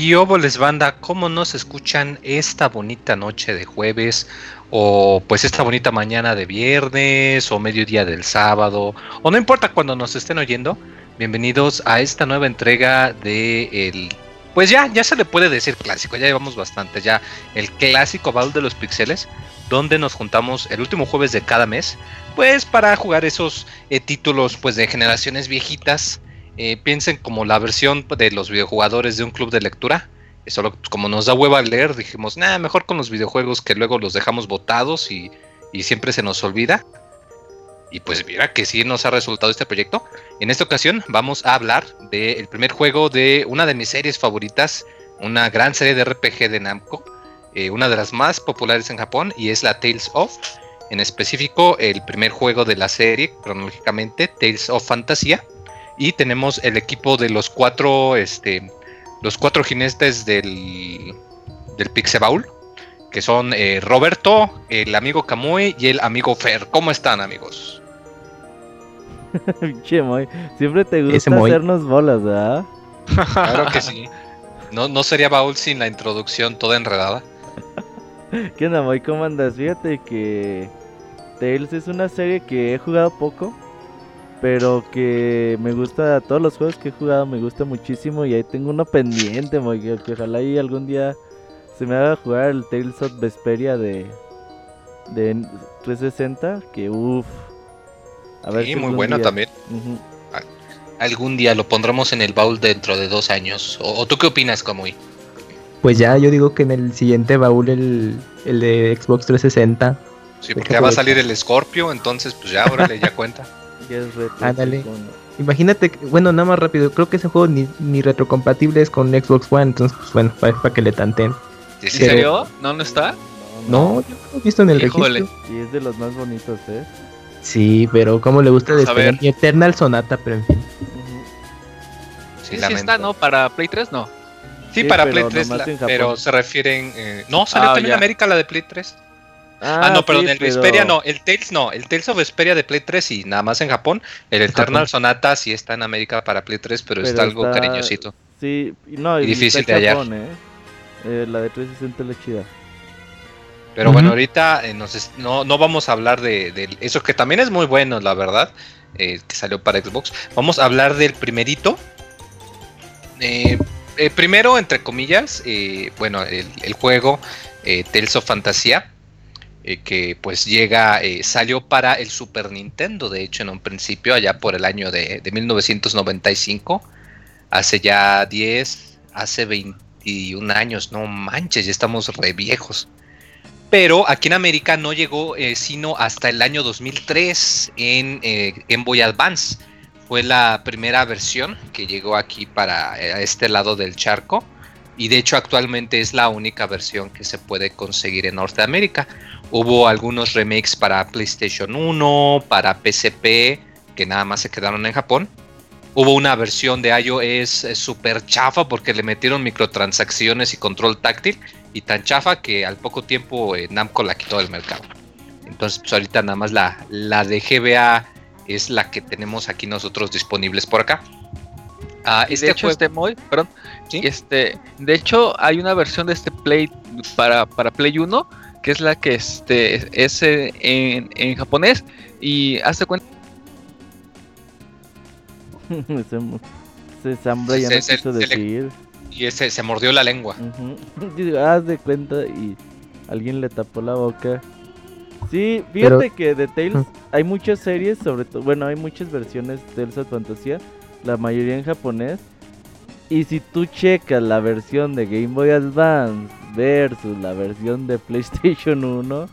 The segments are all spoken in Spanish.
¿Qué les banda? ¿Cómo nos escuchan esta bonita noche de jueves? O pues esta bonita mañana de viernes o mediodía del sábado. O no importa cuando nos estén oyendo. Bienvenidos a esta nueva entrega de el... Pues ya, ya se le puede decir clásico, ya llevamos bastante, ya el clásico baúl de los pixeles, donde nos juntamos el último jueves de cada mes, pues para jugar esos eh, títulos pues de generaciones viejitas, eh, piensen como la versión de los videojugadores de un club de lectura. Solo como nos da hueva leer, dijimos, nada, mejor con los videojuegos que luego los dejamos botados y, siempre se nos olvida. Y pues mira que sí nos ha resultado este proyecto. En esta ocasión vamos a hablar del primer juego de una de mis series favoritas, una gran serie de RPG de Namco, eh, una de las más populares en Japón y es la Tales of. En específico, el primer juego de la serie, cronológicamente, Tales of Fantasía y tenemos el equipo de los cuatro, este, los cuatro jinetes del, del Pixebaul, que son eh, Roberto, el amigo Kamui y el amigo Fer. ¿Cómo están, amigos? siempre te gusta hacernos bolas, ¿verdad? claro que sí. No, no sería Baúl sin la introducción toda enredada. ¿Qué onda, Moy? ¿Cómo andas? Fíjate que Tales es una serie que he jugado poco pero que me gusta, todos los juegos que he jugado me gusta muchísimo y ahí tengo uno pendiente, que ojalá ahí algún día se me haga jugar el Tales of Vesperia de, de 360, que uff. A ver sí, muy bueno también. Algún día lo pondremos en el baúl dentro de dos años. ¿O, tú qué opinas, Kamui? Pues ya, yo digo que en el siguiente baúl el, el de Xbox 360. Sí, porque ya va a salir el Scorpio, entonces pues ya, órale, ya cuenta. Ándale. Imagínate, bueno, nada más rápido, creo que ese juego ni, ni retrocompatible es con Xbox One, entonces, pues bueno, para, que le tanteen. ¿En serio? ¿No, no está? No, yo lo he visto en el registro. Y es de los más bonitos, ¿eh? Sí, pero como le gusta mi Eternal Sonata, pero en fin. Sí, sí, está, ¿no? Para Play 3, no. Sí, para Play 3, pero se refieren... Eh... No, salió ah, también en América la de Play 3. Ah, no, perdón, el Vesperia no, el Tales no, el Tales of Vesperia de Play 3 y nada más en Japón. El Eternal Sonata sí está en América para Play 3, pero, está algo cariñosito. Sí, no, y, difícil de hallar. ¿eh? Eh, la de 360 la chida. Pero bueno, ahorita eh, no, no, vamos a hablar de, eso, que también es muy bueno, la verdad, que salió para Xbox. Vamos a hablar del primerito. primero, entre comillas, bueno, el, el juego Tales of Fantasía eh, que pues llega, eh, salió para el Super Nintendo, de hecho en un principio, allá por el año de, 1995, hace ya 10, hace 21 años, no manches, ya estamos re viejos. Pero aquí en América no llegó eh, sino hasta el año 2003 en Game Boy Advance. Fue la primera versión que llegó aquí para este lado del charco. Y de hecho actualmente es la única versión que se puede conseguir en Norteamérica. Hubo algunos remakes para PlayStation 1, para PSP, que nada más se quedaron en Japón. Hubo una versión de iOS eh, super chafa porque le metieron microtransacciones y control táctil y tan chafa que al poco tiempo eh, Namco la quitó del mercado. Entonces, pues ahorita nada más la, la de GBA es la que tenemos aquí nosotros disponibles por acá. Ah, este de hecho, este muy, perdón, este, de hecho hay una versión de este Play para, para Play 1 que es la que este, es en, en japonés y hace cuenta se, se, ya se, no decir. y ese se mordió la lengua. Haz de cuenta y alguien le tapó la boca. Sí, fíjate que de Tales hay muchas series, sobre todo, bueno, hay muchas versiones de Tales of Fantasía, la mayoría en japonés. Y si tú checas la versión de Game Boy Advance versus la versión de PlayStation 1,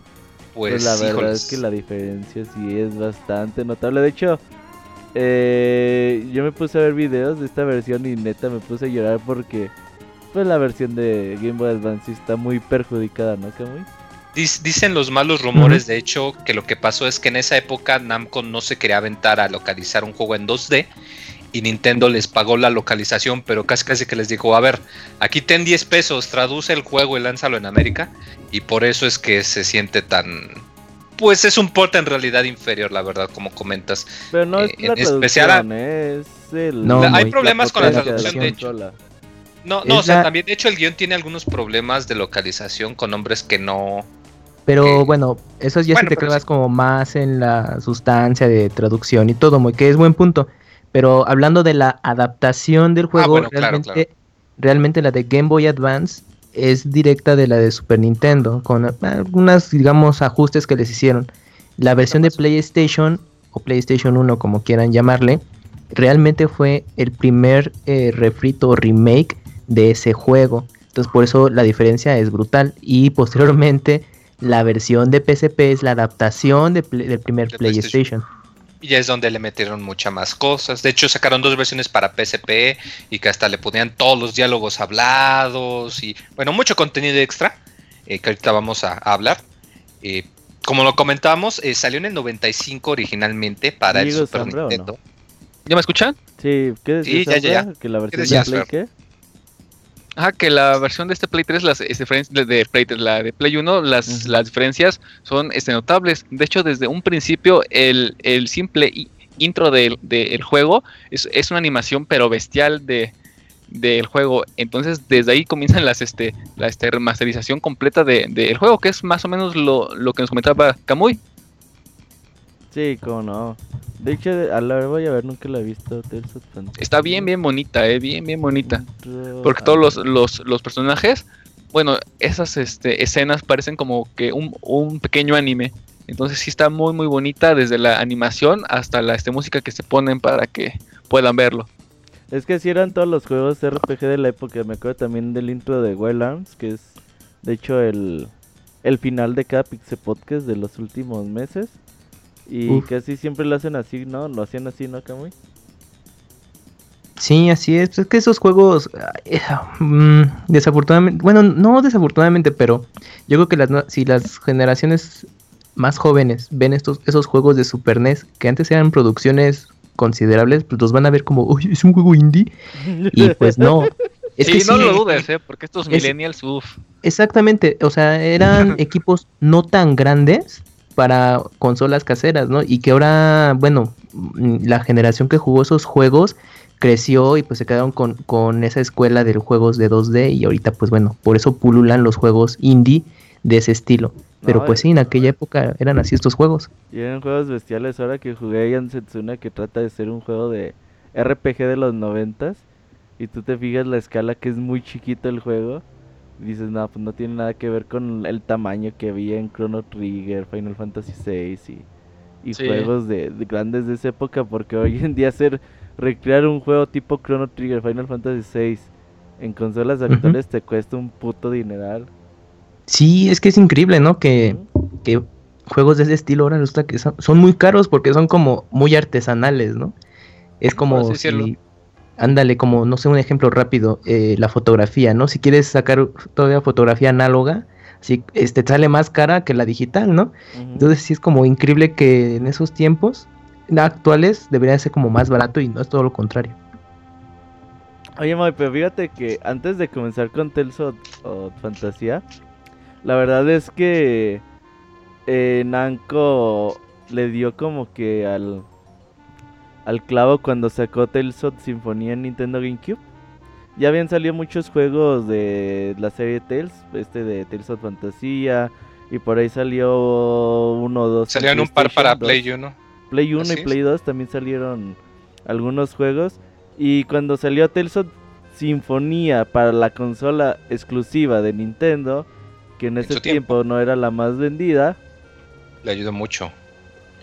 pues, pues la verdad es que la diferencia sí es bastante notable. De hecho, eh, yo me puse a ver videos de esta versión y neta me puse a llorar porque pues la versión de Game Boy Advance está muy perjudicada, ¿no, Kamui? Dicen los malos rumores, de hecho, que lo que pasó es que en esa época Namco no se quería aventar a localizar un juego en 2D y Nintendo les pagó la localización, pero casi casi que les dijo, a ver, aquí ten 10 pesos, traduce el juego y lánzalo en América. Y por eso es que se siente tan... Pues es un porte en realidad inferior, la verdad, como comentas. Pero no es eh, la especial es el... no, hay problemas con la traducción, de hecho. No, no, o sea, también, de hecho, el guion tiene algunos problemas de localización con nombres que no. Pero bueno, eso ya se te clavas como más en la sustancia de traducción y todo, muy que es buen punto. Pero hablando de la adaptación del ah, juego, realmente, realmente la de Game Boy Advance es directa de la de Super Nintendo, con algunos, digamos, ajustes que les hicieron. La versión de PlayStation, o PlayStation 1, como quieran llamarle, realmente fue el primer eh, refrito o remake de ese juego. Entonces, por eso la diferencia es brutal. Y posteriormente, la versión de PSP es la adaptación del primer PlayStation. Y ya es donde le metieron muchas más cosas. De hecho, sacaron dos versiones para PSP y que hasta le ponían todos los diálogos hablados y, bueno, mucho contenido extra eh, que ahorita vamos a, hablar. Eh, como lo comentábamos, eh, salió en el 95 originalmente para el Super Nintendo. ¿Ya me escuchan? Sí, ¿qué decías? Sí, ya, ya, Que la versión de Play, ¿qué? Ajá, que la versión de este Play 3, las diferencias de, Play 3, la de Play 1, las, las diferencias son este, notables. De hecho, desde un principio, el, el simple intro del, juego es, es, una animación pero bestial de, del juego. Entonces, desde ahí comienzan las este, la este, remasterización completa del de, juego, que es más o menos lo, lo que nos comentaba Kamui. Sí, cómo no. De hecho, a la verdad voy a ver, nunca la he visto. Está bien, bien bonita, eh, bien, bien bonita. Porque todos los, los, los personajes, bueno, esas este, escenas parecen como que un, un, pequeño anime. Entonces sí está muy, muy bonita desde la animación hasta la este, música que se ponen para que puedan verlo. Es que si eran todos los juegos RPG de la época. Me acuerdo también del intro de Wild Arms, que es de hecho el, el final de cada Pixel Podcast de los últimos meses. Y casi siempre lo hacen así, ¿no? Lo hacían así, ¿no, Kamui? Sí, así es. Es que esos juegos, eh, mm, desafortunadamente, bueno, no desafortunadamente, pero yo creo que las, si las generaciones más jóvenes ven estos esos juegos de Super NES, que antes eran producciones considerables, pues los van a ver como, uy, es un juego indie. Y pues no. Es sí, que no lo dudes, ¿eh? porque estos millennials, uff. Exactamente, o sea, eran equipos no tan grandes, para consolas caseras, ¿no? Y que ahora, bueno, mm, la generación que jugó esos juegos creció y pues se quedaron con, con esa escuela de juegos de 2D y ahorita pues bueno, por eso pululan los juegos indie de ese estilo. Pero pues sí, en aquella época eran así estos juegos. Y eran juegos bestiales. Ahora que jugué Yansetsuna, que trata de ser un juego de RPG de los noventas, y tú te fijas la escala que es muy chiquito el juego, dices, no, pues no tiene nada que ver con el tamaño que había en Chrono Trigger, Final Fantasy VI y, y juegos de, grandes de esa época, porque hoy en día hacer recrear un juego tipo Chrono Trigger, Final Fantasy VI en consolas actuales te cuesta un puto dineral. Sí, es que es increíble, ¿no? Que, que juegos de ese estilo ahora resulta que son, son, muy caros porque son como muy artesanales, ¿no? Es como si, ándale, como, no sé, un ejemplo rápido, eh, la fotografía, ¿no? Si quieres sacar todavía fotografía análoga, si este sale más cara que la digital, ¿no? Entonces sí es como increíble que en esos tiempos actuales debería ser como más barato y no es todo lo contrario. Oye, Moy, pero fíjate que antes de comenzar con Tales of, Fantasía, la verdad es que eh, Nanko le dio como que al al clavo cuando sacó Tales of Sinfonía en Nintendo GameCube. Ya habían salido muchos juegos de la serie Tales, este de Tales of Fantasía, y por ahí salió uno o dos. Salieron un par para Play 1. Play 1 y Play 2 también salieron algunos juegos. Y cuando salió Tales of Sinfonía para la consola exclusiva de Nintendo, que en ese tiempo no era la más vendida, le ayudó mucho.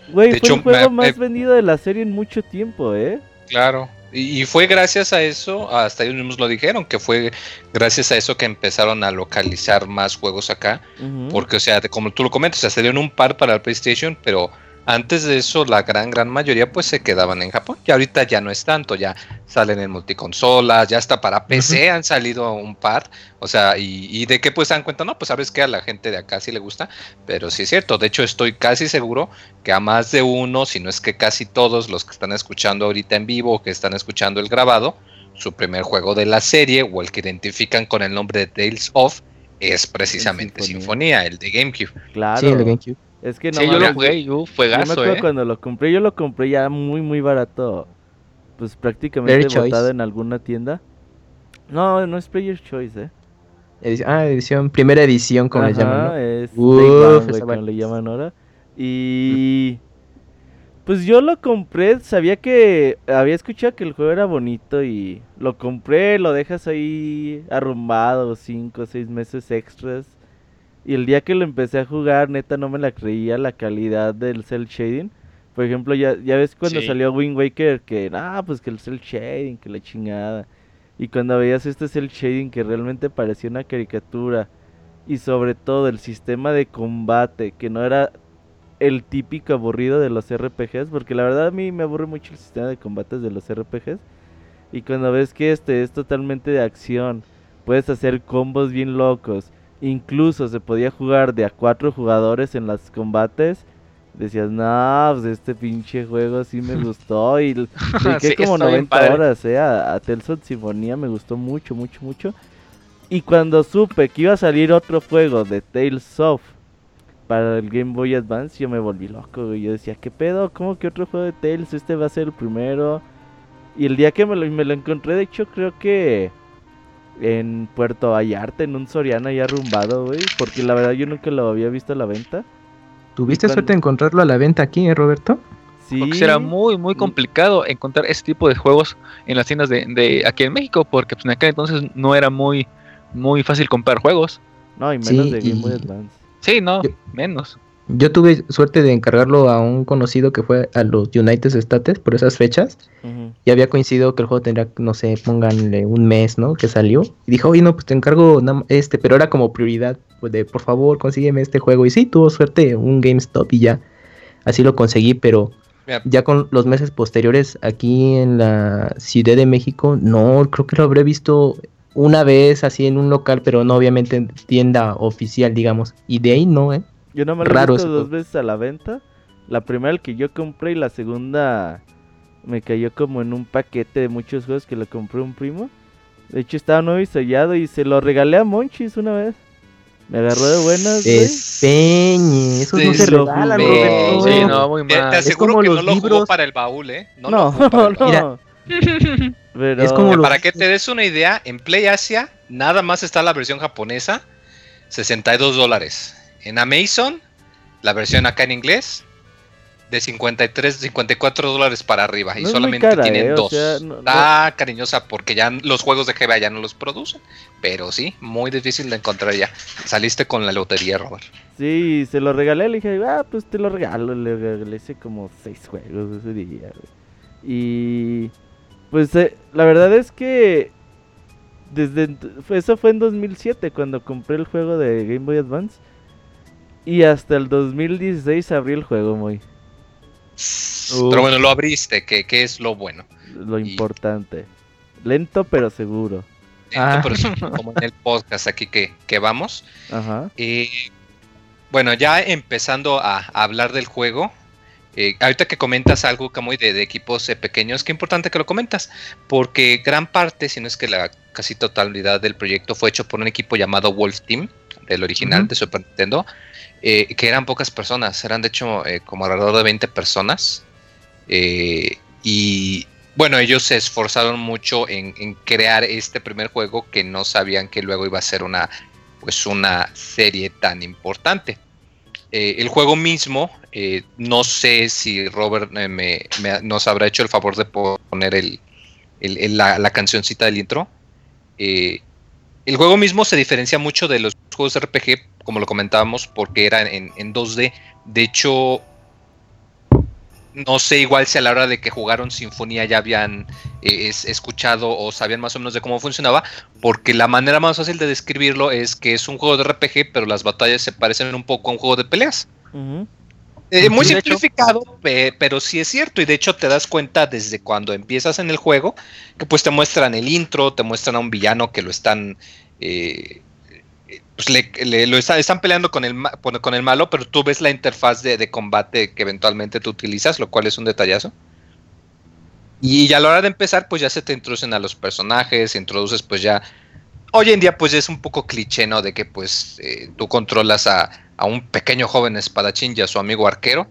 Güey, fue el juego más vendido de la serie en mucho tiempo, ¿eh? Claro. Y, fue gracias a eso, hasta ellos mismos lo dijeron, que fue gracias a eso que empezaron a localizar más juegos acá. Porque, o sea, como tú lo comentas, se dieron un par para el PlayStation, pero antes de eso, la gran, gran mayoría pues se quedaban en Japón. Y ahorita ya no es tanto, ya salen en multiconsolas, ya hasta para PC han salido un par. O sea, y, de qué pues se dan cuenta, no, pues sabes que a la gente de acá sí le gusta, pero sí es cierto. De hecho, estoy casi seguro que a más de uno, si no es que casi todos los que están escuchando ahorita en vivo o que están escuchando el grabado, su primer juego de la serie o el que identifican con el nombre de Tales of es precisamente Sinfonía, el de GameCube. Claro. Sí, el de GameCube. Es que no. Sí, yo lo jugué, yo fue gaso, eh. cuando lo compré, yo lo compré ya muy, muy barato. Pues prácticamente botado en alguna tienda. No, no es Player's Choice, ¿eh? ah, edición, primera edición, como le llaman, ¿no? es Uf, como le llaman ahora. Y... Pues yo lo compré, sabía que había escuchado que el juego era bonito y lo compré, lo dejas ahí arrumbado, cinco o seis meses extras. Y el día que lo empecé a jugar, neta no me la creía la calidad del cel shading. Por ejemplo, ya, ya ves cuando salió Wind Waker que, ah, pues que el cel shading, que la chingada. Y cuando veías este cel shading que realmente parecía una caricatura. Y sobre todo el sistema de combate, que no era el típico aburrido de los RPGs, porque la verdad a mí me aburre mucho el sistema de combates de los RPGs. Y cuando ves que este es totalmente de acción, puedes hacer combos bien locos. Incluso se podía jugar de a cuatro jugadores en los combates. Decías, no, pues este pinche juego sí me gustó. Y le como 90 horas, eh. A, a Telson Sinfonía me gustó mucho, mucho, mucho. Y cuando supe que iba a salir otro juego de Tales of para el Game Boy Advance, yo me volví loco, Yo decía, ¿qué pedo? ¿Cómo que otro juego de Tales? Este va a ser el primero. Y el día que me lo, me lo encontré, de hecho, creo que en Puerto Vallarta, en un Soriana ya arrumbado, güey. Porque la verdad yo nunca lo había visto a la venta. ¿Tuviste suerte de encontrarlo a la venta aquí, eh, Roberto? Sí. Porque será muy, muy complicado encontrar ese tipo de juegos en las tiendas de, de aquí en México, porque pues, en aquel entonces no era muy, muy fácil comprar juegos. No, y menos de Game Boy Advance. Sí, no, menos. Yo tuve suerte de encargarlo a un conocido que fue a los United States por esas fechas. Y había coincidido que el juego tendría, no sé, pónganle un mes, ¿no? Que salió. Y dijo, oye, no, pues te encargo este, pero era como prioridad, pues de por favor, consígueme este juego. Y sí, tuvo suerte, un GameStop y ya. Así lo conseguí, pero ya con los meses posteriores aquí en la Ciudad de México, no, creo que lo habré visto una vez así en un local, pero no obviamente en tienda oficial, digamos. Y de ahí no, ¿eh? Yo no me lo he visto dos veces a la venta. La primera el que yo compré y la segunda me cayó como en un paquete de muchos juegos que le compré un primo. De hecho estaba nuevo y sellado y se lo regalé a Monchis una vez. Me agarró de buenas, Despeñe, eso no se regalan, Sí, no, muy mal. Te, aseguro que no lo jugó para el baúl, ¿eh? No, no, no. Para que te des una idea, en Play Asia nada más está la versión japonesa, 62 dólares. En Amazon, la versión acá en inglés, de 53, 54 dólares para arriba. y solamente tienen ¿eh? dos. está cariñosa porque ya los juegos de GBA ya no los producen. Pero sí, muy difícil de encontrar ya. Saliste con la lotería, Robert. Sí, se lo regalé. Le dije, ah, pues te lo regalo. Le regalé como seis juegos ese día. Y pues eh, la verdad es que desde eso fue en 2007 cuando compré el juego de Game Boy Advance y hasta el 2016 abrí el juego muy. Pero bueno, lo abriste, que, es lo bueno. Lo importante. Lento pero seguro. Lento ah. pero seguro, como en el podcast aquí que, que vamos. Ajá. Y bueno, ya empezando a hablar del juego, eh, ahorita que comentas algo, Camuy, de, de equipos eh, pequeños, qué importante que lo comentas, porque gran parte, si no es que la casi totalidad del proyecto fue hecho por un equipo llamado Wolf Team, del original de Super Nintendo, eh, que eran pocas personas, eran de hecho como alrededor de 20 personas. y bueno, ellos se esforzaron mucho en, en, crear este primer juego que no sabían que luego iba a ser una, pues una serie tan importante. Eh, el juego mismo, eh, no sé si Robert eh, me, nos habrá hecho el favor de poner el, la, cancioncita del intro. El juego mismo se diferencia mucho de los juegos de RPG, como lo comentábamos, porque era en, en 2D. De hecho, no sé igual si a la hora de que jugaron Sinfonía ya habían eh, escuchado o sabían más o menos de cómo funcionaba, porque la manera más fácil de describirlo es que es un juego de RPG, pero las batallas se parecen un poco a un juego de peleas. Eh, muy simplificado, pero sí es cierto, y de hecho te das cuenta desde cuando empiezas en el juego, que pues te muestran el intro, te muestran a un villano que lo están... Eh, pues le, lo están peleando con el, con el malo, pero tú ves la interfaz de, combate que eventualmente tú utilizas, lo cual es un detallazo. Y a la hora de empezar, pues ya se te introducen a los personajes, introduces pues ya... Hoy en día pues es un poco cliché, ¿no? De que pues eh, tú controlas a, un pequeño joven espadachín y a su amigo arquero.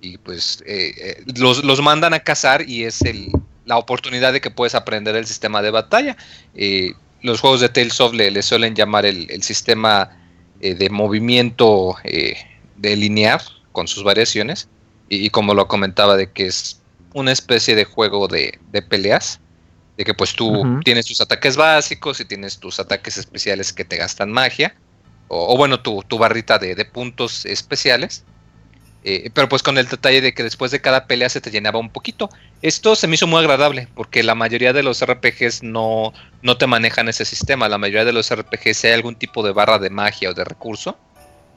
Y pues eh, eh, los, los, mandan a cazar y es el, la oportunidad de que puedes aprender el sistema de batalla. Eh, los juegos de Tales of le, suelen llamar el, sistema eh, de movimiento de linear con sus variaciones. Y, como lo comentaba, de que es una especie de juego de, peleas. De que pues tú tienes tus ataques básicos y tienes tus ataques especiales que te gastan magia. O, bueno, tu, tu barrita de, de puntos especiales. Eh, pero pues con el detalle de que después de cada pelea se te llenaba un poquito. Esto se me hizo muy agradable porque la mayoría de los RPGs no, no te manejan ese sistema. La mayoría de los RPGs, si hay algún tipo de barra de magia o de recurso,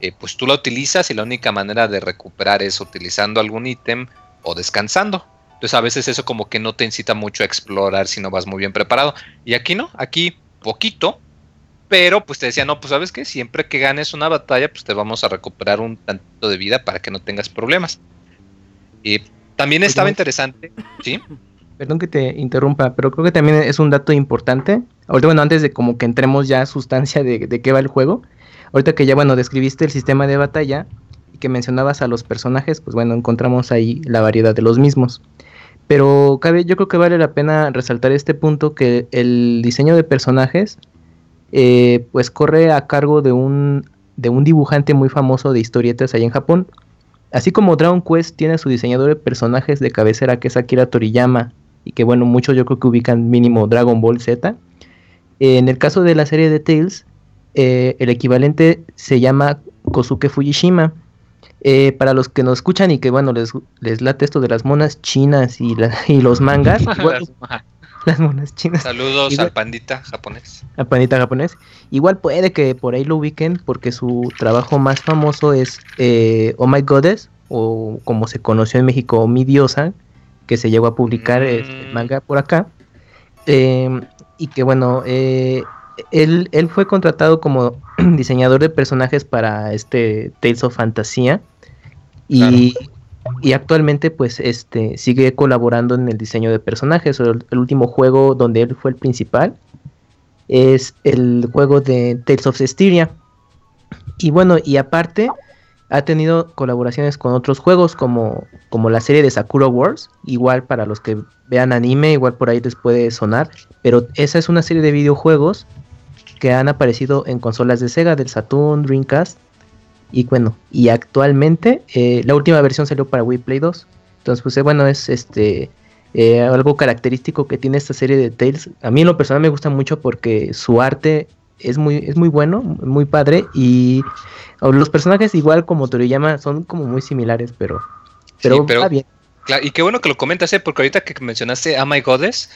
eh, pues tú la utilizas y la única manera de recuperar es utilizando algún ítem o descansando. Entonces a veces eso como que no te incita mucho a explorar si no vas muy bien preparado. Y aquí no, aquí poquito, pero pues te decía, no, pues sabes que siempre que ganes una batalla, pues te vamos a recuperar un tanto de vida para que no tengas problemas. Y también estaba interesante, ¿sí? Perdón que te interrumpa, pero creo que también es un dato importante. Ahorita, bueno, antes de como que entremos ya a sustancia de, de qué va el juego, ahorita que ya, bueno, describiste el sistema de batalla y que mencionabas a los personajes, pues bueno, encontramos ahí la variedad de los mismos. Pero cabe, yo creo que vale la pena resaltar este punto que el diseño de personajes eh, pues corre a cargo de un, de un dibujante muy famoso de historietas allá en Japón. Así como Dragon Quest tiene a su diseñador de personajes de cabecera que es Akira Toriyama, y que bueno, muchos yo creo que ubican mínimo Dragon Ball Z. Eh, en el caso de la serie de Tales, eh, el equivalente se llama Kosuke Fujishima. para los que nos escuchan y que bueno les, les late esto de las monas chinas y, y los mangas, las monas chinas. Saludos al pandita japonés. Al pandita japonés. Igual puede que por ahí lo ubiquen porque su trabajo más famoso es eh, Oh My Goddess, o como se conoció en México, Mi Diosa, que se llegó a publicar el mm. manga por acá. Em, y que bueno, eh, él, él fue contratado como diseñador de personajes para este Tales of Fantasía. Y y actualmente pues este sigue colaborando en el diseño de personajes. El, último juego donde él fue el principal es el juego de Tales of Styria. Y bueno, y aparte ha tenido colaboraciones con otros juegos como, como la serie de Sakura Wars, igual para los que vean anime, igual por ahí les puede sonar, pero esa es una serie de videojuegos que han aparecido en consolas de Sega, del Saturn, Dreamcast y bueno, y actualmente eh, la última versión salió para Wii Play 2. Entonces, pues eh, bueno, es este eh, algo característico que tiene esta serie de Tales. A mí en lo personal me gusta mucho porque su arte es muy, es muy bueno, muy padre. Y los personajes, igual como Toriyama, son como muy similares, pero, pero, bien. y qué bueno que lo comentas, porque ahorita que mencionaste a My Goddess,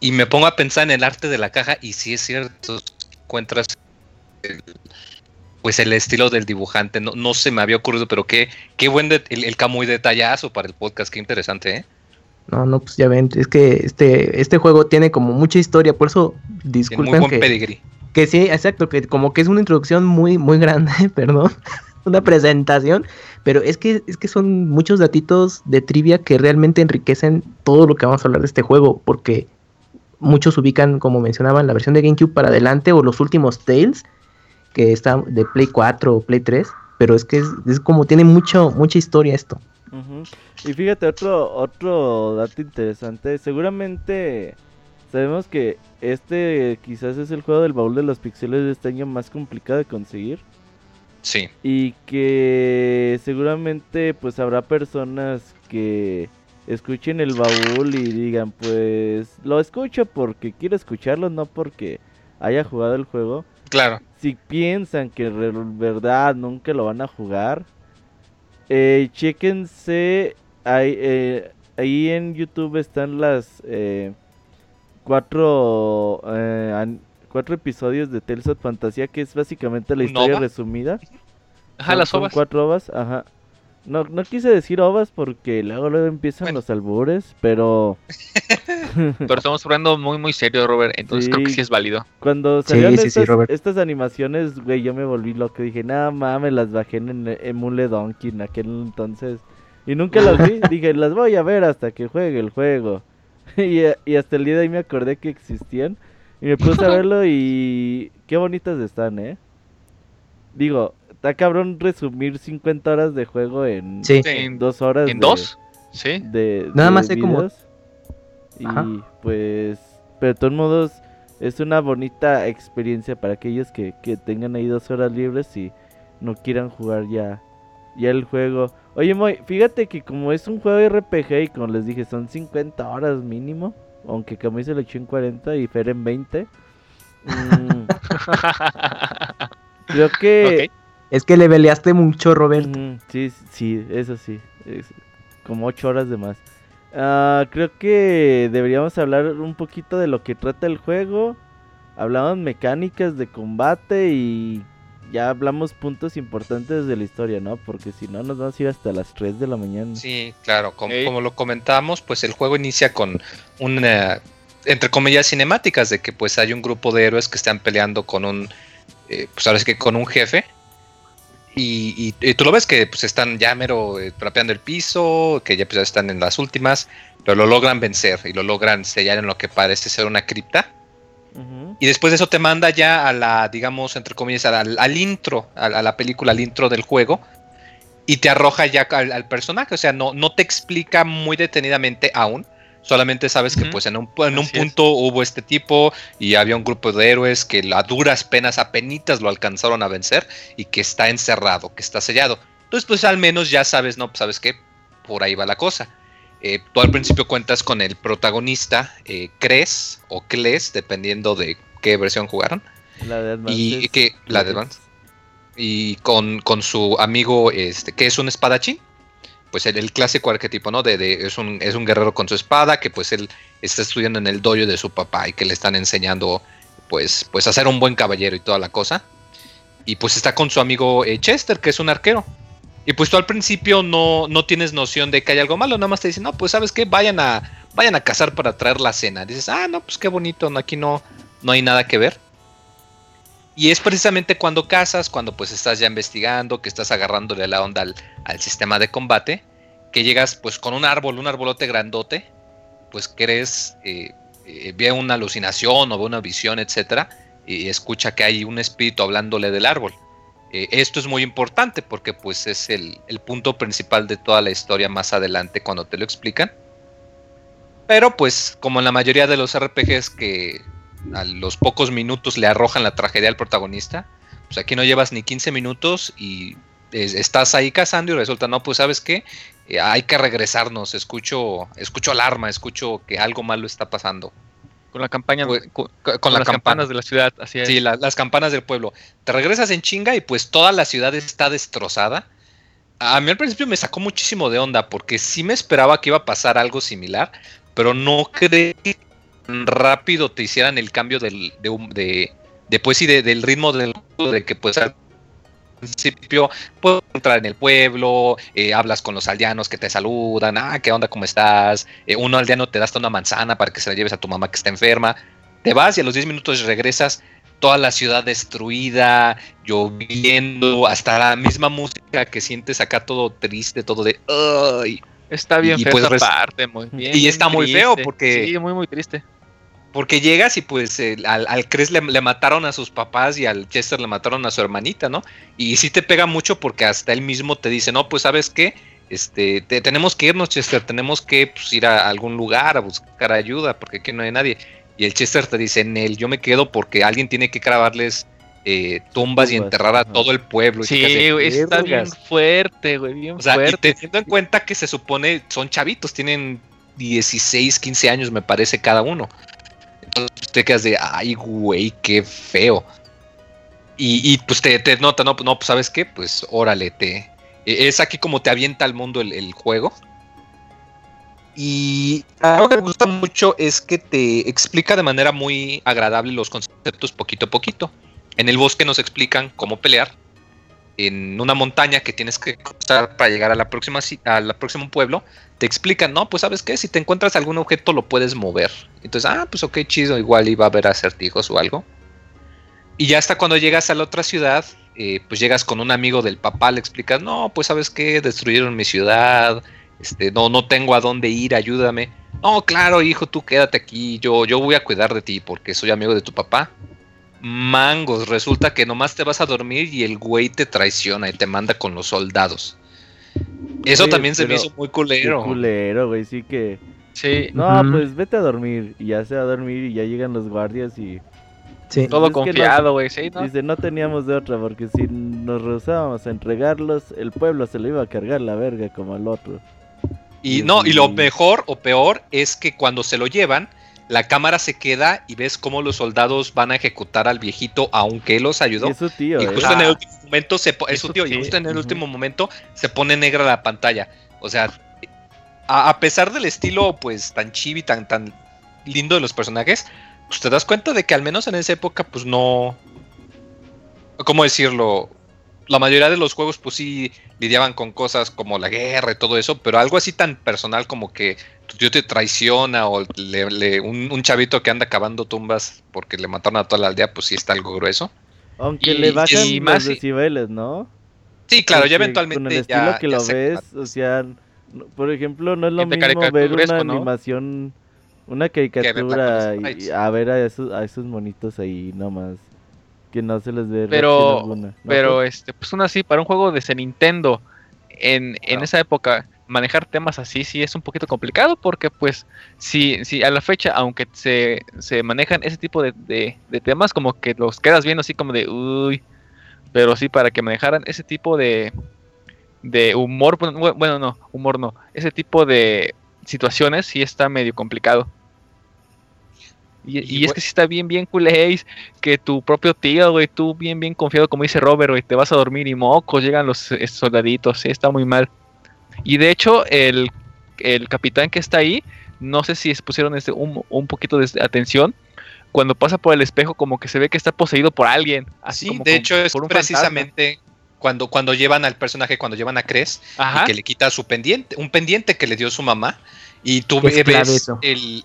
y me pongo a pensar en el arte de la caja, y si es cierto, encuentras pues el estilo del dibujante. No, no se me había ocurrido, pero qué, qué buen el, el muy detallazo para el podcast, qué interesante, ¿eh? No, no, pues ya ven, es que este, este juego tiene como mucha historia, por eso disculpen. Muy buen que, Que sí, exacto, que como que es una introducción muy, muy grande, perdón, una presentación, pero es que, es que son muchos datitos de trivia que realmente enriquecen todo lo que vamos a hablar de este juego, porque muchos ubican, como mencionaban, la versión de GameCube para adelante o los últimos Tales, que está de Play 4 o Play 3, pero es que es, como tiene mucho, mucha historia esto. Y fíjate, otro, otro dato interesante, seguramente sabemos que este quizás es el juego del baúl de los pixeles de este año más complicado de conseguir. Sí. Y que seguramente pues habrá personas que escuchen el baúl y digan pues lo escucho porque quiero escucharlo, no porque haya jugado el juego. Claro. Si piensan que en verdad nunca lo van a jugar, eh, chéquense. Ahí, eh, ahí en YouTube están las eh, cuatro, eh, cuatro episodios de Tales of Fantasía, que es básicamente la historia resumida. Ajá, las ovas. cuatro ovas, ajá. No, no quise decir ovas porque luego, luego empiezan los albures, pero... pero estamos hablando muy, muy serio, Robert, entonces creo que sí es válido. Cuando salieron estas, animaciones, güey, yo me volví loco. Dije, nada mames, las bajé en Emule Donkey en aquel entonces. Y nunca las vi. Dije, las voy a ver hasta que juegue el juego. y, y hasta el día de ahí me acordé que existían. Y me puse a verlo y... Qué bonitas están, ¿eh? Digo, está cabrón resumir 50 horas de juego en, sí. en dos horas. ¿En dos? Sí. De, Nada más sé como Y pues, pero de todos modos, es una bonita experiencia para aquellos que, que tengan ahí dos horas libres y no quieran jugar ya, ya el juego. Oye, Moy, fíjate que como es un juego RPG y como les dije, son 50 horas mínimo, aunque Camuy se lo echó en 40 y Fer en 20. Mm, creo que... Es que le peleaste mucho, Roberto. sí, sí, eso sí. como 8 horas de más. Ah, creo que deberíamos hablar un poquito de lo que trata el juego. Hablamos mecánicas de combate y ya hablamos puntos importantes de la historia, ¿no? Porque si no nos vamos a ir hasta las 3 de la mañana. Sí, claro, como, lo comentamos, pues el juego inicia con una, entre comillas, cinemáticas de que pues hay un grupo de héroes que están peleando con un, eh, pues ahora es que con un jefe y, tú lo ves que pues están ya mero eh, trapeando el piso, que ya pues, están en las últimas, pero lo logran vencer y lo logran sellar en lo que parece ser una cripta. Y después de eso te manda ya a la, digamos, entre comillas, al, intro, a, la película, al intro del juego. Y te arroja ya al, personaje. O sea, no, no te explica muy detenidamente aún Solamente sabes que pues en un, en un punto hubo este tipo y había un grupo de héroes que a duras penas, a penitas lo alcanzaron a vencer y que está encerrado, que está sellado. Entonces pues al menos ya sabes, ¿no? Pues, sabes que por ahí va la cosa. Eh, tú al principio cuentas con el protagonista, eh, Cres o Cles, dependiendo de qué versión jugaron. La de Advance. Y que, la de Advance. Y con, con su amigo, este, que es un espadachín pues el, clásico arquetipo, ¿no? De, es, un, es un guerrero con su espada que pues él está estudiando en el dojo de su papá y que le están enseñando pues, pues a ser un buen caballero y toda la cosa. Y pues está con su amigo eh, Chester, que es un arquero. Y pues tú al principio no, no tienes noción de que hay algo malo, nada más te dicen, no, pues sabes qué, vayan a, vayan a cazar para traer la cena. Dices, ah, no, pues qué bonito, no, aquí no, no hay nada que ver. Y es precisamente cuando cazas, cuando pues estás ya investigando, que estás agarrándole la onda al, sistema de combate, que llegas pues con un árbol, un arbolote grandote, pues crees, eh, eh, ve una alucinación o ve una visión, etcétera, y escucha que hay un espíritu hablándole del árbol. Eh, esto es muy importante porque pues es el, el, punto principal de toda la historia más adelante cuando te lo explican. Pero pues como en la mayoría de los RPGs que a los pocos minutos le arrojan la tragedia al protagonista. Pues aquí no llevas ni 15 minutos y estás ahí cazando y resulta, no, pues sabes qué, eh, hay que regresarnos, escucho, escucho alarma, escucho que algo malo está pasando. Con la campaña, pues, con, las campanas de la ciudad, así Sí, las campanas del pueblo. Te regresas en chinga y pues toda la ciudad está destrozada. A mí al principio me sacó muchísimo de onda porque sí me esperaba que iba a pasar algo similar, pero no creí rápido te hicieran el cambio del, de, de, pues, y del ritmo del de que pues al principio puedes entrar en el pueblo, eh, hablas con los aldeanos que te saludan, ah, ¿qué onda? ¿Cómo estás? Eh, uno aldeano te da hasta una manzana para que se la lleves a tu mamá que está enferma. Te vas y a los 10 minutos regresas, toda la ciudad destruida, lloviendo, hasta la misma música que sientes acá todo triste, todo de ¡ay! Está bien feo pues, parte, muy bien. Y está muy feo porque... Sí, muy, muy triste. Porque llegas y pues al, al Chris le, mataron a sus papás y al Chester le mataron a su hermanita, ¿no? Y sí te pega mucho porque hasta él mismo te dice, no, pues sabes qué, este, tenemos que irnos, Chester, tenemos que pues, ir a algún lugar a buscar ayuda porque aquí no hay nadie. Y el Chester te dice, Nel, yo me quedo porque alguien tiene que grabarles eh, tumbas y enterrar a todo el pueblo. Sí, está bien fuerte, güey, bien o sea, fuerte. Y teniendo en cuenta que se supone son chavitos, tienen 16, 15 años, me parece, cada uno te quedas de, ay, güey, qué feo. Y, pues te, nota, no, no, pues sabes qué, pues órale, te... E, es aquí como te avienta al mundo el, juego. Y algo que me gusta mucho es que te explica de manera muy agradable los conceptos poquito a poquito. En el bosque nos explican cómo pelear. En una montaña que tienes que cruzar para llegar a la próxima al próximo pueblo, te explican, no, pues sabes qué, si te encuentras algún objeto lo puedes mover. Entonces, ah, pues ok, chido, igual iba a haber acertijos o algo. Y ya hasta cuando llegas a la otra ciudad, eh, pues llegas con un amigo del papá, le explicas, no, pues sabes qué, destruyeron mi ciudad, este, no, no tengo a dónde ir, ayúdame. No, claro, hijo, tú quédate aquí, yo, yo voy a cuidar de ti porque soy amigo de tu papá. Mangos, resulta que nomás te vas a dormir y el güey te traiciona y te manda con los soldados. Eso también se me hizo muy culero. culero, güey, sí que Sí. No, pues vete a dormir. Y ya se va a dormir y ya llegan los guardias y. Sí. Todo confiado, güey. Dice, no teníamos de otra porque si nos rehusábamos a entregarlos, el pueblo se lo iba a cargar la verga como al otro. Y, no, y lo mejor o peor es que cuando se lo llevan, la cámara se queda y ves cómo los soldados van a ejecutar al viejito aunque él los ayudó. Es su tío, y justo en el último momento se es su tío, y justo en el último momento se pone negra la pantalla. O sea, a, pesar del estilo pues tan chibi, tan, tan lindo de los personajes, pues te das cuenta de que al menos en esa época pues no... ¿Cómo decirlo? La mayoría de los juegos pues sí lidiaban con cosas como la guerra y todo eso, pero algo así tan personal como que tu tío te traiciona o un, chavito que anda cavando tumbas porque le mataron a toda la aldea, pues sí está algo grueso. Aunque le bajan más los decibeles, ¿no? Sí, claro, ya eventualmente con el estilo que lo ves, o sea, por ejemplo, no es lo mismo ver una animación, una caricatura y a ver a esos, a esos monitos ahí nomás que no se les ve pero pero este pues aún así para un juego de Nintendo en, en esa época manejar temas así sí es un poquito complicado porque pues si, si a la fecha aunque se, se manejan ese tipo de, de, temas como que los quedas viendo así como de uy pero sí para que manejaran ese tipo de de humor bueno no humor no ese tipo de situaciones sí está medio complicado y, es que si está bien, bien culé, que tu propio tío, güey, tú bien, bien confiado, como dice Robert, güey, te vas a dormir y mocos, llegan los eh, soldaditos, sí, está muy mal. Y de hecho, el, capitán que está ahí, no sé si pusieron este, un, un, poquito de atención. Cuando pasa por el espejo, como que se ve que está poseído por alguien. Así sí, de hecho, es precisamente cuando, cuando llevan al personaje, cuando llevan a Cres, y que le quita su pendiente, un pendiente que le dio su mamá. Y tú ves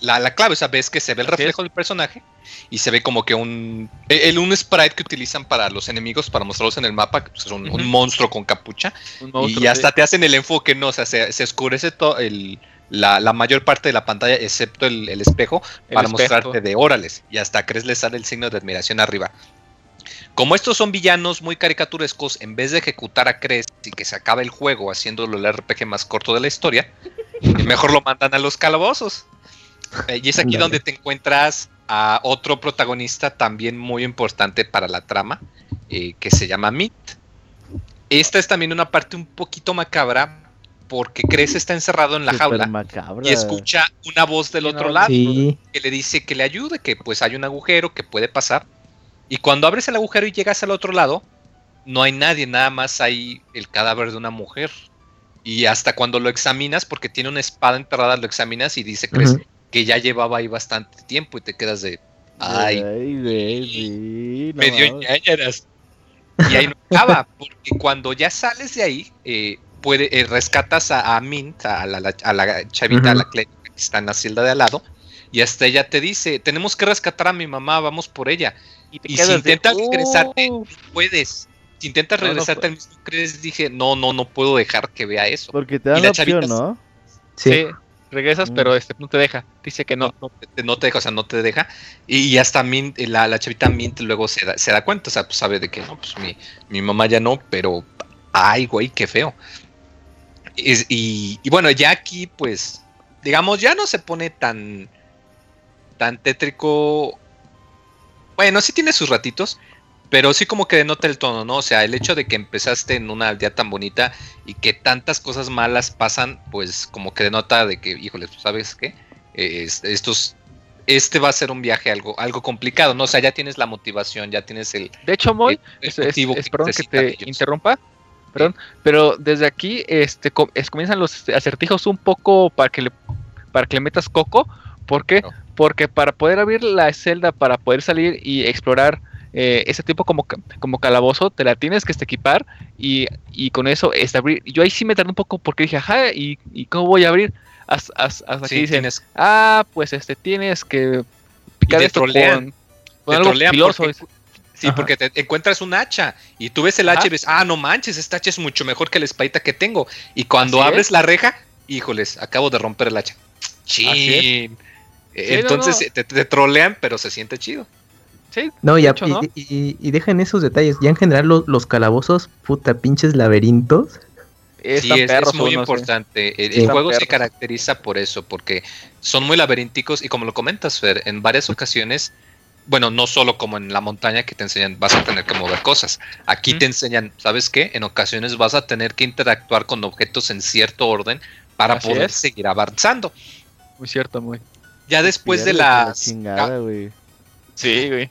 la, clave, o sea, ves que se ve el reflejo del personaje y se ve como que un, el, un sprite que utilizan para los enemigos, para mostrarlos en el mapa, pues es un, monstruo con capucha. y hasta te hacen el enfoque, ¿no? O sea, se, se oscurece todo el, la, mayor parte de la pantalla, excepto el, espejo, para mostrarte de órales. Y hasta crees le sale el signo de admiración arriba. Como estos son villanos muy caricaturescos, en vez de ejecutar a Cres y que se acabe el juego haciéndolo el RPG más corto de la historia, mejor lo mandan a los calabozos. Eh, y es aquí donde te encuentras a otro protagonista también muy importante para la trama, eh, que se llama Meat. Esta es también una parte un poquito macabra, porque Cres está encerrado en la jaula y escucha una voz del otro lado que le dice que le ayude, que pues hay un agujero que puede pasar. Y cuando abres el agujero y llegas al otro lado, no hay nadie, nada más hay el cadáver de una mujer. Y hasta cuando lo examinas, porque tiene una espada enterrada, lo examinas y dice que ya llevaba ahí bastante tiempo y te quedas de. Ay, baby, medio ñañaras. Y ahí no acaba, porque cuando ya sales de ahí, eh, puede, eh, rescatas a, Mint, a la, a la chavita, a la que está en la celda de al lado, y hasta ella te dice: Tenemos que rescatar a mi mamá, vamos por ella. Y, si intentas regresarte, no puedes intentas regresarte al mismo crees, dije, no, no, no puedo dejar que vea eso. Porque te da la, opción, ¿no? Sí. regresas, mm. pero este no te deja. Dice que no. No, te, deja, o sea, no te deja. Y, hasta la, la, chavita Mint luego se da, se da cuenta, o sea, pues sabe de que no, pues mi, mi mamá ya no, pero ay, güey, qué feo. y, y, bueno, ya aquí, pues, digamos, ya no se pone tan, tan tétrico. Bueno, sí tiene sus ratitos, pero sí como que denota el tono, ¿no? O sea, el hecho de que empezaste en una aldea tan bonita y que tantas cosas malas pasan, pues como que denota de que, híjole, ¿sabes qué? estos, este va a ser un viaje algo, algo complicado, ¿no? O sea, ya tienes la motivación, ya tienes el... De hecho, Moy, es, perdón que te interrumpa, perdón, pero desde aquí este, comienzan los acertijos un poco para que le, para que le metas coco, ¿por qué? Porque para poder abrir la celda, para poder salir y explorar eh, ese tipo como, como calabozo, te la tienes que equipar y, con eso es abrir. Yo ahí sí me tardé un poco porque dije, ajá, ¿y, cómo voy a abrir? Hasta, aquí dicen, ah, pues este tienes que picar esto con, algo filoso. sí, porque te encuentras un hacha y tú ves el hacha y ves, ah, no manches, esta hacha es mucho mejor que la espadita que tengo. Y cuando abres la reja, híjoles, acabo de romper el hacha. Chin. Entonces Te, te, trolean, pero se siente chido. No, y, y, dejan esos detalles. Ya en general los, calabozos, puta, pinches laberintos. Es, sí, es, muy importante. El, juego se caracteriza por eso, porque son muy laberínticos y como lo comentas, Fer, en varias ocasiones, bueno, no solo como en la montaña que te enseñan, vas a tener que mover cosas. Aquí te enseñan, ¿sabes qué? En ocasiones vas a tener que interactuar con objetos en cierto orden para poder seguir avanzando. Muy cierto, muy. Ya después de la... Chingada, güey. Sí, güey.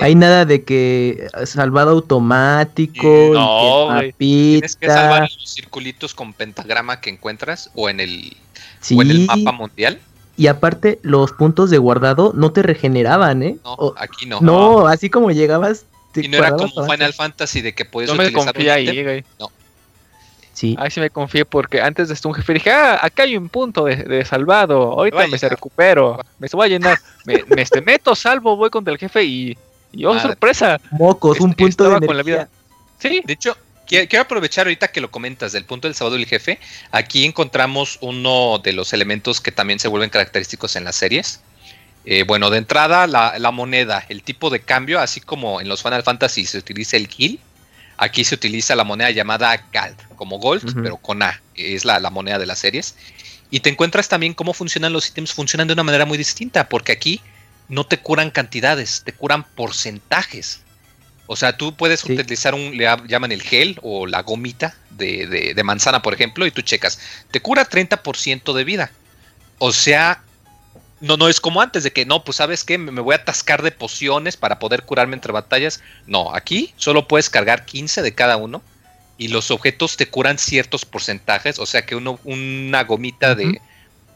Hay nada de que salvado automático. no, güey. Tienes que salvar los circulitos con pentagrama que encuentras o en el, o en el mapa mundial. Y aparte, los puntos de guardado no te regeneraban, ¿eh? No, aquí no. No, así como llegabas. y no era como Final Fantasy de que puedes no utilizar. me confía ahí, güey. No. Sí. Ahí sí me confié porque antes de esto un jefe dije, ah, acá hay un punto de, salvado, ahorita me, se recupero, me se va a llenar, me, me este, meto, salvo, voy contra el jefe y y oh, sorpresa. Mocos, un punto de con la vida. Sí. De hecho, quiero aprovechar ahorita que lo comentas del punto del sábado del jefe. Aquí encontramos uno de los elementos que también se vuelven característicos en las series. Eh, bueno, de entrada, la, moneda, el tipo de cambio, así como en los Final Fantasy se utiliza el Gil, aquí se utiliza la moneda llamada Gald, como Gold, pero con A, es la, la moneda de las series. Y te encuentras también cómo funcionan los ítems, funcionan de una manera muy distinta, porque aquí no te curan cantidades, te curan porcentajes. O sea, tú puedes utilizar un, le llaman el gel o la gomita de, de, manzana, por ejemplo, y tú checas, te cura 30% de vida. O sea, no, no es como antes de que no, pues sabes que me voy a atascar de pociones para poder curarme entre batallas. No, aquí solo puedes cargar 15 de cada uno y los objetos te curan ciertos porcentajes. O sea que uno, una gomita de,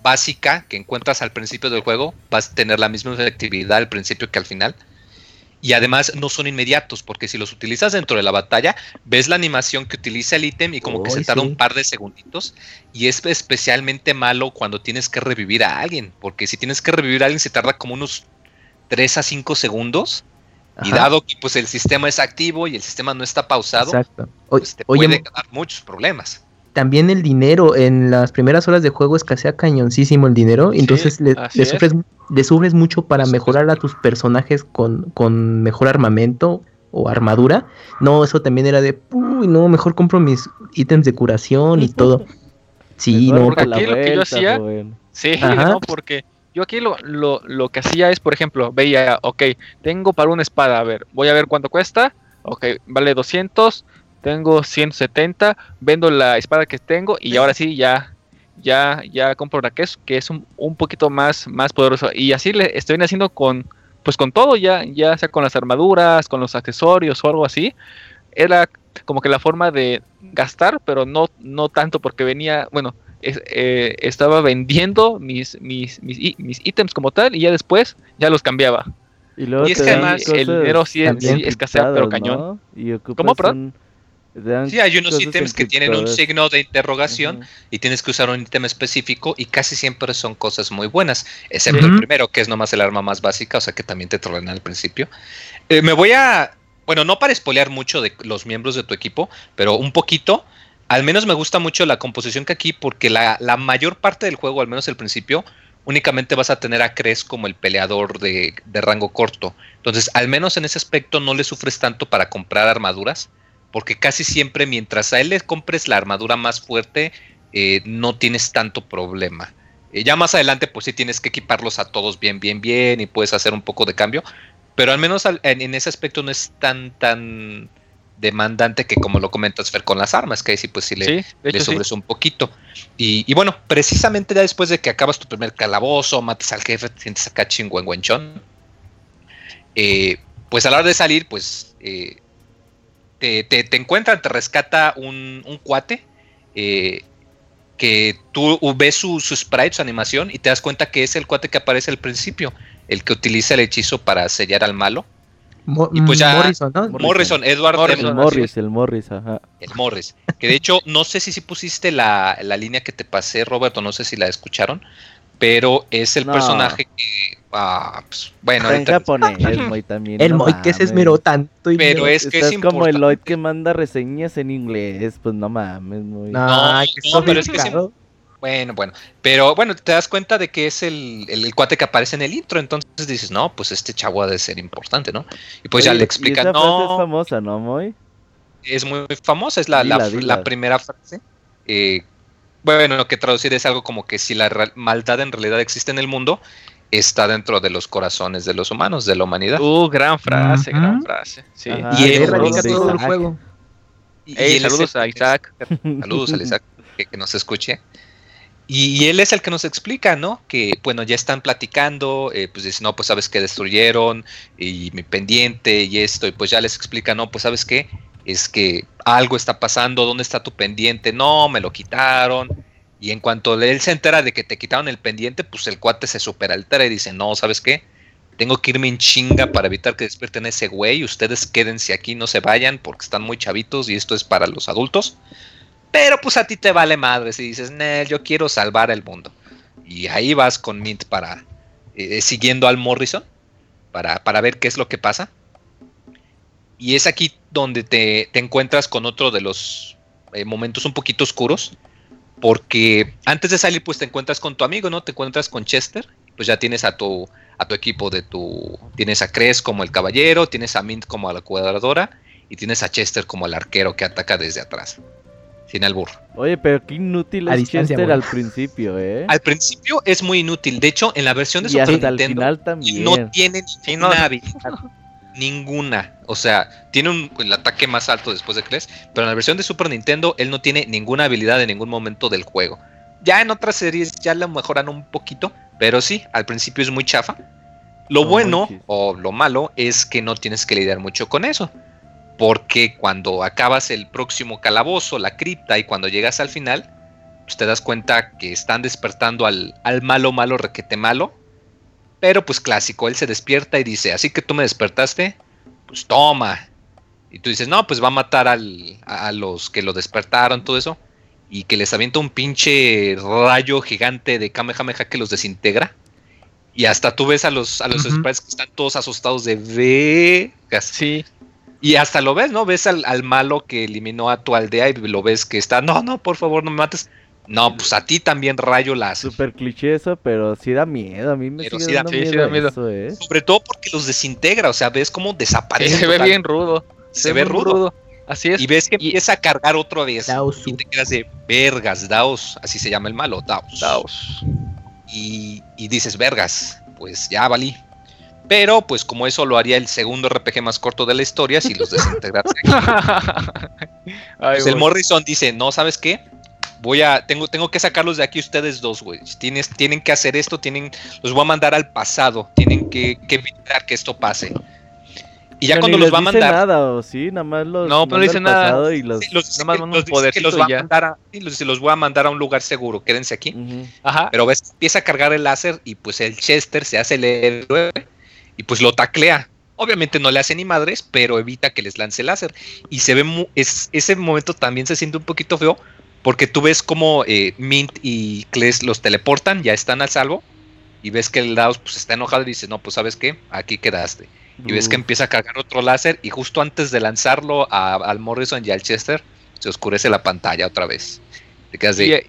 básica que encuentras al principio del juego, vas a tener la misma efectividad al principio que al final. Y además no son inmediatos, porque si los utilizas dentro de la batalla, ves la animación que utiliza el ítem y como que se tarda un par de segunditos. Y es especialmente malo cuando tienes que revivir a alguien, porque si tienes que revivir a alguien se tarda como unos 3 a 5 segundos. Y dado que pues el sistema es activo y el sistema no está pausado, pues, te puede dar muchos problemas también el dinero, en las primeras horas de juego escasea cañoncísimo el dinero, entonces le, sufres, mucho para mejorar a tus personajes con, con mejor armamento o armadura. No, eso también era de, uy, no, mejor compro mis ítems de curación y todo. Sí, no, porque aquí lo que yo hacía, sí, no, porque yo aquí lo, lo, lo que hacía es, por ejemplo, veía, ok, tengo para una espada, a ver, voy a ver cuánto cuesta, ok, vale 200, tengo 170, vendo la espada que tengo y ahora sí ya ya ya compro la que es que es un, un poquito más más poderoso y así le estoy haciendo con pues con todo ya ya sea con las armaduras, con los accesorios o algo así. Era como que la forma de gastar, pero no no tanto porque venía, bueno, eh, estaba vendiendo mis, mis, mis, mis, ítems como tal y ya después ya los cambiaba. Y, luego es que además el dinero sí, sí escasea, pero cañón. ¿Cómo, perdón? Sí, hay unos ítems que tienen un signo de interrogación y tienes que usar un ítem específico y casi siempre son cosas muy buenas, excepto el primero, que es nomás el arma más básica, o sea que también te trolean al principio. Eh, me voy a, bueno, no para espolear mucho de los miembros de tu equipo, pero un poquito. Al menos me gusta mucho la composición que aquí, porque la, la mayor parte del juego, al menos el principio, únicamente vas a tener a Cres como el peleador de, de rango corto. Entonces, al menos en ese aspecto no le sufres tanto para comprar armaduras porque casi siempre mientras a él le compres la armadura más fuerte, eh, no tienes tanto problema. Eh, ya más adelante, pues sí tienes que equiparlos a todos bien, bien, bien y puedes hacer un poco de cambio, pero al menos en, ese aspecto no es tan, tan demandante que como lo comentas, Fer, con las armas, que ahí sí, pues sí le, sobres un poquito. Y, bueno, precisamente ya después de que acabas tu primer calabozo, matas al jefe, te sientes acá chingüengüenchón, eh, pues a la hora de salir, pues eh, te, te, encuentran, te rescata un, cuate eh, que tú ves su, sprite, su animación, y te das cuenta que es el cuate que aparece al principio, el que utiliza el hechizo para sellar al malo. y pues ya, Morrison, ¿no? Morrison, Edward Morrison, el Morris, el Morris, ajá. El Morris. Que de hecho, no sé si, si pusiste la, la, línea que te pasé, Roberto, no sé si la escucharon, pero es el personaje que Ah, pues, bueno, en japonés, el Moy también. El Moy que se esmeró tanto. Y pero es que es como el Lloyd que manda reseñas en inglés, pues no mames. Muy... No, no, pero es que Bueno, bueno, pero bueno, te das cuenta de que es el, el, cuate que aparece en el intro, entonces dices, no, pues este chavo ha de ser importante, ¿no? Y pues ya le explican, no. es famosa, ¿no, Moy? Es muy famosa, es la, la, la primera frase eh, bueno, que traducir es algo como que si la maldad en realidad existe en el mundo, está dentro de los corazones de los humanos, de la humanidad. Uh, gran frase, gran frase. Sí. y él radica todo el juego. Y, saludos a Isaac. Saludos a Isaac, que, nos escuche. Y, él es el que nos explica, ¿no? Que, bueno, ya están platicando, eh, pues dice, no, pues sabes que destruyeron, y mi pendiente, y esto, y pues ya les explica, no, pues sabes qué, es que algo está pasando, ¿dónde está tu pendiente? No, me lo quitaron. Y en cuanto él se entera de que te quitaron el pendiente, pues el cuate se superaltera y dice, no, ¿sabes qué? Tengo que irme en chinga para evitar que despierten ese güey. Ustedes quédense aquí, no se vayan porque están muy chavitos y esto es para los adultos. Pero pues a ti te vale madre si dices, Nel, yo quiero salvar el mundo. Y ahí vas con Mint para, eh, siguiendo al Morrison, para, para ver qué es lo que pasa. Y es aquí donde te, encuentras con otro de los eh, momentos un poquito oscuros. Porque antes de salir, pues te encuentras con tu amigo, ¿no? Te encuentras con Chester. Pues ya tienes a tu, a tu equipo de tu. Tienes a Cres como el caballero, tienes a Mint como la cuadradora. Y tienes a Chester como el arquero que ataca desde atrás. Sin albur. Oye, pero qué inútil es Chester al principio, ¿eh? Al principio es muy inútil. De hecho, en la versión de Super Nintendo no tiene ninguna habilidad ninguna. O sea, tiene el ataque más alto después de Cres, pero en la versión de Super Nintendo él no tiene ninguna habilidad en ningún momento del juego. Ya en otras series ya lo mejoran un poquito, pero sí, al principio es muy chafa. Lo bueno o lo malo es que no tienes que lidiar mucho con eso. Porque cuando acabas el próximo calabozo, la cripta, y cuando llegas al final, pues te das cuenta que están despertando al, al malo, malo, requete malo pero pues clásico, él se despierta y dice, así que tú me despertaste, pues toma. Y tú dices, no, pues va a matar al, a los que lo despertaron, todo eso. Y que les avienta un pinche rayo gigante de Kamehameha que los desintegra. Y hasta tú ves a los, a los que están todos asustados de Vegas. Sí. Y hasta lo ves, ¿no? Ves al, al, malo que eliminó a tu aldea y lo ves que está, no, no, por favor, no me mates. No, pues a ti también rayo láser. Súper cliché eso, pero sí da miedo. A mí me sigue da, miedo, ¿eh? Sobre todo porque los desintegra, o sea, ves cómo desaparece. se ve bien rudo. Se, ve rudo. Así es. Y ves que empieza a cargar otra vez. Y te quedas de vergas, Daos. Así se llama el malo, Daos. Daos. Y, y dices, vergas, pues ya valí. Pero, pues como eso lo haría el segundo RPG más corto de la historia si los desintegrase. pues el Morrison dice, no, ¿sabes qué? Voy a, tengo, tengo que sacarlos de aquí ustedes dos, güey. Tienes, tienen que hacer esto, tienen, los voy a mandar al pasado, tienen que, evitar que esto pase. Y ya cuando los va a mandar. nada, o sí, nada más los. No, pero no dice nada. Y los, nada más un poder. los, va a mandar a, los, los, voy a mandar a un lugar seguro, quédense aquí. Ajá. Pero ves, empieza a cargar el láser y pues el Chester se hace el héroe y pues lo taclea. Obviamente no le hace ni madres, pero evita que les lance el láser. Y se ve, es, ese momento también se siente un poquito feo porque tú ves como eh, Mint y Kles los teleportan, ya están al salvo. Y ves que el Daos pues, está enojado y dice, no, pues sabes qué, aquí quedaste. Y ves que empieza a cargar otro láser y justo antes de lanzarlo al Morrison y al Chester, se oscurece la pantalla otra vez.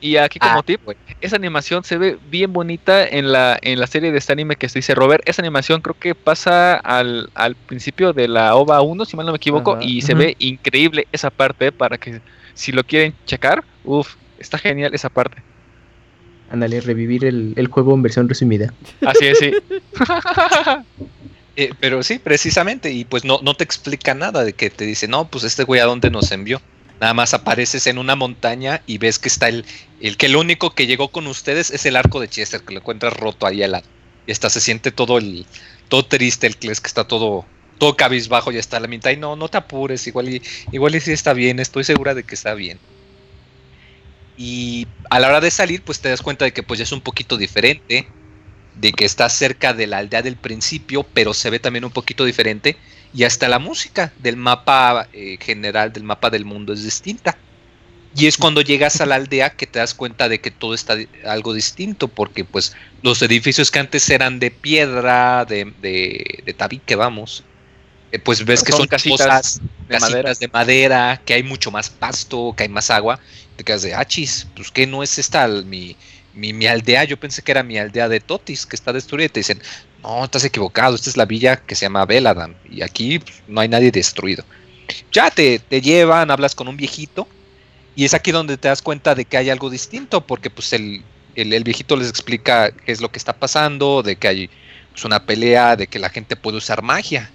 y, aquí como ah, tip, esa animación se ve bien bonita en la, en la serie de este anime que se dice Robert. Esa animación creo que pasa al, principio de la OVA 1, si mal no me equivoco, y se ve increíble esa parte para que si lo quieren checar, uff, está genial esa parte. Ándale, revivir el, juego en versión resumida. Así es, sí. Eh, pero sí, precisamente, y pues no, no te explica nada de que te dice, no, pues este güey a dónde nos envió. Nada más apareces en una montaña y ves que está el, el que el único que llegó con ustedes es el arco de Chester, que lo encuentras roto ahí al lado. Y hasta se siente todo el, todo triste, el que es que está todo, todo cabizbajo ya está a la mitad y no, no te apures, igual y, igual y sí está bien, estoy segura de que está bien. Y a la hora de salir, pues te das cuenta de que pues ya es un poquito diferente, de que está cerca de la aldea del principio, pero se ve también un poquito diferente y hasta la música del mapa eh, general, del mapa del mundo es distinta. Y es cuando llegas a la aldea que te das cuenta de que todo está algo distinto, porque pues los edificios que antes eran de piedra, de, de, tabique, vamos, pues ves que son, casitas, de, madera. de madera, que hay mucho más pasto, que hay más agua. Te quedas de, achis, ah, pues que no es esta mi, mi, aldea. Yo pensé que era mi aldea de Totis, que está destruida. Y te dicen, no, estás equivocado, esta es la villa que se llama Beladam. Y aquí pues, no hay nadie destruido. Ya te, te llevan, hablas con un viejito. Y es aquí donde te das cuenta de que hay algo distinto, porque pues el, el, viejito les explica qué es lo que está pasando, de que hay pues, una pelea, de que la gente puede usar magia.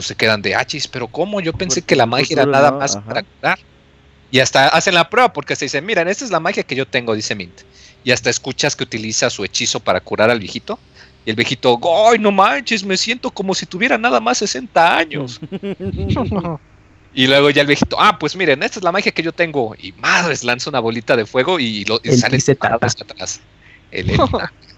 Pues se quedan de achis, pero ¿cómo? Yo pensé que la magia era nada más para curar. Y hasta hacen la prueba porque se dicen, miren, esta es la magia que yo tengo, dice Mint. Y hasta escuchas que utiliza su hechizo para curar al viejito. Y el viejito, ¡ay, no manches! Me siento como si tuviera nada más 60 años. y luego ya el viejito, ah, pues miren, esta es la magia que yo tengo. Y madres, lanza una bolita de fuego y, lo, sale atrás.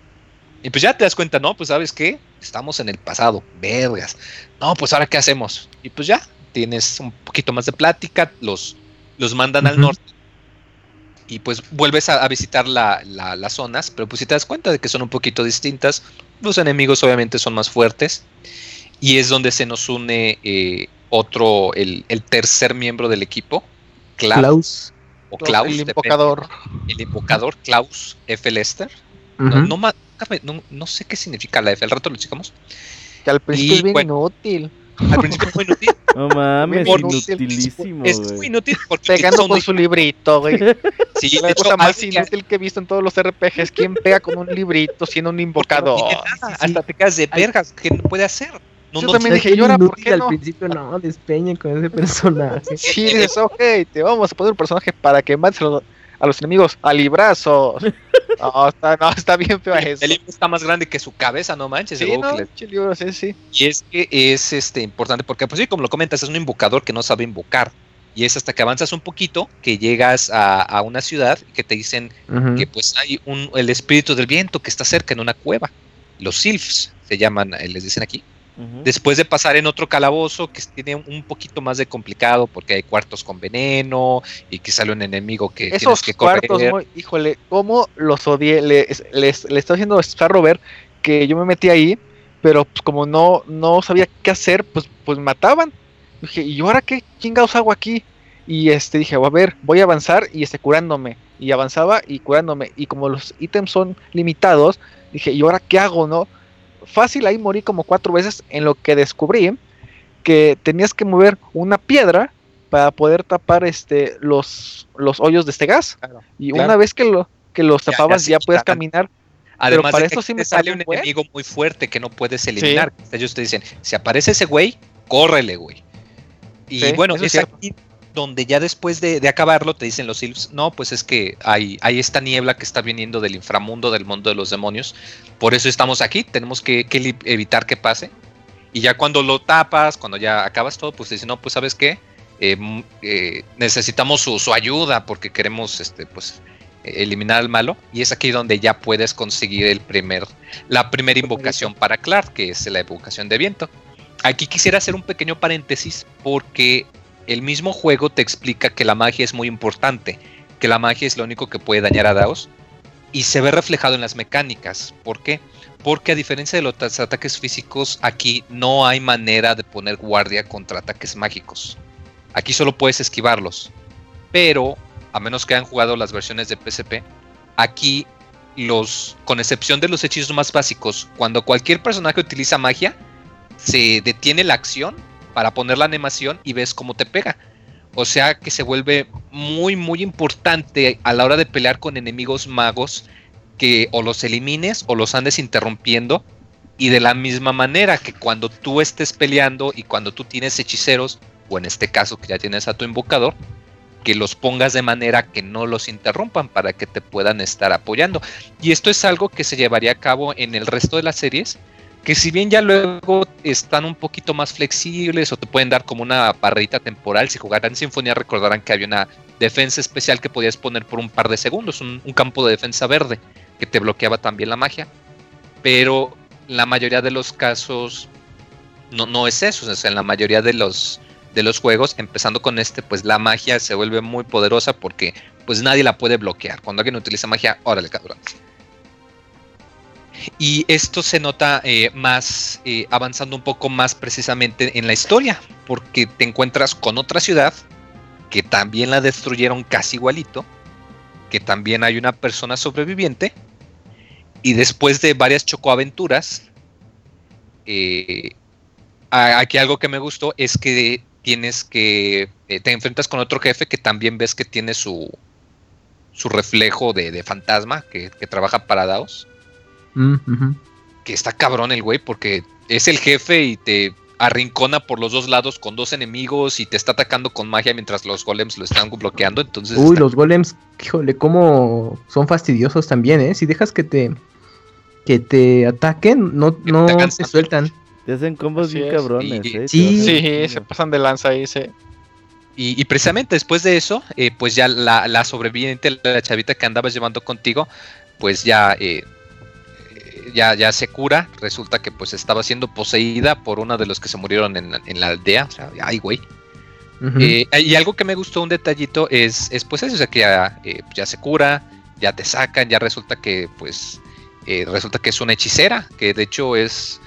y pues ya te das cuenta, ¿no? Pues sabes qué, estamos en el pasado, vergas. No, pues ahora qué hacemos. Y pues ya, tienes un poquito más de plática, los, los mandan al norte y pues vuelves a, visitar las zonas, pero pues si te das cuenta de que son un poquito distintas, los enemigos obviamente son más fuertes y es donde se nos une eh, otro, el, tercer miembro del equipo, Klaus. O Klaus, el invocador. el invocador, Klaus F. Lester. no, sé qué significa la F, al rato lo checamos. Que al principio es bien inútil. Al principio es muy inútil. No mames, es inutilísimo. Es muy inútil porque pegando con su librito, güey. Sí, la cosa más inútil que he visto en todos los RPGs. ¿Quién pega con un librito siendo un invocador? Hasta te quedas de vergas. ¿Qué puede hacer? No, Yo también dije, llora, ¿por qué no? Al principio no, despeñen con ese personaje. Sí, dices, ok, te vamos a poner un personaje para que mates a los enemigos a librazos. No, está, no, está bien feo eso. El libro está más grande que su cabeza, no manches. Sí, no, libro, sí, sí. Y es que es este, importante porque, pues sí, como lo comentas, es un invocador que no sabe invocar. Y es hasta que avanzas un poquito que llegas a, una ciudad que te dicen que pues hay un, el espíritu del viento que está cerca en una cueva. Los sylphs se llaman, eh, les dicen aquí. Después de pasar en otro calabozo que tiene un poquito más de complicado porque hay cuartos con veneno y que sale un enemigo que Esos tienes que cuartos, híjole, cómo los odié. Le, le, está haciendo Sparrow ver que yo me metí ahí, pero pues como no, no sabía qué hacer, pues, pues mataban. Dije, ¿y ahora qué chingados hago aquí? Y este dije, a ver, voy a avanzar y este curándome. Y avanzaba y curándome. Y como los ítems son limitados, dije, ¿y ahora qué hago, no? Fácil ahí morí como cuatro veces en lo que descubrí que tenías que mover una piedra para poder tapar este los, los hoyos de este gas. y una vez que lo que los tapabas ya, puedes caminar. Además para eso sí me sale un enemigo muy fuerte que no puedes eliminar. Ellos te dicen, si aparece ese güey, córrele, güey. Y bueno, es, aquí donde ya después de, acabarlo te dicen los Sylphs, no, pues es que hay, hay, esta niebla que está viniendo del inframundo, del mundo de los demonios, por eso estamos aquí, tenemos que, evitar que pase. Y ya cuando lo tapas, cuando ya acabas todo, pues te dicen, no, pues sabes qué, eh, eh, necesitamos su, ayuda porque queremos este, pues, eliminar al malo. Y es aquí donde ya puedes conseguir el primer, la primera invocación para Clark, que es la invocación de viento. Aquí quisiera hacer un pequeño paréntesis porque el mismo juego te explica que la magia es muy importante, que la magia es lo único que puede dañar a Daos y se ve reflejado en las mecánicas. ¿Por qué? Porque a diferencia de los ataques físicos, aquí no hay manera de poner guardia contra ataques mágicos. Aquí solo puedes esquivarlos. Pero, a menos que hayan jugado las versiones de PSP, aquí los, con excepción de los hechizos más básicos, cuando cualquier personaje utiliza magia, se detiene la acción para poner la animación y ves cómo te pega. O sea que se vuelve muy, muy importante a la hora de pelear con enemigos magos que o los elimines o los andes interrumpiendo. Y de la misma manera que cuando tú estés peleando y cuando tú tienes hechiceros, o en este caso que ya tienes a tu invocador, que los pongas de manera que no los interrumpan para que te puedan estar apoyando. Y esto es algo que se llevaría a cabo en el resto de las series que si bien ya luego están un poquito más flexibles o te pueden dar como una barrita temporal, si jugaran Sinfonía recordarán que había una defensa especial que podías poner por un par de segundos, un, campo de defensa verde que te bloqueaba también la magia, pero la mayoría de los casos no, no es eso, o sea, en la mayoría de los, de los juegos, empezando con este, pues la magia se vuelve muy poderosa porque pues nadie la puede bloquear. Cuando alguien utiliza magia, órale cabrón. Y esto se nota eh, más eh, avanzando un poco más precisamente en la historia, porque te encuentras con otra ciudad que también la destruyeron casi igualito, que también hay una persona sobreviviente, y después de varias chocoaventuras, eh, aquí algo que me gustó es que tienes que, te enfrentas con otro jefe que también ves que tiene su, su reflejo de, fantasma que, trabaja para Daos. Mm, que está cabrón el güey porque es el jefe y te arrincona por los dos lados con dos enemigos y te está atacando con magia mientras los golems lo están bloqueando. Entonces Uy, los golems, híjole, cómo son fastidiosos también, ¿eh? Si dejas que te que te ataquen, no, no te, sueltan. Te hacen combos bien cabrones, ¿eh? Sí, sí, se pasan de lanza ahí, sí. Y, precisamente después de eso, eh, pues ya la, la, sobreviviente, la chavita que andabas llevando contigo, pues ya, eh, ya, ya se cura. Resulta que pues estaba siendo poseída por uno de los que se murieron en, la aldea. O sea, ay, güey. Eh, y algo que me gustó, un detallito, es, es pues eso, o sea, que ya, ya se cura, ya te sacan, ya resulta que pues resulta que es una hechicera, que de hecho es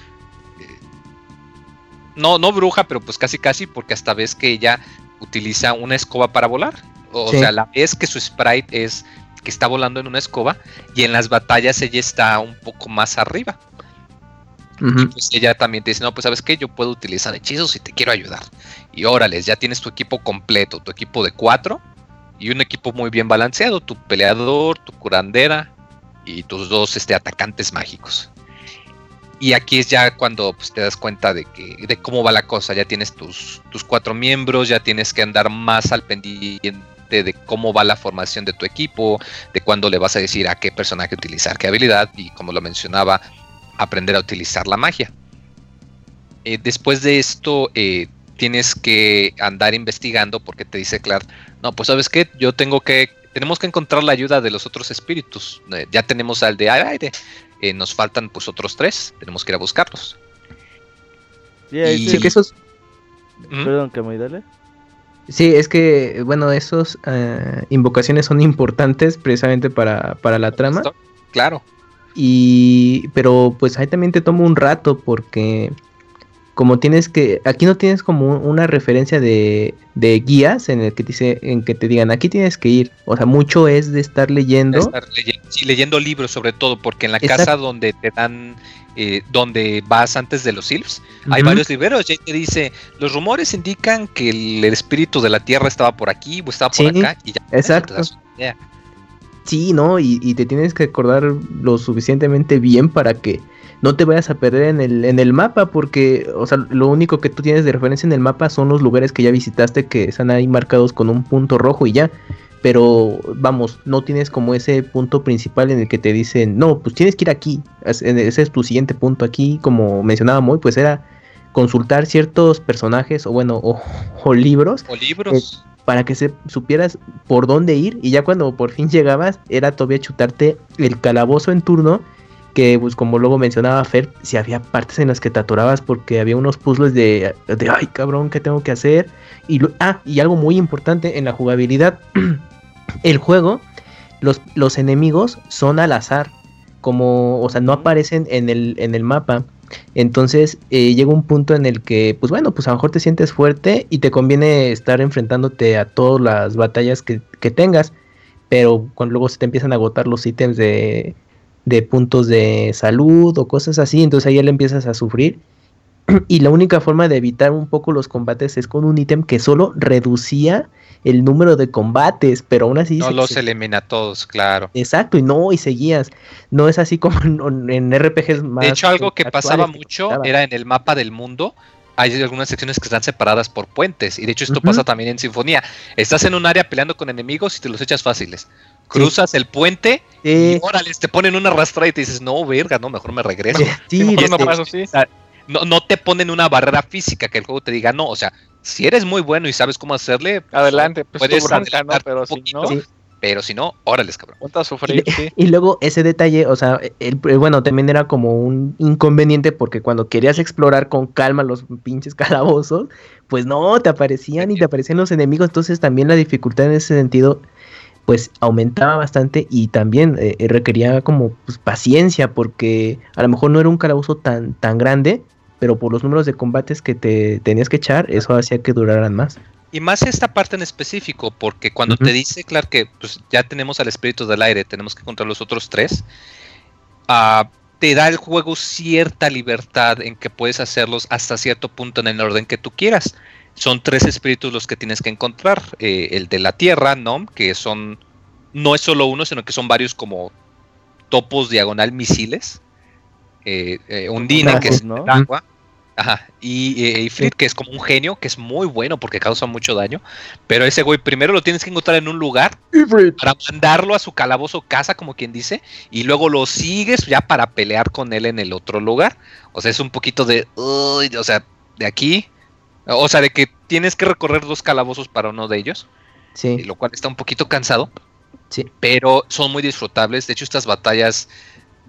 no, no bruja, pero pues casi casi, porque hasta ves que ella utiliza una escoba para volar. O sea, la vez que su sprite es que está volando en una escoba y en las batallas ella está un poco más arriba. Y pues ella también te dice, no, pues sabes qué, yo puedo utilizar hechizos y te quiero ayudar. Y órale, ya tienes tu equipo completo, tu equipo de cuatro y un equipo muy bien balanceado, tu peleador, tu curandera y tus dos este, atacantes mágicos. Y aquí es ya cuando pues, te das cuenta de, que, de cómo va la cosa. Ya tienes tus, tus cuatro miembros, ya tienes que andar más al pendiente de cómo va la formación de tu equipo, de cuándo le vas a decir a qué personaje utilizar qué habilidad y como lo mencionaba, aprender a utilizar la magia. Eh, después de esto eh, tienes que andar investigando porque te dice Clark, no, pues sabes qué, yo tengo que, tenemos que encontrar la ayuda de los otros espíritus. Eh, ya tenemos al de aire, eh, nos faltan pues otros tres, tenemos que ir a buscarlos. Sí que esos... Perdón, que muy dale. Sí, es que, bueno, esos eh, invocaciones son importantes precisamente para, para la trama. Claro. Y, pero pues ahí también te toma un rato porque como tienes que, aquí no tienes como una referencia de, de, guías en el que dice, en que te digan, aquí tienes que ir. O sea, mucho es de estar leyendo. Estar leyendo sí, leyendo libros sobre todo, porque en la casa donde te dan, eh, donde vas antes de los Silves, hay varios libros. Y te dice, los rumores indican que el, espíritu de la tierra estaba por aquí o estaba por acá. Y ya, exacto. Sí, ¿no? Y, y te tienes que acordar lo suficientemente bien para que no te vayas a perder en el, en el mapa, porque, o sea, lo único que tú tienes de referencia en el mapa son los lugares que ya visitaste que están ahí marcados con un punto rojo y ya. Pero vamos, no tienes como ese punto principal en el que te dicen, no, pues tienes que ir aquí. Ese es tu siguiente punto aquí, como mencionaba muy, pues era consultar ciertos personajes o bueno, o, libros. O libros. Eh, para que se supieras por dónde ir y ya cuando por fin llegabas era todavía chutarte el calabozo en turno que pues como luego mencionaba Fer, si había partes en las que te atorabas porque había unos puzzles de, de ay cabrón, ¿qué tengo que hacer? Y, ah, y algo muy importante en la jugabilidad, el juego, los, los enemigos son al azar, como, o sea, no aparecen en el, en el mapa. Entonces eh, llega un punto en el que, pues bueno, pues a lo mejor te sientes fuerte y te conviene estar enfrentándote a todas las batallas que, que tengas. Pero cuando luego se te empiezan a agotar los ítems de, de puntos de salud o cosas así, entonces ahí ya le empiezas a sufrir. Y la única forma de evitar un poco los combates es con un ítem que solo reducía el número de combates, pero aún así... No los elimina todos, claro. Exacto, y no, y seguías. No es así como en, RPGs más... De hecho, algo que pasaba mucho era en el mapa del mundo, hay algunas secciones que están separadas por puentes. Y de hecho esto pasa también en Sinfonía. Estás en un área peleando con enemigos y te los echas fáciles. Cruzas el puente y órale, te ponen una arrastrada y te dices, no, verga, no, mejor me regreso. no, no, te ponen una barrera física que el juego te diga, no, o sea, si eres muy bueno y sabes cómo hacerle, adelante, pues puedes adelantar pero si no, pero si no, órale, cabrón. y, luego ese detalle, o sea, el, bueno, también era como un inconveniente porque cuando querías explorar con calma los pinches calabozos, pues no, te aparecían y te aparecían los enemigos, entonces también la dificultad en ese sentido pues aumentaba bastante y también eh, requería como pues, paciencia porque a lo mejor no era un calabozo tan, tan grande, pero por los números de combates que te tenías que echar, eso hacía que duraran más. Y más esta parte en específico, porque cuando te dice, claro, que pues, ya tenemos al espíritu del aire, tenemos que encontrar los otros tres, ah, te da el juego cierta libertad en que puedes hacerlos hasta cierto punto en el orden que tú quieras. Son tres espíritus los que tienes que encontrar. Eh, el de la tierra, ¿no? Que son, no es solo uno, sino que son varios como topos diagonal misiles. Eh, eh Undine, que es agua. Ajá. Y eh, que es como un genio, que es muy bueno porque causa mucho daño. Pero ese güey primero lo tienes que encontrar en un lugar para mandarlo a su calabozo casa, como quien dice. Y luego lo sigues ya para pelear con él en el otro lugar. O sea, es un poquito de. o sea, de aquí. O sea, de que tienes que recorrer dos calabozos para uno de ellos. Sí. Lo cual está un poquito cansado. Sí. Pero son muy disfrutables. De hecho, estas batallas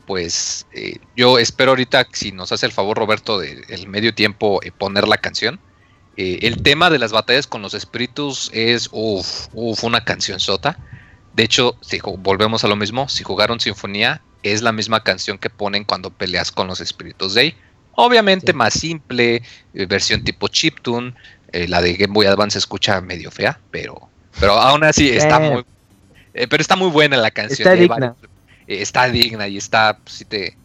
pues eh, yo espero ahorita, si nos hace el favor Roberto del el medio tiempo, eh, poner la canción. Eh, el tema de las batallas con los espíritus es, uff, uf, una canción sota. De hecho, si volvemos a lo mismo, si jugaron Sinfonía, es la misma canción que ponen cuando peleas con los espíritus de ahí. Obviamente más simple, versión tipo chiptune. la de Game Boy Advance se escucha medio fea, pero, pero aún así está muy, pero está muy buena la canción. Está eh, está digna y está, pues, te,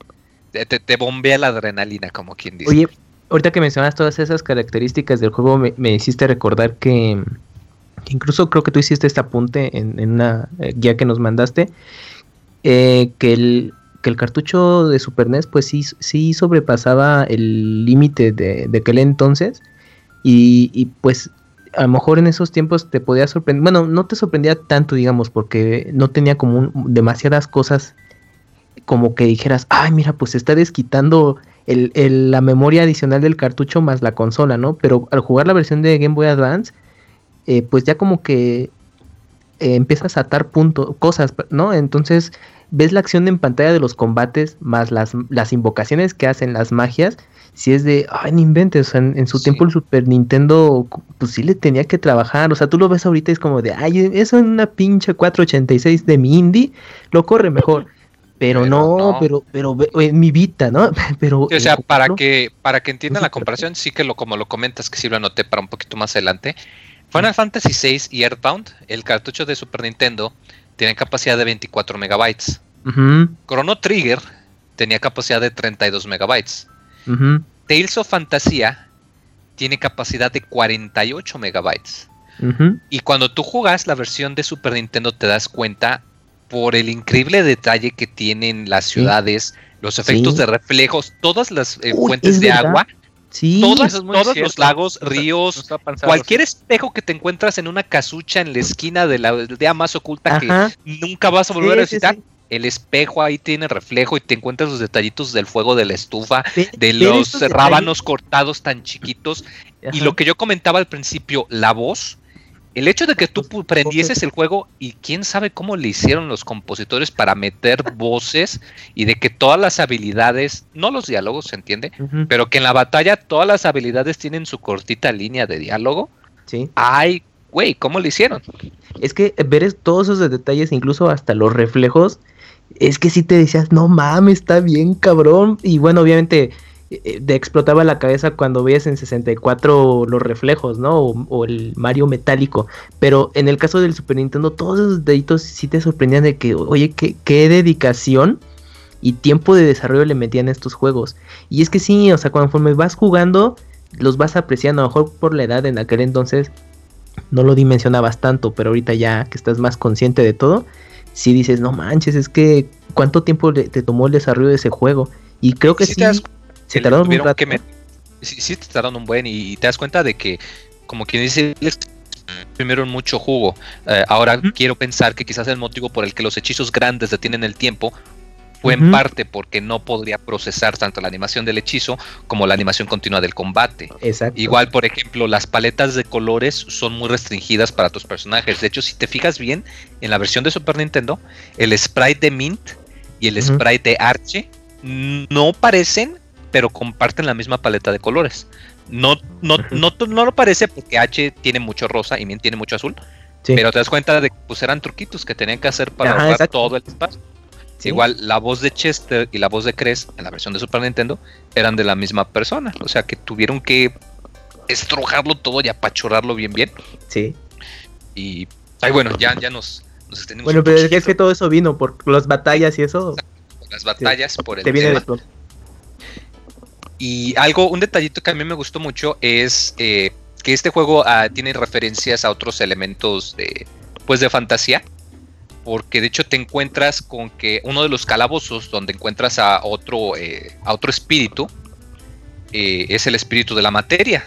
te, bombea la adrenalina, como quien dice. Oye, ahorita que mencionas todas esas características del juego, me, hiciste recordar que, incluso creo que tú hiciste este apunte en, una eh, guía que nos mandaste, eh, que el que el cartucho de Super NES pues sí, sí sobrepasaba el límite de, de, aquel entonces y, y, pues a lo mejor en esos tiempos te podía sorprender, bueno, no te sorprendía tanto, digamos, porque no tenía como demasiadas cosas como que dijeras, ay, mira, pues está desquitando el, la memoria adicional del cartucho más la consola, ¿no? Pero al jugar la versión de Game Boy Advance, eh, pues ya como que eh, empiezas a atar puntos, cosas, ¿no? Entonces ves la acción en pantalla de los combates más las, las invocaciones que hacen las magias si es de, ay, no inventes, o sea, en, su tiempo el Super Nintendo, pues sí le tenía que trabajar, o sea, tú lo ves ahorita y es como de, ay, eso en una pinche 486 de mi indie, lo corre mejor. Pero, no, pero, pero, en mi Vita, ¿no? Pero. O sea, para que, para que entiendan la comparación, sí que lo, como lo comentas, que sí lo anoté para un poquito más adelante. Final Fantasy VI y Earthbound, el cartucho de Super Nintendo, tiene capacidad de 24 megabytes. Chrono Trigger tenía capacidad de 32 megabytes. Tales of Fantasía tiene capacidad de 48 megabytes. Y cuando tú jugas la versión de Super Nintendo te das cuenta por el increíble detalle que tienen las ciudades, los efectos de reflejos, todas las eh, fuentes de agua. Todos los lagos, ríos, cualquier espejo que te encuentras en una casucha en la esquina de la aldea más oculta que nunca vas a volver a visitar, el espejo ahí tiene reflejo y te encuentras los detallitos del fuego de la estufa, de los rábanos cortados tan chiquitos. Y lo que yo comentaba al principio, la voz, el hecho de que tú prendieses el juego y quién sabe cómo le hicieron los compositores para meter voces y de que todas las habilidades, no los diálogos, ¿se entiende? Pero que en la batalla todas las habilidades tienen su cortita línea de diálogo. Sí. Ay, güey, ¿cómo le hicieron? Es que ver todos esos detalles, incluso hasta los reflejos, es que si te decías, no mames, está bien cabrón. Y bueno, obviamente te explotaba la cabeza cuando veías en 64 los reflejos, ¿no? O, el Mario metálico. Pero en el caso del Super Nintendo, todos esos deditos sí te sorprendían de que, oye, qué, qué dedicación y tiempo de desarrollo le metían a estos juegos. Y es que sí, o sea, conforme vas jugando, los vas apreciando. A lo mejor por la edad en aquel entonces no lo dimensionabas tanto, pero ahorita ya que estás más consciente de todo si dices, no manches, es que cuánto tiempo te tomó el desarrollo de ese juego. Y creo que sí, se tardaron un rato. sí, te tardaron un buen y, te das cuenta de que, como quien dice, primero mucho jugo. Eh, ahora quiero pensar que quizás el motivo por el que los hechizos grandes detienen el tiempo fue en parte porque no podría procesar tanto la animación del hechizo como la animación continua del combate. Exacto. Igual, por ejemplo, las paletas de colores son muy restringidas para tus personajes. De hecho, si te fijas bien, en la versión de Super Nintendo, el sprite de Mint y el sprite de Archie no parecen, pero comparten la misma paleta de colores. No, no, no, no, lo parece porque H tiene mucho rosa y Mint tiene mucho azul. Pero te das cuenta de que pues, eran truquitos que tenían que hacer para ahorrar todo el espacio. Igual la voz de Chester y la voz de Cres en la versión de Super Nintendo eran de la misma persona. O sea que tuvieron que estrujarlo todo y apachurrarlo bien bien. Sí. Y ay, bueno, ya, ya nos, nos extendimos. Bueno, pero es que todo eso vino por las batallas y eso. Por las batallas, por el te viene tema. De y algo, un detallito que a mí me gustó mucho es eh, que este juego ah, tiene referencias a otros elementos de, pues de fantasía. Porque de hecho te encuentras con que uno de los calabozos donde encuentras a otro, eh, a otro espíritu eh, es el espíritu de la materia.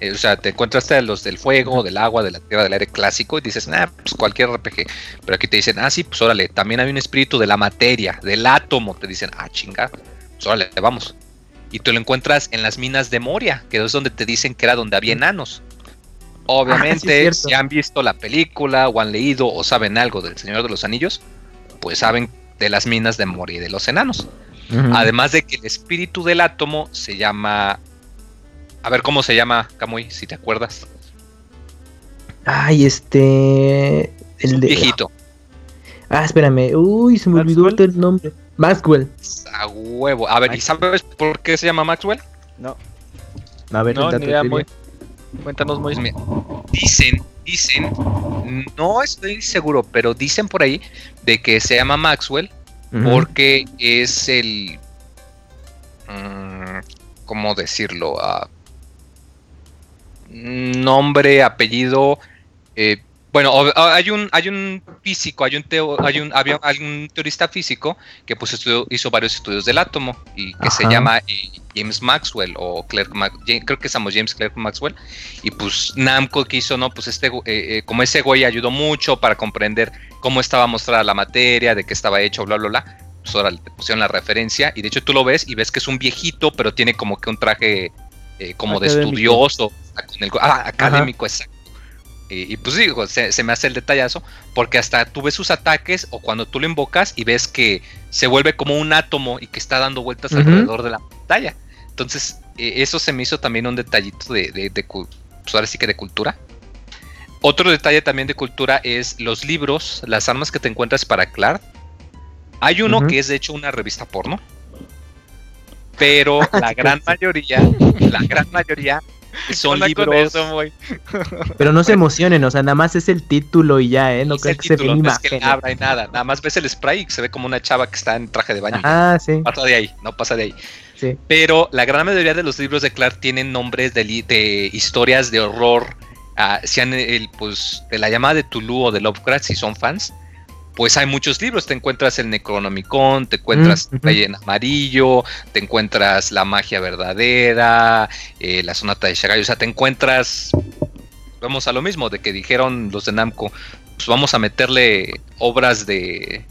Eh, o sea, te encuentras a los del fuego, del agua, de la tierra, del aire clásico y dices, nah, pues cualquier RPG. Pero aquí te dicen, ah, sí, pues órale, también hay un espíritu de la materia, del átomo. Te dicen, ah, chinga, pues órale, vamos. Y te lo encuentras en las minas de Moria, que es donde te dicen que era donde había enanos. Obviamente, si han visto la película o han leído o saben algo del Señor de los Anillos, pues saben de las minas de Moria y de los enanos. Además de que el espíritu del átomo se llama. A ver cómo se llama, Kamui, si te acuerdas. Ay, este. El de... viejito. Ah, espérame. Uy, se me olvidó el nombre. Maxwell. A huevo. A ver, ¿y sabes por qué se llama Maxwell? No. A ver, no, Cuéntanos, muy Dicen, dicen, no estoy seguro, pero dicen por ahí de que se llama Maxwell porque es el. Mm, ¿Cómo decirlo? Ah, nombre, apellido. Eh, bueno, hay un, hay un físico, hay un, hay un, había algún teorista físico que pues hizo varios estudios del átomo y que se llama eh, James Maxwell o Clerk creo que estamos James Clerk Maxwell. Y pues Namco que hizo, no, pues este, eh, eh, como ese güey ayudó mucho para comprender cómo estaba mostrada la materia, de qué estaba hecho, bla, bla, bla, pues ahora le pusieron la referencia y de hecho tú lo ves y ves que es un viejito, pero tiene como que un traje como de estudioso, ah, académico, exacto y, pues digo, se, me hace el detallazo, porque hasta tú ves sus ataques o cuando tú lo invocas y ves que se vuelve como un átomo y que está dando vueltas alrededor de la pantalla. Entonces, e, eso se me hizo también un detallito de, de, pues ahora sí que de cultura. Otro detalle también de cultura es los libros, las armas que te encuentras para Clark. Hay uno que es de hecho una revista porno. Pero la gran mayoría, la gran mayoría son libros. Pero no se emocionen, o sea, nada más es el título y ya, ¿eh? No creo que se ve no es que abra y nada. Nada más ves el spray y se ve como una chava que está en traje de baño. Ah, sí. Pasa de ahí, no pasa de ahí. Sí. Pero la gran mayoría de los libros de Clark tienen nombres de, de historias de horror. Uh, sean el, pues, de la llamada de Tulu o de Lovecraft, si son fans pues hay muchos libros. Te encuentras el Necronomicon, te encuentras mm, en Amarillo, te encuentras La Magia Verdadera, eh, La Sonata de Shagai. O sea, te encuentras. Vamos a lo mismo, de que dijeron los de Namco, pues vamos a meterle obras de,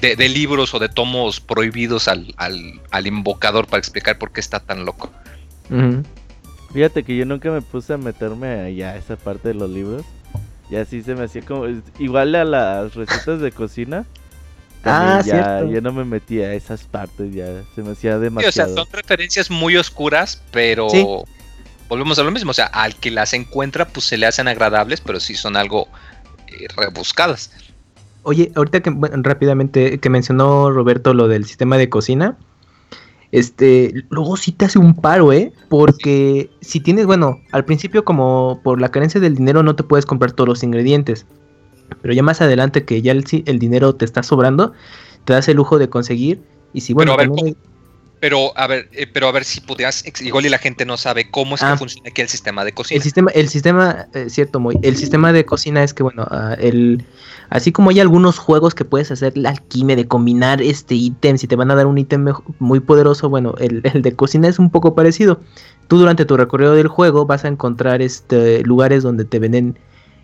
de, libros o de tomos prohibidos al, al, invocador para explicar por qué está tan loco. Fíjate que yo nunca me puse a meterme allá a esa parte de los libros. Y así se me hacía como. Igual a las recetas de cocina. Ah, ya, ya no me metía a esas partes, ya se me hacía demasiado. o sea, son referencias muy oscuras, pero volvemos a lo mismo. O sea, al que las encuentra, pues se le hacen agradables, pero sí son algo eh, rebuscadas. Oye, ahorita que rápidamente que mencionó Roberto lo del sistema de cocina, este, luego sí te hace un paro, ¿eh? Porque si tienes, bueno, al principio como por la carencia del dinero no te puedes comprar todos los ingredientes. Pero ya más adelante que ya el, el dinero te está sobrando, te das el lujo de conseguir. Y si, bueno, pero a ver, eh, pero a ver si pudieras, igual y la gente no sabe cómo es que ah. funciona aquí el sistema de cocina. El sistema, el sistema, eh, cierto, muy, el sistema de cocina es que bueno, ah, el, así como hay algunos juegos que puedes hacer la alquimia de combinar este ítem, si te van a dar un ítem muy poderoso, bueno, el, de cocina es un poco parecido. Tú durante tu recorrido del juego vas a encontrar este lugares donde te venden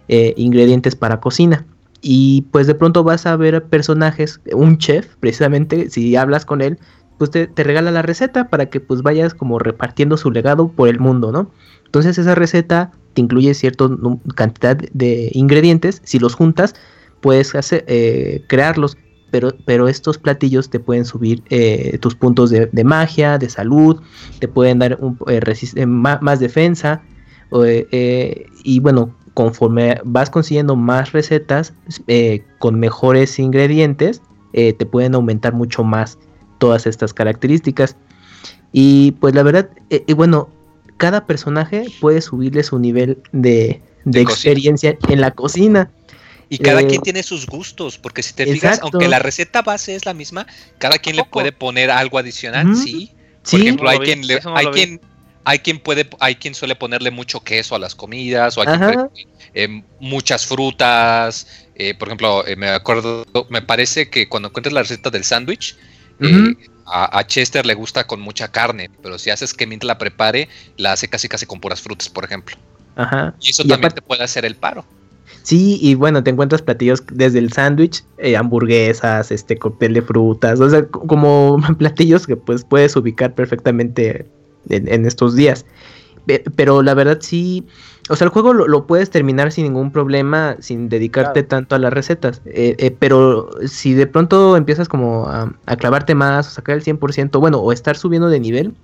eh, ingredientes para cocina. Y pues de pronto vas a ver personajes, un chef, precisamente, si hablas con él, pues te, regala la receta para que pues vayas como repartiendo su legado por el mundo, ¿no? Entonces esa receta te incluye cierta cantidad de ingredientes, si los juntas puedes eh, crearlos, pero, pero estos platillos te pueden subir eh, tus puntos de, magia, de salud, te pueden dar un, eh, más, defensa, y bueno, conforme vas consiguiendo más recetas con mejores ingredientes, te pueden aumentar mucho más todas estas características. Y pues la verdad, eh, eh, bueno, cada personaje puede subirle su nivel de, experiencia en la cocina. Y cada eh, quien tiene sus gustos, porque si te fijas, aunque la receta base es la misma, cada quien le puede poner algo adicional, sí. Por ejemplo, hay quien, hay quien hay quien puede, hay quien suele ponerle mucho queso a las comidas, o hay quien eh, muchas frutas. Eh, por ejemplo, eh, me acuerdo, me parece que cuando encuentres la receta del sándwich, a, Chester le gusta con mucha carne, pero si haces que mientras la prepare, la hace casi casi con puras frutas, por ejemplo. Ajá. Y eso también te puede hacer el paro. Sí, y bueno, te encuentras platillos desde el sándwich, hamburguesas, este cóctel de frutas, o sea, como platillos que pues puedes ubicar perfectamente en, estos días. Pero la verdad sí, o sea, el juego lo, puedes terminar sin ningún problema, sin dedicarte tanto a las recetas. Eh, eh, pero si de pronto empiezas como a, clavarte más, o sacar el 100%, bueno, o estar subiendo de nivel.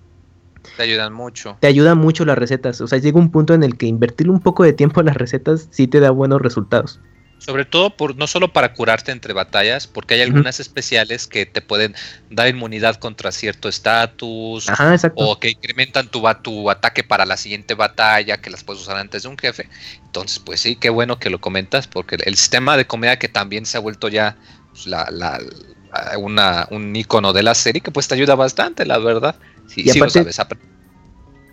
Te ayudan mucho. Te ayudan mucho las recetas. O sea, llega un punto en el que invertir un poco de tiempo en las recetas sí te da buenos resultados. Sobre todo por no solo para curarte entre batallas, porque hay algunas especiales que te pueden dar inmunidad contra cierto estatus o que incrementan tu, tu ataque para la siguiente batalla, que las puedes usar antes de un jefe. Entonces, pues sí, qué bueno que lo comentas, porque el sistema de comida que también se ha vuelto ya pues, la, la, una, un icono de la serie, que pues te ayuda bastante, la verdad. Sí, sí lo sabes.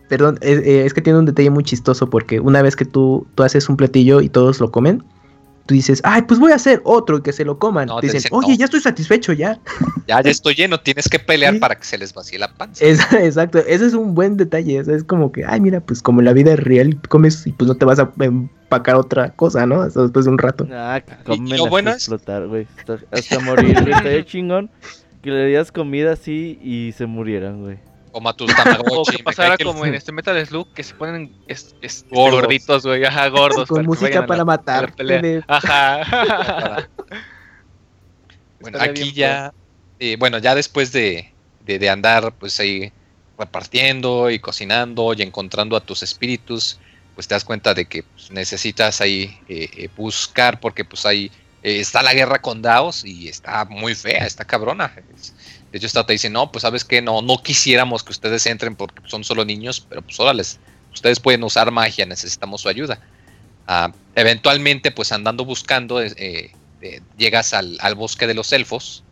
Perdón, es, eh, es, que tiene un detalle muy chistoso porque una vez que tú, tú haces un platillo y todos lo comen, tú dices, ay, pues voy a hacer otro y que se lo coman. te, dicen, oye, ya estoy satisfecho ya. Ya, ya estoy lleno, tienes que pelear para que se les vacíe la panza. exacto, ese es un buen detalle. Es, como que, ay, mira, pues como en la vida real comes y pues no te vas a empacar otra cosa, ¿no? después de un rato. Ah, comen explotar, güey. Hasta, morir, güey. Estaría chingón que le dieras comida así y se murieran, güey. Como a tus tamagotchi. o que pasara como en este Metal Slug, que se ponen gorditos, güey, ajá, gordos. Con música para matar. Ajá. bueno, aquí ya, eh, bueno, ya después de, de, andar, pues ahí repartiendo y cocinando y encontrando a tus espíritus, pues te das cuenta de que pues, necesitas ahí eh, eh, buscar, porque pues ahí está la guerra con Daos y está muy fea, está cabrona. De hecho, te dice, no, pues sabes que no, no quisiéramos que ustedes entren porque son solo niños, pero pues órales, ustedes pueden usar magia, necesitamos su ayuda. Ah, eventualmente, pues andando buscando, eh, eh, llegas al, bosque de los elfos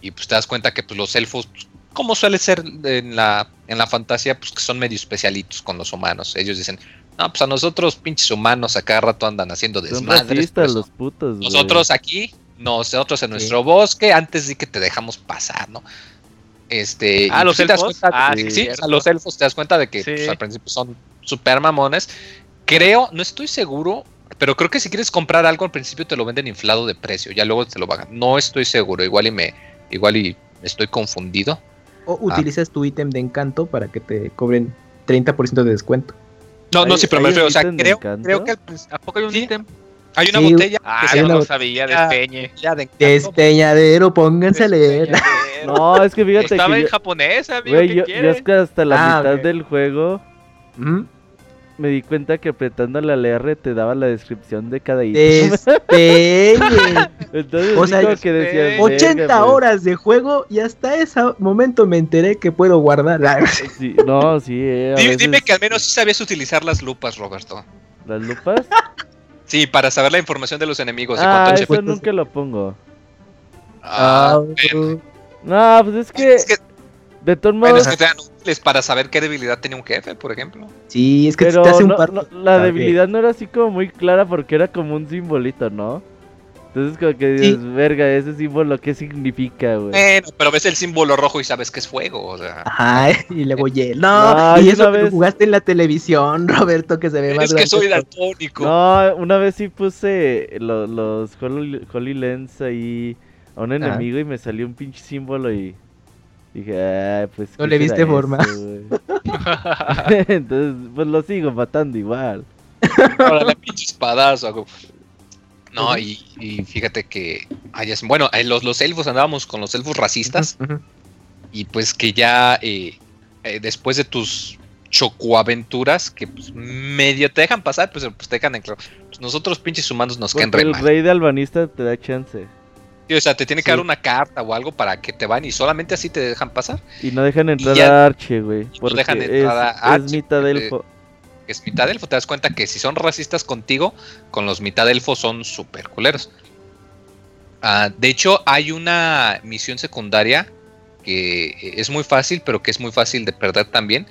y pues te das cuenta que pues, los elfos, como suele ser en la, en la fantasía, pues que son medio especialitos con los humanos. Ellos dicen, no, pues a nosotros pinches humanos a cada rato andan haciendo desmadres. los putos, nosotros aquí nosotros en nuestro bosque antes de que te dejamos pasar, ¿no? Este, ah, los elfos. Ah, sí, a los elfos te das cuenta de que pues, al principio son super mamones. Creo, no estoy seguro, pero creo que si quieres comprar algo al principio te lo venden inflado de precio, ya luego te lo bajan. No estoy seguro, igual y me, igual y estoy confundido. O utilizas tu ítem de encanto para que te cobren 30% de descuento. No, no, sí, pero me refiero, o sea, creo, creo que ¿a poco hay un ítem? Hay una botella ah, que no sabía, despeñe. Despeñadero, pónganse a leer. No, es que fíjate Estaba en japonés, amigo, yo, yo, es que hasta la ah, mitad del juego me di cuenta que apretando la LR te daba la descripción de cada ítem. Despeñe. Entonces, o sea, que decías, 80 pues". horas de juego y hasta ese momento me enteré que puedo guardar. no, sí. Eh, dime, que al menos sí sabías utilizar las lupas, Roberto. ¿Las lupas? Sí, para saber la información de los enemigos. Ah, eso nunca lo pongo. Ah, ah no, pues es que, de todos modos. es que útiles para saber qué debilidad tenía un jefe, por ejemplo. Sí, es que te hace un par... la debilidad no era así como muy clara porque era como un simbolito, ¿no? Entonces como que dices, verga, ese símbolo, ¿qué significa, güey? Bueno, pero ves el símbolo rojo y sabes que es fuego, o sea. Ajá, y luego hielo. No, y eso que jugaste en la televisión, Roberto, que se ve más Es que soy daltónico. No, una vez sí puse los, los Holy, Lens ahí a un enemigo y me salió un pinche símbolo y dije, ah, pues... No le viste forma. Entonces, pues lo sigo matando igual. Ahora la pinche espadazo, no, y, fíjate que bueno, los, los elfos andábamos con los elfos racistas. Y pues que ya eh, eh, después de tus chocoaventuras, que pues medio te dejan pasar, pues, pues te dejan en claro. Pues nosotros pinches humanos nos quedan re El rey de albanista te da chance. Sí, o sea, te tiene que dar una carta o algo para que te van y solamente así te dejan pasar. Y no dejan entrar a Arche, güey. No dejan entrar a Arche. Es mitad elfo es mitad elfo, te das cuenta que si son racistas contigo, con los mitad elfos son super culeros. Ah, de hecho, hay una misión secundaria que es muy fácil, pero que es muy fácil de perder también,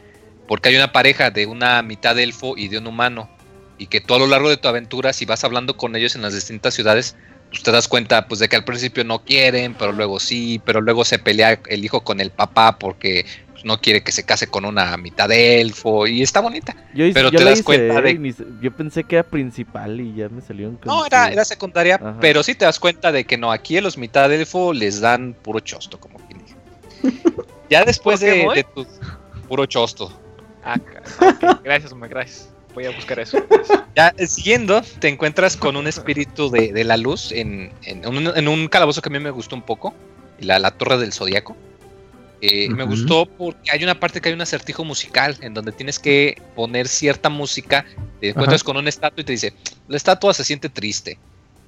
porque hay una pareja de una mitad elfo y de un humano, y que tú a lo largo de tu aventura, si vas hablando con ellos en las distintas ciudades, pues te das cuenta pues de que al principio no quieren, pero luego sí, pero luego se pelea el hijo con el papá porque no quiere que se case con una mitad de elfo y está bonita. pero te das cuenta de ¿eh? yo pensé que era principal y ya me salió un No, era, era secundaria, pero sí te das cuenta de que no, aquí a los mitad de elfo les dan puro chosto, como quien Ya después de, tu puro chosto. Ah, gracias, hombre, gracias. Voy a buscar eso. Ya eh, siguiendo, te encuentras con un espíritu de, la luz en, un, calabozo que a mí me gustó un poco, la, la Torre del Zodíaco. Eh, me gustó porque hay una parte que hay un acertijo musical en donde tienes que poner cierta música, te encuentras con una estatua y te dice, la estatua se siente triste.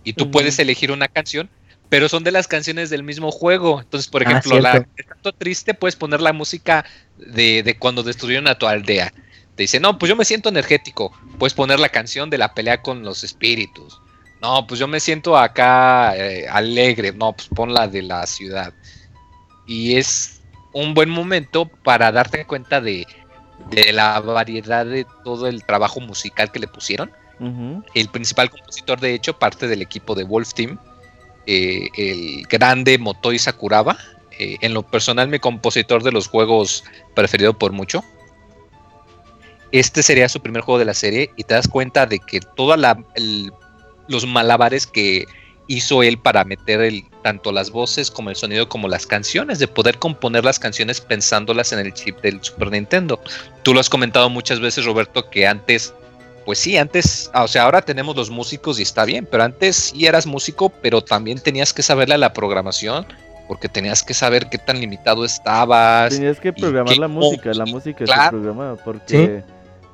Y tú puedes elegir una canción, pero son de las canciones del mismo juego. Entonces, por ah, ejemplo, la estatua triste puedes poner la música de, de cuando destruyeron a tu aldea te dice, no, pues yo me siento energético. Puedes poner la canción de la pelea con los espíritus. No, pues yo me siento acá eh, alegre. No, pues pon la de la ciudad. Y es un buen momento para darte cuenta de, la variedad de todo el trabajo musical que le pusieron. El principal compositor, de hecho, parte del equipo de Wolf Team, eh, el grande Motoi Sakuraba. Eh, en lo personal, mi compositor de los juegos preferido por mucho este sería su primer juego de la serie y te das cuenta de que todos los malabares que hizo él para meter el, tanto las voces como el sonido como las canciones, de poder componer las canciones pensándolas en el chip del Super Nintendo. Tú lo has comentado muchas veces, Roberto, que antes, pues sí, antes, ah, o sea, ahora tenemos los músicos y está bien, pero antes sí eras músico, pero también tenías que saberle a la programación porque tenías que saber qué tan limitado estabas. Tenías que programar la música, la música se programaba porque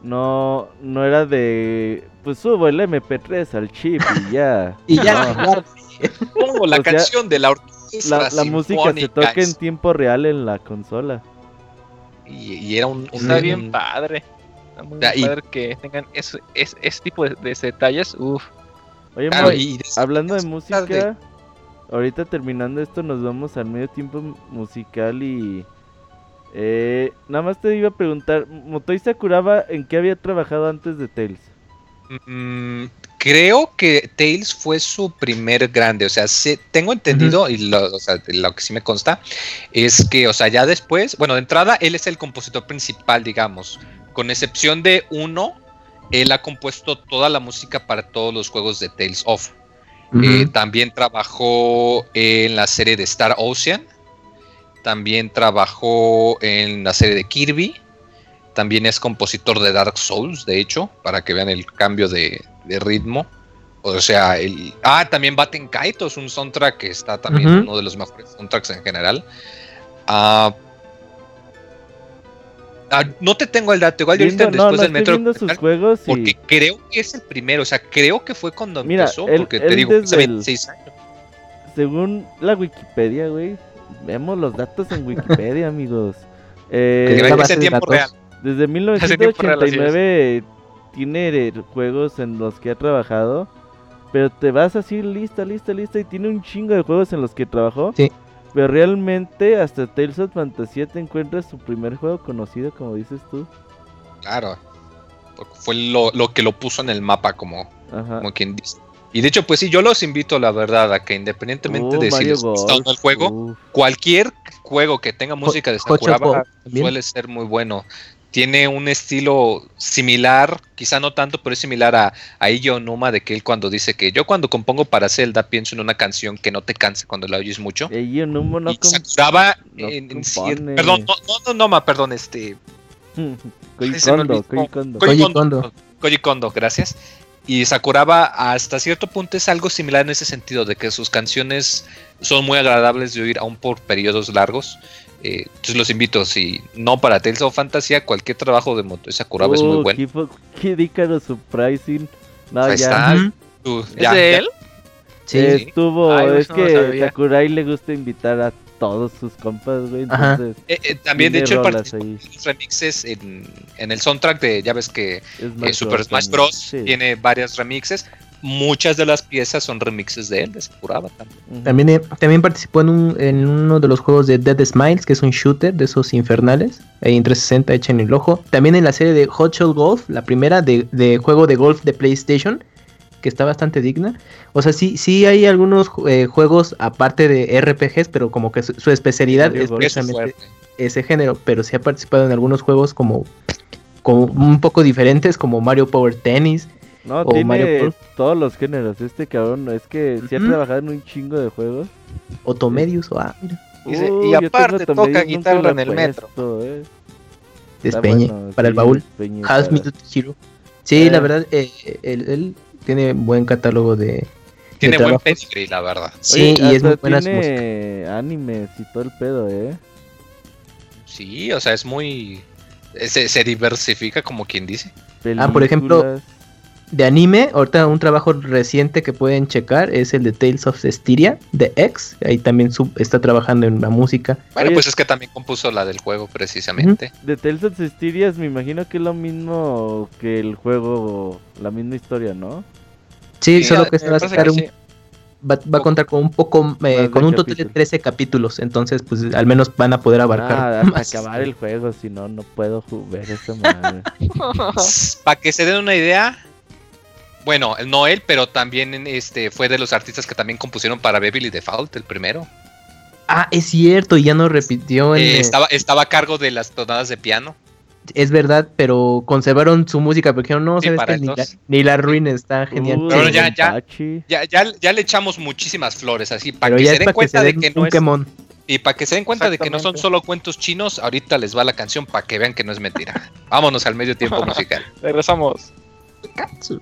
no, no era de, pues subo el MP3 al chip y ya. y ya, no. la canción de la orquesta. La, música se toca en tiempo real en la consola. Y, era un, Está bien padre. Está muy padre que tengan ese, ese, tipo de, detalles. Uf. Oye, hablando de música, ahorita terminando esto nos vamos al medio tiempo musical y eh, nada más te iba a preguntar, Motoi Sakuraba, ¿en qué había trabajado antes de Tales? Mm, creo que Tales fue su primer grande, o sea, tengo entendido, y lo, lo, que sí me consta, es que, o sea, ya después, bueno, de entrada, él es el compositor principal, digamos, con excepción de uno, él ha compuesto toda la música para todos los juegos de Tales of. Eh, también trabajó en la serie de Star Ocean, también trabajó en la serie de Kirby. También es compositor de Dark Souls, de hecho, para que vean el cambio de, ritmo. O sea, el. Ah, también Baten Kaito es un soundtrack que está también uno de los mejores soundtracks en general. Ah, ah, no te tengo el dato, igual ahorita después del metro. Sus juegos Porque creo que es el primero, o sea, creo que fue cuando empezó, porque te digo, hace 26 años. Según la Wikipedia, güey, Vemos los datos en Wikipedia, amigos. Eh, Desde 1989 tiene juegos en los que ha trabajado. Pero te vas así lista, lista, lista y tiene un chingo de juegos en los que trabajó. Sí. Pero realmente hasta Tales of Fantasy te encuentras su primer juego conocido, como dices tú. Claro. Fue lo, que lo puso en el mapa, como, como quien dice. Y de hecho, pues sí, yo los invito, la verdad, a que independientemente de si les gusta o no el juego, cualquier juego que tenga música de Sakuraba suele ser muy bueno. Tiene un estilo similar, quizá no tanto, pero es similar a, a Iyo Numa, de que él cuando dice que yo cuando compongo para Zelda pienso en una canción que no te canse cuando la oyes mucho. Iyo Numa no y Sakuraba, en, perdón, no, no, Noma, perdón, este... Koji Kondo, gracias. Y Sakuraba hasta cierto punto es algo similar en ese sentido, de que sus canciones son muy agradables de oír aún por periodos largos. Eh, entonces los invito, si no para Tales of Fantasy, cualquier trabajo de Moto Sakuraba es muy oh, bueno. Qué, qué Surprising. No, Ahí ya. Está. ¿Es de él? Sí. Estuvo, es que Sakurai le gusta invitar a todos sus compas, güey. Entonces, eh, eh, también, de hecho, el los remixes en, en, el soundtrack de, ya ves que Super Smash Bros. tiene varios remixes. Muchas de las piezas son remixes de él, de Sakuraba también. También, eh, también participó en, un, en uno de los juegos de Dead Smiles, que es un shooter de esos infernales, ahí en 360 echen el ojo. También en la serie de Hot Shot Golf, la primera de, de juego de golf de PlayStation, que está bastante digna. O sea, sí, sí hay algunos eh, juegos aparte de RPGs, pero como que su, especialidad es precisamente ese género, pero sí ha participado en algunos juegos como, como un poco diferentes, como Mario Power Tennis. No, tiene todos los géneros. Este cabrón es que sí ha trabajado en un chingo de juegos. Otomedius o ah, y aparte toca guitarra en el metro. Eh. Despeñe, para el baúl. Half Minute Hero. Sí, la eh. verdad, eh, él, tiene buen catálogo de. Tiene buen pedigree, la verdad. Sí, y es muy buena tiene animes y todo el pedo, ¿eh? Sí, o sea, es muy. Se, se diversifica como quien dice. Ah, por ejemplo, de anime, ahorita un trabajo reciente que pueden checar es el de Tales of Styria de X. Ahí también está trabajando en la música. Bueno, pues es que también compuso la del juego precisamente. De Tales of Styria me imagino que es lo mismo que el juego, la misma historia, ¿no? Sí, solo que se va a sacar un, va, a contar con un poco, eh, con un total de 13 capítulos, entonces pues al menos van a poder abarcar. Ah, acabar el juego, si no, no puedo ver esta madre. Para que se den una idea, bueno, no él, pero también este fue de los artistas que también compusieron para Beverly Default, el primero. Ah, es cierto, y ya no repitió. En, eh, estaba, estaba a cargo de las tonadas de piano. Es verdad, pero conservaron su música porque no sabes que ni la, ni la ruina está genial. pero ya, ya, ya, ya, le echamos muchísimas flores así para que se den cuenta de que no es. Y para que se den cuenta de que no son solo cuentos chinos, ahorita les va la canción para que vean que no es mentira. Vámonos al medio tiempo musical. Regresamos. Chan,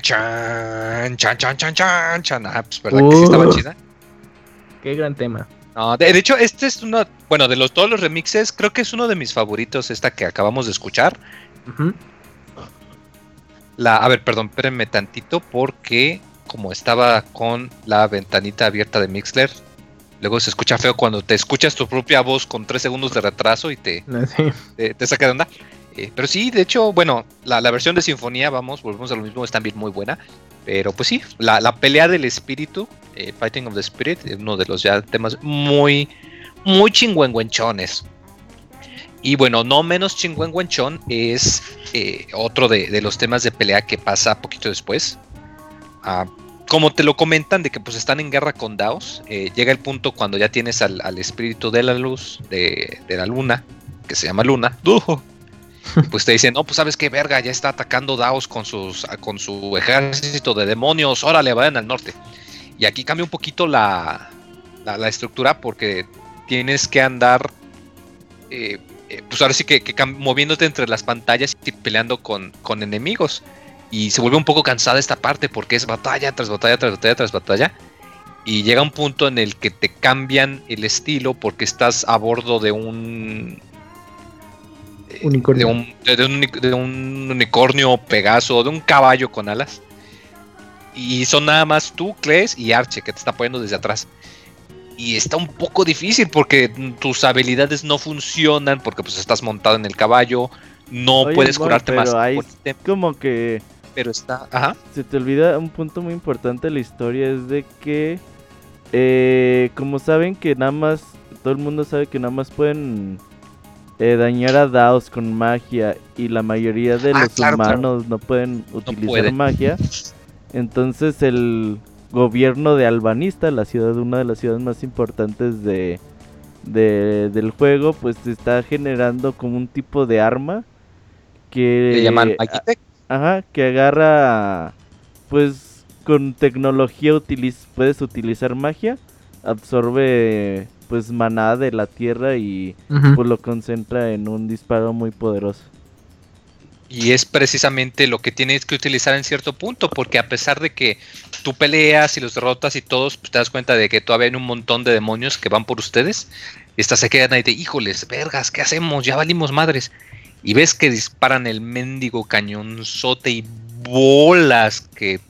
chan, chan, chan, chan, chan, chan, chan. Ah, pues verdad que sí estaba chida. Qué gran tema. No, de, hecho, este es uno, bueno, de los, todos los remixes, creo que es uno de mis favoritos, esta que acabamos de escuchar. La, a ver, perdón, espérenme tantito porque como estaba con la ventanita abierta de Mixler, luego se escucha feo cuando te escuchas tu propia voz con tres segundos de retraso y te, te, saca de onda. Eh, pero sí, de hecho, bueno, la, versión de Sinfonía, vamos, volvemos a lo mismo, es también muy buena. Pero pues sí, la, pelea del espíritu, eh, Fighting of the Spirit, es uno de los ya temas muy, muy chingüengüenchones. Y bueno, no menos chingüengüenchón es eh, otro de, los temas de pelea que pasa poquito después. Ah, como te lo comentan de que pues están en guerra con Daos, llega el punto cuando ya tienes al, espíritu de la luz, de, de, la luna, que se llama Luna, ¡Dujo! Pues te dicen, no, pues sabes qué verga, ya está atacando Daos con, sus, con su ejército de demonios, órale, vayan al norte. Y aquí cambia un poquito la, la, estructura porque tienes que andar, eh, eh, pues ahora sí que, moviéndote entre las pantallas y peleando con, con enemigos. Y se vuelve un poco cansada esta parte porque es batalla tras batalla tras batalla tras batalla. Y llega un punto en el que te cambian el estilo porque estás a bordo de un de, un, de, un, unicornio Pegaso, de un caballo con alas. Y son nada más tú, Kles y Arche, que te está poniendo desde atrás. Y está un poco difícil porque tus habilidades no funcionan, porque pues estás montado en el caballo, no puedes curarte más. como que... Pero está... Ajá. Se te olvida un punto muy importante de la historia, es de que... Eh, como saben que nada más... Todo el mundo sabe que nada más pueden eh, dañar a Daos con magia y la mayoría de ah, los humanos no pueden utilizar magia. Entonces el gobierno de Albanista, la ciudad, una de las ciudades más importantes de, del juego, pues está generando como un tipo de arma que... ¿Le llaman Ajá, que agarra, pues con tecnología puedes utilizar magia, absorbe pues maná de la tierra y pues lo concentra en un disparo muy poderoso. Y es precisamente lo que tienes que utilizar en cierto punto, porque a pesar de que tú peleas y los derrotas y todos, pues te das cuenta de que todavía hay un montón de demonios que van por ustedes. Y estas se quedan ahí de, híjoles, vergas, ¿qué hacemos? Ya valimos madres. Y ves que disparan el mendigo cañonzote y bolas que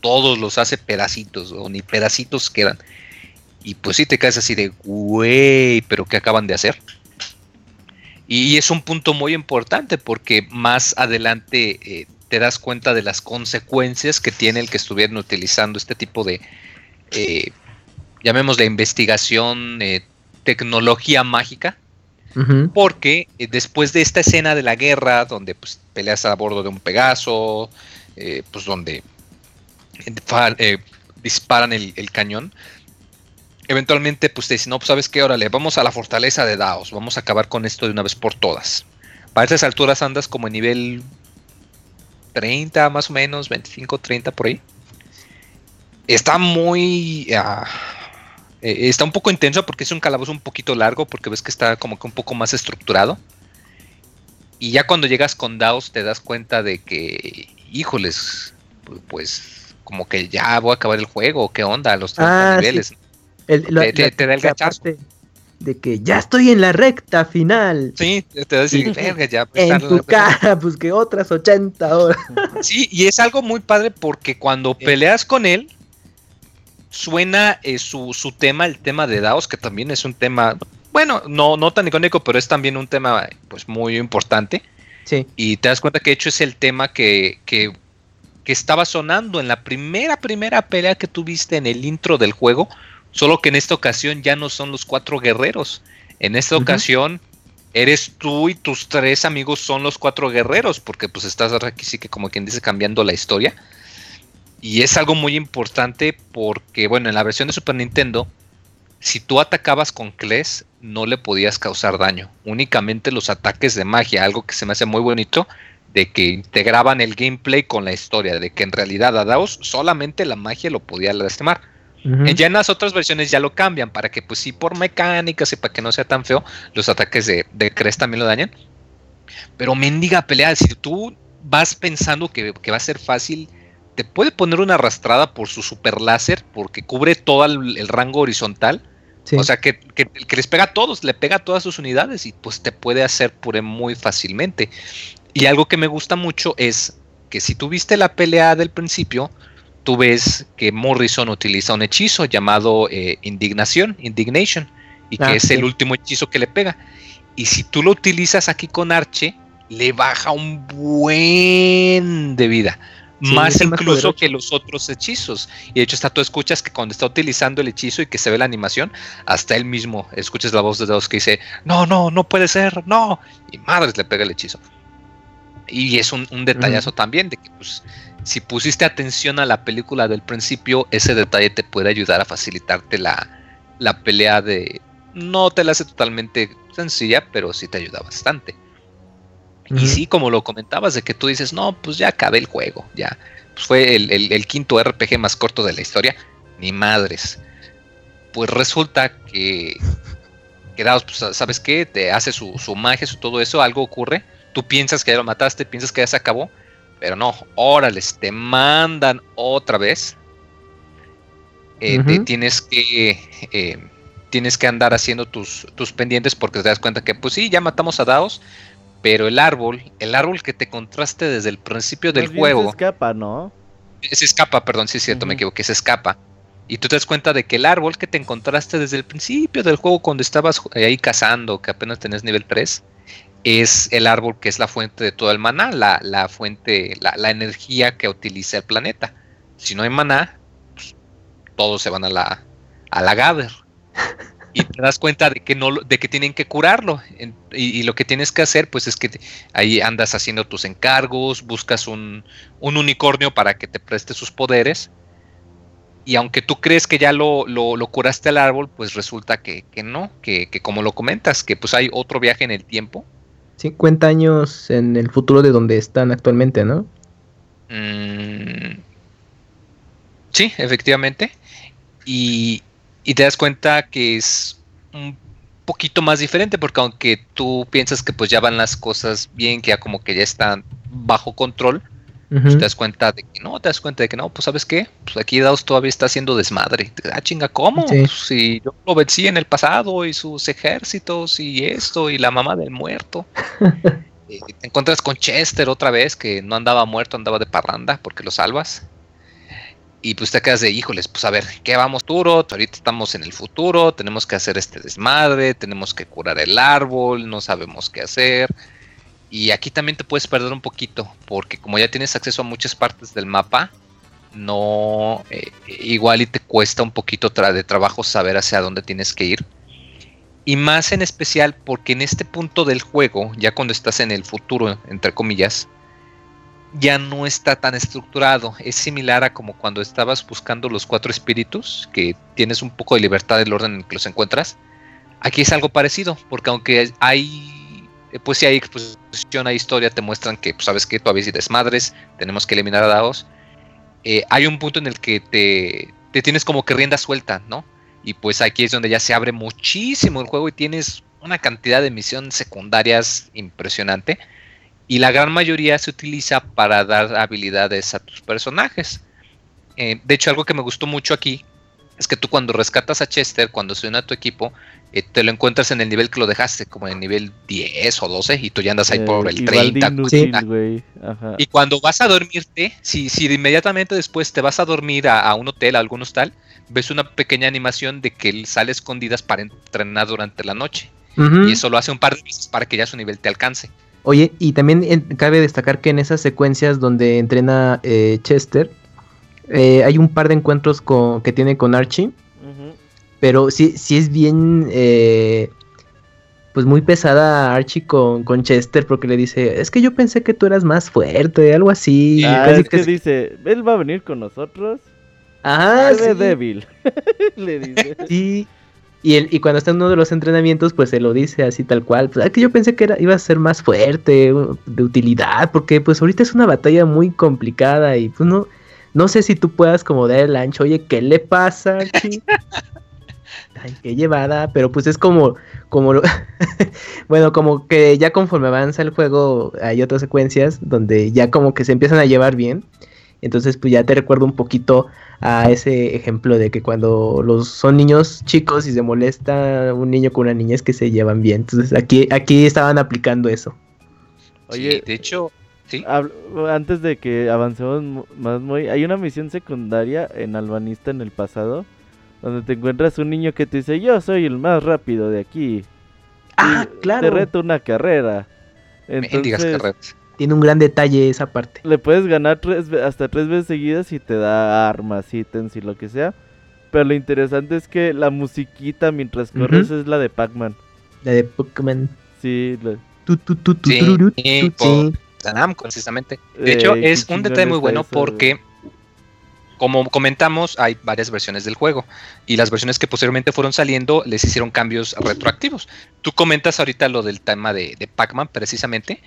todos los hace pedacitos, o ni pedacitos quedan. Y pues sí te caes así de, güey, pero ¿qué acaban de hacer? Y es un punto muy importante porque más adelante eh, te das cuenta de las consecuencias que tiene el que estuvieran utilizando este tipo de, eh, llamémosle investigación, eh, tecnología mágica. Porque después de esta escena de la guerra, donde pues, peleas a bordo de un Pegaso, pues donde disparan el cañón, eventualmente pues te dicen, no, pues sabes qué, órale, vamos a la fortaleza de Daos, vamos a acabar con esto de una vez por todas. Para esas alturas andas como en nivel 30 más o menos, 25, 30 por ahí. Está muy... Ah, eh, está un poco intenso porque es un calabozo un poquito largo, porque ves que está como que un poco más estructurado. Y ya cuando llegas con Daos te das cuenta de que, híjoles, pues como que ya voy a acabar el juego, ¿qué onda? Los 30 ah, niveles te, da el gachazo. De que ya estoy en la recta final. Sí, te da decir, verga, ya. Pues, en tu cara, pues que otras 80 horas. Sí, y es algo muy padre porque cuando peleas con él, suena eh, su, su, tema, el tema de Daos, que también es un tema, bueno, no, no tan icónico, pero es también un tema pues muy importante. Sí. Y te das cuenta que de hecho es el tema que, que, que estaba sonando en la primera, primera pelea que tuviste en el intro del juego Solo que en esta ocasión ya no son los cuatro guerreros. En esta ocasión eres tú y tus tres amigos son los cuatro guerreros, porque pues estás aquí sí que como quien dice cambiando la historia. Y es algo muy importante porque, bueno, en la versión de Super Nintendo, si tú atacabas con Kles, no le podías causar daño. Únicamente los ataques de magia, algo que se me hace muy bonito, de que integraban el gameplay con la historia, de que en realidad a Daos solamente la magia lo podía lastimar. Ya en las otras versiones ya lo cambian para que, pues sí, por mecánicas y para que no sea tan feo, los ataques de, de Crest también lo dañan. Pero mendiga pelea, si tú vas pensando que, va a ser fácil, te puede poner una arrastrada por su super láser, porque cubre todo el, rango horizontal. O sea, que, que, les pega a todos, le pega a todas sus unidades y pues te puede hacer pure muy fácilmente. Y algo que me gusta mucho es que si tuviste la pelea del principio, tú ves que Morrison utiliza un hechizo llamado eh, Indignación, Indignation, y que ah, es el último hechizo que le pega. Y si tú lo utilizas aquí con Arche, le baja un buen de vida. más incluso que los otros hechizos. Y de hecho, hasta tú escuchas que cuando está utilizando el hechizo y que se ve la animación, hasta él mismo escuchas la voz de Dios que dice: No, no, no puede ser, no. Y madres le pega el hechizo. Y es un, detallazo también de que, pues, si pusiste atención a la película del principio, ese detalle te puede ayudar a facilitarte la, la pelea de. No te la hace totalmente sencilla, pero sí te ayuda bastante. Y sí, como lo comentabas, de que tú dices, no, pues ya acabé el juego, ya. Pues fue el, quinto RPG más corto de la historia. Ni madres. Pues resulta que, quedados, pues, ¿sabes qué? Te hace su, su magia, su todo eso, algo ocurre. Tú piensas que ya lo mataste, piensas que ya se acabó. Pero no, órales, te mandan otra vez. Eh, te tienes que eh, tienes que andar haciendo tus, tus pendientes porque te das cuenta que pues sí, ya matamos a Daos, pero el árbol, el árbol que te contraste desde el principio del juego. Se escapa, ¿no? Se escapa, perdón, sí es cierto, me equivoqué, se escapa. Y tú te das cuenta de que el árbol que te encontraste desde el principio del juego cuando estabas ahí cazando, que apenas tenés nivel 3, es el árbol que es la fuente de todo el maná, la, la fuente, la, la, energía que utiliza el planeta. Si no hay maná, pues, todos se van a la, a la Gather y te das cuenta de que no de que tienen que curarlo. Y, lo que tienes que hacer pues es que ahí andas haciendo tus encargos buscas un, unicornio para que te preste sus poderes. Y aunque tú crees que ya lo, lo, curaste al árbol pues resulta que, no que, como lo comentas que pues hay otro viaje en el tiempo 50 años en el futuro de donde están actualmente no mm, sí efectivamente. Y, y te das cuenta que es un poquito más diferente porque aunque tú piensas que pues ya van las cosas bien, que ya como que ya están bajo control, pues te das cuenta de que no, te das cuenta de que no, pues sabes qué, pues aquí Daos todavía está haciendo desmadre. Ah, chinga, ¿cómo? Pues, si yo lo vencí en el pasado y sus ejércitos y esto y la mamá del muerto. Eh, te encuentras con Chester otra vez, que no andaba muerto, andaba de parranda porque lo salvas. Y pues te quedas de, híjoles, pues a ver, ¿qué vamos duro? Ahorita estamos en el futuro, tenemos que hacer este desmadre, tenemos que curar el árbol, no sabemos qué hacer. Y aquí también te puedes perder un poquito, porque como ya tienes acceso a muchas partes del mapa, no, eh, igual y te cuesta un poquito de trabajo saber hacia dónde tienes que ir. Y más en especial porque en este punto del juego, ya cuando estás en el futuro, entre comillas, ya no está tan estructurado. Es similar a como cuando estabas buscando los cuatro espíritus, que tienes un poco de libertad del orden en que los encuentras. Aquí es algo parecido, porque aunque hay, pues si hay exposición, hay historia, te muestran que, pues, sabes que todavía hay desmadres, tenemos que eliminar a Daos. Eh, hay un punto en el que te, te tienes como que rienda suelta, ¿no? Y pues aquí es donde ya se abre muchísimo el juego y tienes una cantidad de misiones secundarias impresionante y la gran mayoría se utiliza para dar habilidades a tus personajes. Eh, de hecho, algo que me gustó mucho aquí es que tú cuando rescatas a Chester, cuando se une a tu equipo, eh, te lo encuentras en el nivel que lo dejaste, como en el nivel 10 o 12, y tú ya andas ahí por eh, el 30. Y cuando vas a dormirte, si, si inmediatamente después te vas a dormir a, un hotel, a algún hostal, ves una pequeña animación de que él sale escondidas para entrenar durante la noche. Y eso lo hace un par de veces para que ya su nivel te alcance. Oye, y también cabe destacar que en esas secuencias donde entrena eh, Chester, eh, hay un par de encuentros con, que tiene con Archie. Pero sí, sí es bien, eh, pues muy pesada Archie con, con, Chester porque le dice, es que yo pensé que tú eras más fuerte, algo así. Ah, es que dice, él va a venir con nosotros. Ah, sí. débil. le dice. Sí. Y, él, y cuando está en uno de los entrenamientos, pues se lo dice así tal cual. Pues, ah, que yo pensé que era, iba a ser más fuerte, de utilidad, porque pues ahorita es una batalla muy complicada y pues no, no sé si tú puedas como dar el ancho, oye, ¿qué le pasa aquí? ay, qué llevada, pero pues es como, como lo, bueno, como que ya conforme avanza el juego hay otras secuencias donde ya como que se empiezan a llevar bien, entonces pues ya te recuerdo un poquito a ese ejemplo de que cuando los son niños chicos y se molesta un niño con una niña es que se llevan bien, entonces aquí, aquí estaban aplicando eso. Oye, de hecho, ¿sí? antes de que avancemos más muy, hay una misión secundaria en Albanista en el pasado donde te encuentras un niño que te dice, yo soy el más rápido de aquí. Ah, claro. Te reto una carrera. Entonces, Tiene un gran detalle esa parte. Le puedes ganar tres, hasta tres veces seguidas y te da armas, ítems y lo que sea. Pero lo interesante es que la musiquita mientras corres es la de Pac-Man. La de Pac-Man. Sí, la... sí, precisamente. De hecho, es un detalle muy bueno porque como comentamos, hay varias versiones del juego y las versiones que posteriormente fueron saliendo les hicieron cambios retroactivos. Tú comentas ahorita lo del tema de, Pac-Man precisamente,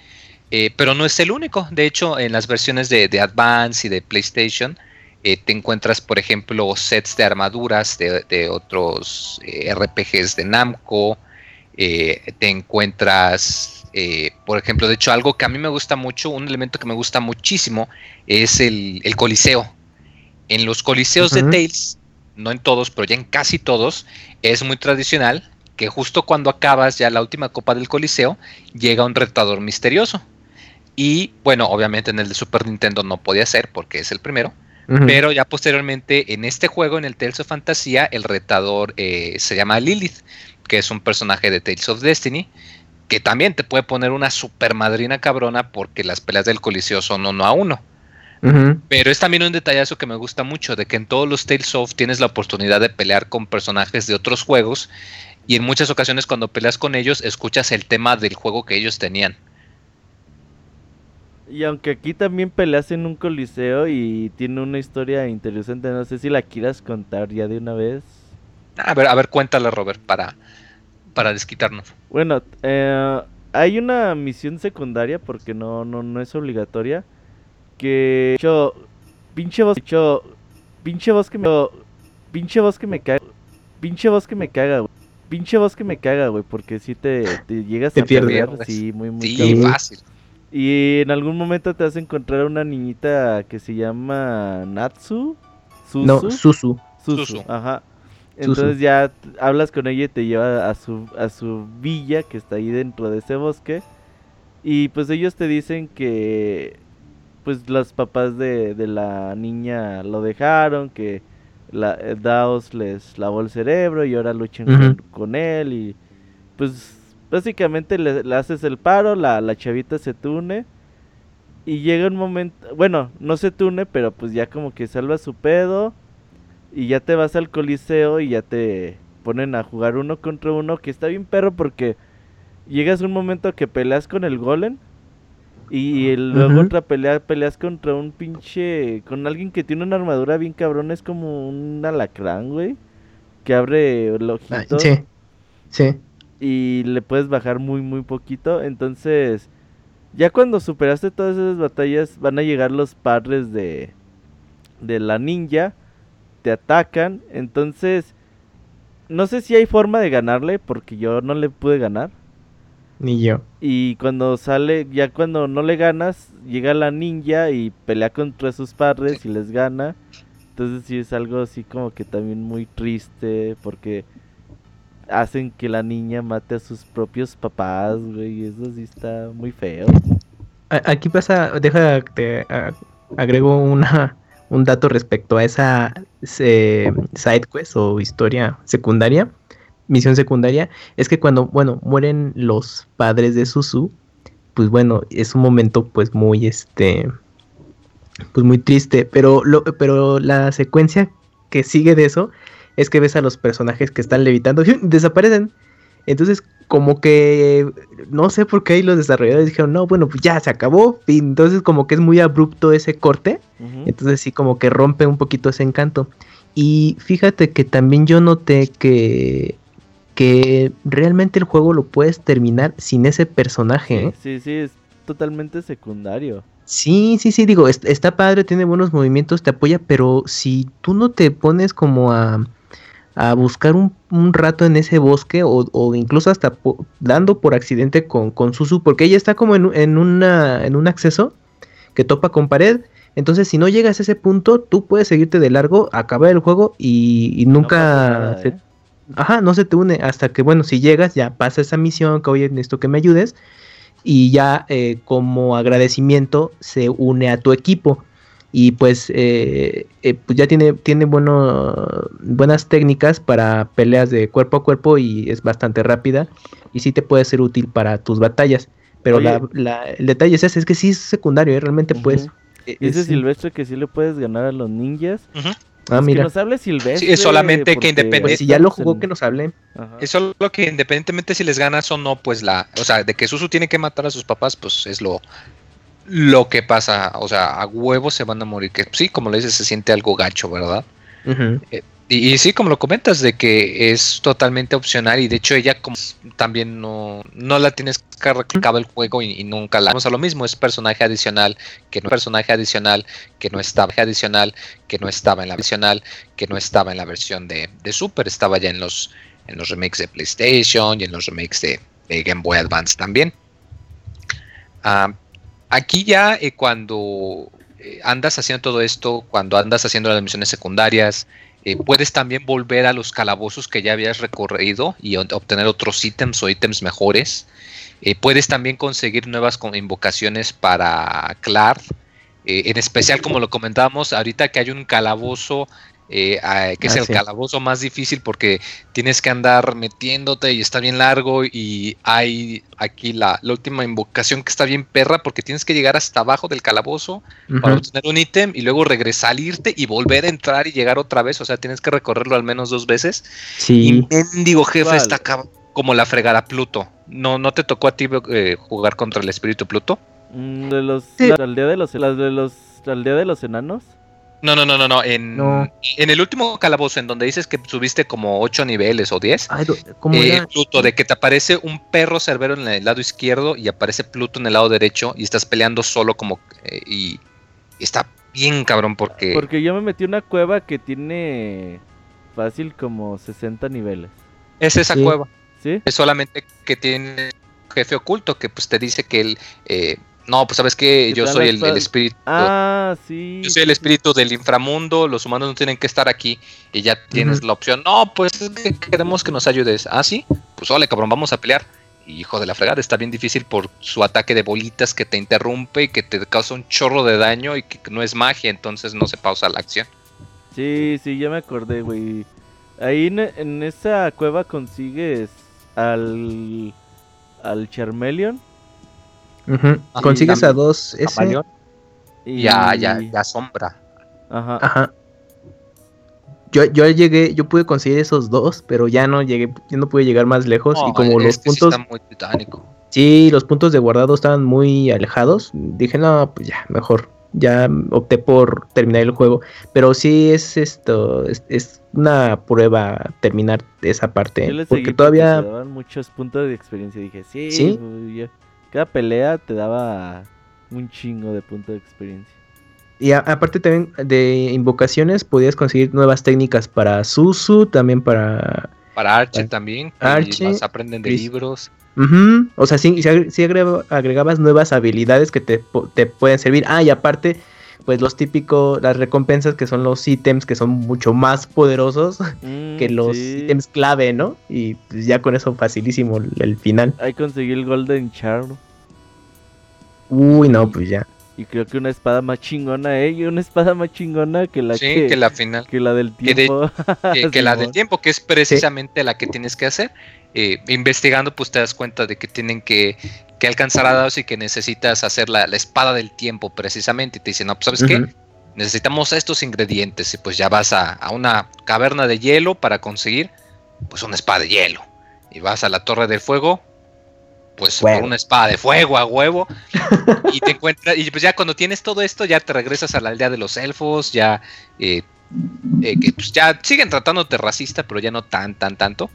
eh, pero no es el único. De hecho, en las versiones de, Advance y de PlayStation eh, te encuentras, por ejemplo, sets de armaduras de, otros eh, RPGs de Namco. te encuentras, por ejemplo, de hecho, algo que a mí me gusta mucho, un elemento que me gusta muchísimo es el Coliseo en los coliseos de Tales, no en todos, pero ya en casi todos, es muy tradicional que justo cuando acabas ya la última copa del coliseo, llega un retador misterioso. Y bueno, obviamente en el de Super Nintendo no podía ser porque es el primero. Pero ya posteriormente en este juego, en el Tales of Fantasía, el retador eh, se llama Lilith, que es un personaje de Tales of Destiny, que también te puede poner una super madrina cabrona porque las peleas del Coliseo son uno a uno. Pero es también un detallazo que me gusta mucho, de que en todos los Tales of tienes la oportunidad de pelear con personajes de otros juegos y en muchas ocasiones cuando peleas con ellos escuchas el tema del juego que ellos tenían. Y aunque aquí también peleas en un coliseo y tiene una historia interesante, no sé si la quieras contar ya de una vez. A ver, a ver, cuéntala Robert, para, para desquitarnos. Bueno, eh, hay una misión secundaria porque no, no, no es obligatoria que yo pinche voz yo pinche voz que me pinche voz que me caga pinche voz que me caga güey. pinche voz que me caga güey porque si te, te llegas a perder sí muy muy sí, fácil. Y en algún momento te vas a encontrar una niñita que se llama Natsu Susu no Susu Susu, ajá entonces ya hablas con ella y te lleva a su a su villa que está ahí dentro de ese bosque. Y pues ellos te dicen que pues los papás de, de la niña lo dejaron, que la, eh, Daos les lavó el cerebro y ahora luchan con, él y pues básicamente le, haces el paro, la, la chavita se tune y llega un momento, bueno, no se tune, pero pues ya como que salva su pedo y ya te vas al coliseo y ya te ponen a jugar uno contra uno, que está bien perro porque llegas un momento que peleas con el golem y luego otra pelea, peleas contra un pinche. Con alguien que tiene una armadura bien cabrón, es como un alacrán, güey. Que abre el ojito. sí, sí. Y le puedes bajar muy, muy poquito. Entonces, ya cuando superaste todas esas batallas, van a llegar los padres de, de la ninja. Te atacan. Entonces, no sé si hay forma de ganarle, porque yo no le pude ganar. Ni yo. Y cuando sale, ya cuando no le ganas, llega la ninja y pelea contra sus padres y les gana. Entonces sí es algo así como que también muy triste porque hacen que la niña mate a sus propios papás, güey. Eso sí está muy feo. Aquí pasa, deja, te agrego una, un dato respecto a esa side quest o historia secundaria misión secundaria es que cuando, bueno, mueren los padres de Susu, pues bueno, es un momento pues muy este pues muy triste, pero lo, pero la secuencia que sigue de eso es que ves a los personajes que están levitando y desaparecen. Entonces, como que no sé por qué ahí los desarrolladores dijeron, "No, bueno, pues ya se acabó." Y entonces como que es muy abrupto ese corte. Entonces sí como que rompe un poquito ese encanto. Y fíjate que también yo noté que que realmente el juego lo puedes terminar sin ese personaje. ¿eh? Sí, sí, es totalmente secundario. Sí, sí, sí, digo, está padre, tiene buenos movimientos, te apoya, pero si tú no te pones como a, a buscar un, rato en ese bosque o, incluso hasta dando por accidente con, con Susu, porque ella está como en, en, una, en un acceso que topa con pared. Entonces, si no llegas a ese punto, tú puedes seguirte de largo, acabar el juego y, nunca... se, ¿eh? Ajá, no se te une hasta que, bueno, si llegas, ya pasa esa misión, que oye, necesito que me ayudes. Y ya eh, como agradecimiento se une a tu equipo y pues, eh, eh, pues ya tiene, tiene bueno, buenas técnicas para peleas de cuerpo a cuerpo y es bastante rápida y sí te puede ser útil para tus batallas. Pero la, la, el detalle es ese, es que sí es secundario, ¿eh? realmente pues... Dice Silvestre que sí le puedes ganar a los ninjas. Ah, mira. Que nos hable Silvestre. es solamente que independientemente. Pues si ya lo jugó, que nos hable. Es solo que independientemente si les ganas o no, pues la. O sea, de que Susu tiene que matar a sus papás, pues es lo, lo que pasa, o sea, a huevos se van a morir, que sí, como le dices, se siente algo gacho, ¿verdad? Eh, y, sí, como lo comentas, de que es totalmente opcional y de hecho ella como también no, no la tienes que acabar el juego y, nunca la... Vamos a lo mismo, es personaje adicional, que no personaje adicional, que no estaba adicional, que no estaba en la adicional, que no estaba en la versión de, Super, estaba ya en los, en los remakes de PlayStation y en los remakes de, Game Boy Advance también. Ah, Aquí ya eh, cuando eh, andas haciendo todo esto, cuando andas haciendo las misiones secundarias, eh, puedes también volver a los calabozos que ya habías recorrido y obtener otros ítems o ítems mejores. puedes también conseguir nuevas invocaciones para Clark. en especial, como lo comentábamos, ahorita que hay un calabozo eh, que es el calabozo más difícil porque tienes que andar metiéndote y está bien largo y hay aquí la, última invocación que está bien perra porque tienes que llegar hasta abajo del calabozo para obtener un ítem y luego regresar, irte y volver a entrar y llegar otra vez, o sea, tienes que recorrerlo al menos dos veces. Sí. Y mendigo jefe está como la fregada Pluto. ¿No, ¿No te tocó a ti eh, jugar contra el espíritu Pluto? Mm, de los, la aldea de los, las de los, la aldea de los enanos. No, no, no, no, no. En, en el último calabozo, en donde dices que subiste como 8 niveles o 10, eh, Pluto, de que te aparece un perro cerbero en el lado izquierdo y aparece Pluto en el lado derecho y estás peleando solo como... Eh, y, está bien cabrón porque... Porque yo me metí una cueva que tiene fácil como 60 niveles. Es esa cueva. ¿Sí? Es solamente que tiene jefe oculto que pues te dice que él... Eh, no, pues sabes que yo soy el, espíritu. Ah, sí. Yo soy el espíritu del inframundo, los humanos no tienen que estar aquí y ya tienes la opción. No, pues queremos que nos ayudes. Ah, sí, pues vale, cabrón, vamos a pelear. Y hijo de la fregada, está bien difícil por su ataque de bolitas que te interrumpe y que te causa un chorro de daño y que no es magia, entonces no se pausa la acción. Sí, sí, ya me acordé, güey. Ahí en, esa cueva consigues al al Charmeleon Consigues a dos S. Y ya, ya, ya sombra. Ajá. Ajá. Yo, yo llegué, yo pude conseguir esos dos, pero ya no llegué, ya no pude llegar más lejos. y como los puntos. Sí, muy titánico. sí, los puntos de guardado estaban muy alejados. Dije, no, pues ya, mejor. Ya opté por terminar el juego. Pero sí es esto, es, una prueba terminar esa parte. porque todavía. daban muchos puntos de experiencia. Dije, sí, ¿Sí? Pues, cada pelea te daba un chingo de punto de experiencia. Y aparte también de invocaciones, podías conseguir nuevas técnicas para Susu, también para... Para Arche también, Arche, aprenden de libros. O sea, sí, agregabas nuevas habilidades que te, pueden servir. Ah, y aparte, pues los típicos, las recompensas que son los ítems que son mucho más poderosos mm, que los ítems clave, ¿no? Y pues ya con eso facilísimo el, final. Hay conseguir el Golden Charm. Uy, no, pues ya. Y creo que una espada más chingona, ¿eh? Y una espada más chingona que la sí, que, la final. Que la del tiempo. Que, la del tiempo, que es precisamente la que tienes que hacer. Eh, investigando, pues te das cuenta de que tienen que que alcanzar a dados y que necesitas hacer la, espada del tiempo precisamente. Y te dicen, no, pues sabes qué, necesitamos estos ingredientes y pues ya vas a, una caverna de hielo para conseguir pues una espada de hielo. Y vas a la torre del fuego, pues por una espada de fuego a huevo. y te encuentras, y pues ya cuando tienes todo esto, ya te regresas a la aldea de los elfos, ya, eh, eh, que pues ya siguen tratándote racista, pero ya no tan, tan, tanto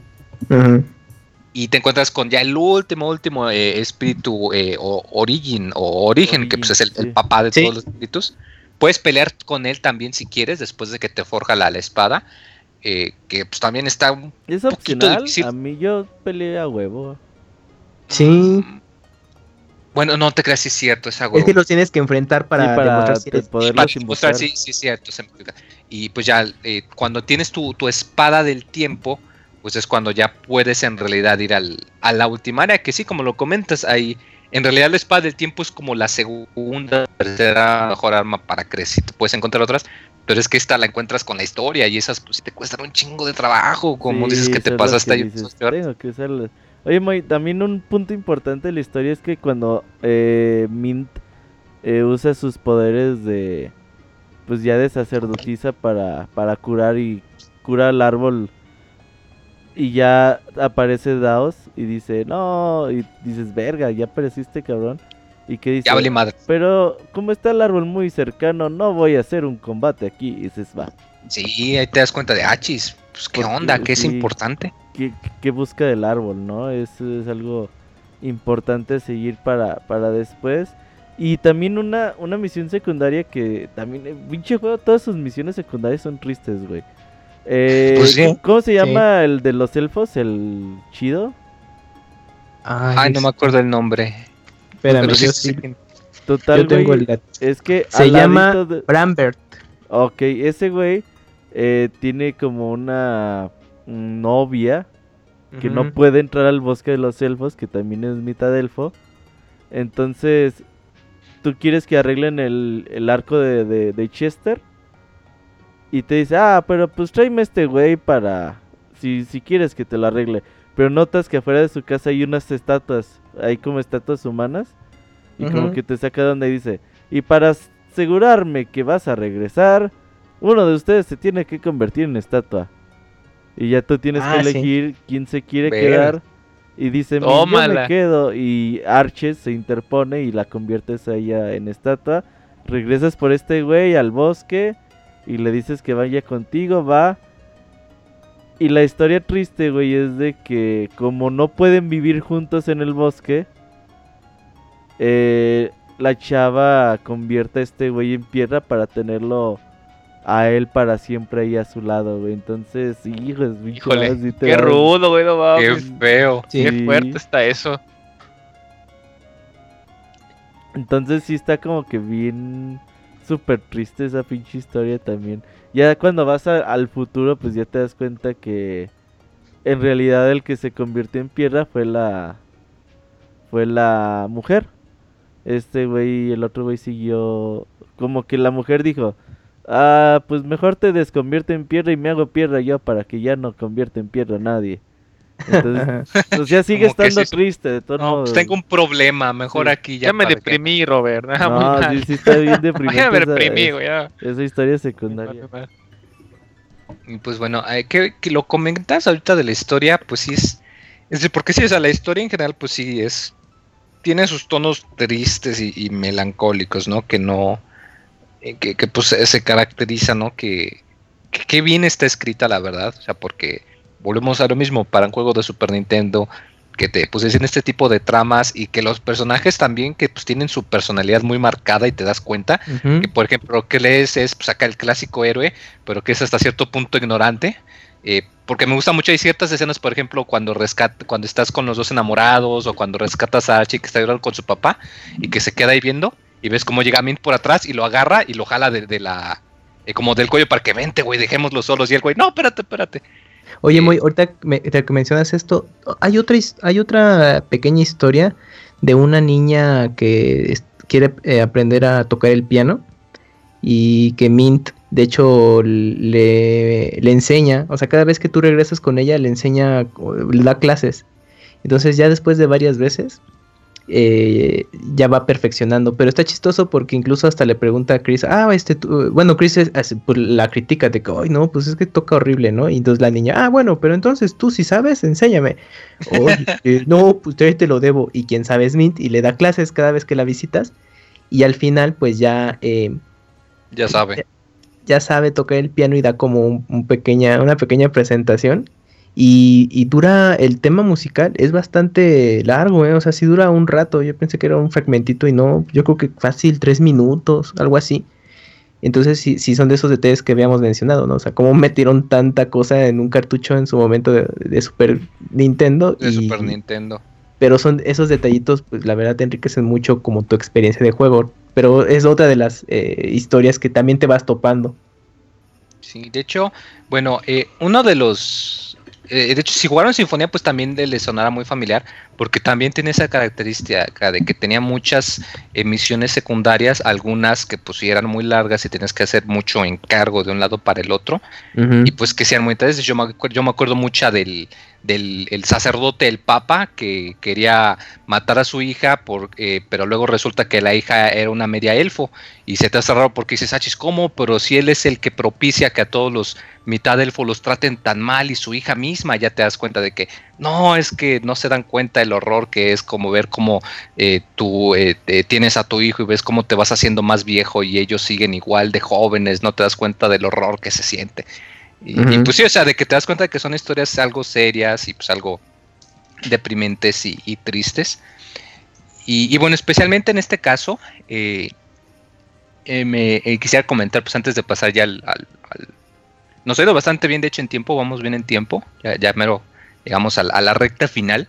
y te encuentras con ya el último, último eh, espíritu eh, o Origin o Origen, que pues es el, papá de todos los espíritus. Puedes pelear con él también si quieres, después de que te forja la, espada. eh, que pues también está un ¿Es opcional? A mí yo peleé a huevo. Sí. Mm, bueno, no te creas, si es cierto, es Es que los tienes que enfrentar para, demostrar si para sí, sí, es cierto. Y pues ya, eh, cuando tienes tu, tu, espada del tiempo, pues es cuando ya puedes en realidad ir al, a la ultimaria, que sí, como lo comentas, ahí, en realidad la espada del tiempo es como la segunda, tercera mejor arma para crecer, te puedes encontrar otras, pero es que esta la encuentras con la historia y esas pues te cuestan un chingo de trabajo, como dices que te ahí. Tengo que usarlas. Oye, también un punto importante de la historia es que cuando eh, Mint eh, usa sus poderes de, pues ya de sacerdotisa para, para curar y cura al árbol y ya aparece Daos y dice, no, y dices, verga, ya apareciste, cabrón. Y que dice, ya madre. pero como está el árbol muy cercano, no voy a hacer un combate aquí. Y dices, va. Sí, ahí te das cuenta de Hachis. Pues qué onda, qué es importante qué, busca del árbol, ¿no? Eso es algo importante seguir para, para después. Y también una, una misión secundaria que también, eh, pinche juego, todas sus misiones secundarias son tristes, güey. Eh, pues ¿Cómo se llama el de los elfos? ¿El chido? Ay, no me acuerdo el nombre. Espérame, yo sí. Total, Es que se llama Brambert. Ok, ese güey eh, tiene como una novia que no puede entrar al bosque de los elfos, que también es mitad elfo. Entonces, tú quieres que arreglen el, arco de, Chester. Y te dice, ah, pero pues tráeme este güey para... Si, si quieres que te lo arregle. Pero notas que afuera de su casa hay unas estatuas. Hay como estatuas humanas. Y como que te saca donde dice, y para asegurarme que vas a regresar, uno de ustedes se tiene que convertir en estatua. Y ya tú tienes que ah, elegir quién se quiere quedar. Y dice, yo me quedo. Y Arches se interpone y la conviertes a ella en estatua. Regresas por este güey al bosque. Y le dices que vaya contigo, va. Y la historia triste, güey, es de que como no pueden vivir juntos en el bosque, eh, la chava convierte a este güey en piedra para tenerlo a él para siempre ahí a su lado, güey. Entonces, hijos, Híjole, qué rudo, güey, no Qué feo. Qué fuerte está eso. Entonces sí está como que bien súper triste esa pinche historia también. Ya cuando vas al futuro, pues ya te das cuenta que en realidad el que se convirtió en piedra fue la fue la mujer. Este güey y el otro güey siguió como que la mujer dijo, Ah, pues mejor te desconvierte en piedra y me hago piedra yo para que ya no convierta en piedra a nadie. Entonces, pues ya sigue estando triste. De todos no, pues tengo un problema, mejor aquí ya. Ya me deprimí, Robert. No, sí, sí está bien deprimido. ya me deprimí, güey. Esa historia secundaria. Y pues bueno, que, que, lo comentas ahorita de la historia, pues sí es. Es decir, porque sí, o sea, la historia en general, pues sí es. Tiene sus tonos tristes y melancólicos, ¿no? Que no eh, que, pues se caracteriza, ¿no? Que, que, bien está escrita, la verdad. O sea, porque volvemos a lo mismo para un juego de Super Nintendo que te pues en este tipo de tramas y que los personajes también que pues tienen su personalidad muy marcada y te das cuenta que por ejemplo que lees es pues acá el clásico héroe pero que es hasta cierto punto ignorante eh, porque me gusta mucho hay ciertas escenas por ejemplo cuando rescat cuando estás con los dos enamorados o cuando rescatas a Archie que está llorando con su papá y que se queda ahí viendo y ves cómo llega Mint por atrás y lo agarra y lo jala de, la. Eh, como del cuello para que vente, güey, dejémoslo solos. Y el güey, no, espérate, espérate. Oye, muy, ahorita que mencionas esto, hay otra, hay otra pequeña historia de una niña que quiere eh, aprender a tocar el piano y que Mint, de hecho, le, le enseña, o sea, cada vez que tú regresas con ella, le enseña, le da clases. Entonces ya después de varias veces, eh, ya va perfeccionando. Pero está chistoso porque incluso hasta le pregunta a Chris, ah, este, bueno, Chris pues, la critica de que, ay, no, pues es que toca horrible, ¿no? Y entonces la niña, ah, bueno, pero entonces tú si sabes, enséñame. Eh, no, pues te lo debo. Y quien sabe es Mint y le da clases cada vez que la visitas. Y al final, pues ya... Eh, ya sabe. Ya, sabe tocar el piano y da como un pequeña, una pequeña presentación y, dura, el tema musical es bastante largo, ¿eh? o sea, sí dura un rato. Yo pensé que era un fragmentito y no, yo creo que fácil tres minutos, algo así. Entonces, sí, sí son de esos detalles que habíamos mencionado, ¿no? O sea, cómo metieron tanta cosa en un cartucho en su momento de, Super Nintendo. De Super Nintendo. Pero son esos detallitos, pues la verdad te enriquecen mucho como tu experiencia de juego. Pero es otra de las eh, historias que también te vas topando. Sí, de hecho, bueno, eh, uno de los eh, de hecho, si jugaron Sinfonía, pues también le sonará muy familiar, porque también tiene esa característica de que tenía muchas emisiones secundarias, algunas que pues eran muy largas y tenías que hacer mucho encargo de un lado para el otro, y pues que sean muy interesantes. Yo me, yo me acuerdo mucho del, del el sacerdote, el papa, que quería matar a su hija, por, eh, pero luego resulta que la hija era una media elfo, y se te hace raro porque dices, achis, ¿cómo? Pero si él es el que propicia que a todos los mitad elfo los traten tan mal y su hija misma ya te das cuenta de que no, es que no se dan cuenta el horror que es como ver cómo eh, tú eh, tienes a tu hijo y ves cómo te vas haciendo más viejo y ellos siguen igual de jóvenes, no te das cuenta del horror que se siente. Y, pues sí, o sea, de que te das cuenta de que son historias algo serias y pues algo deprimentes y, tristes. Y, bueno, especialmente en este caso, eh, me quisiera comentar, pues antes de pasar ya al nos ha ido bastante bien, de hecho, en tiempo, vamos bien en tiempo. Ya, ya mero llegamos a, la recta final.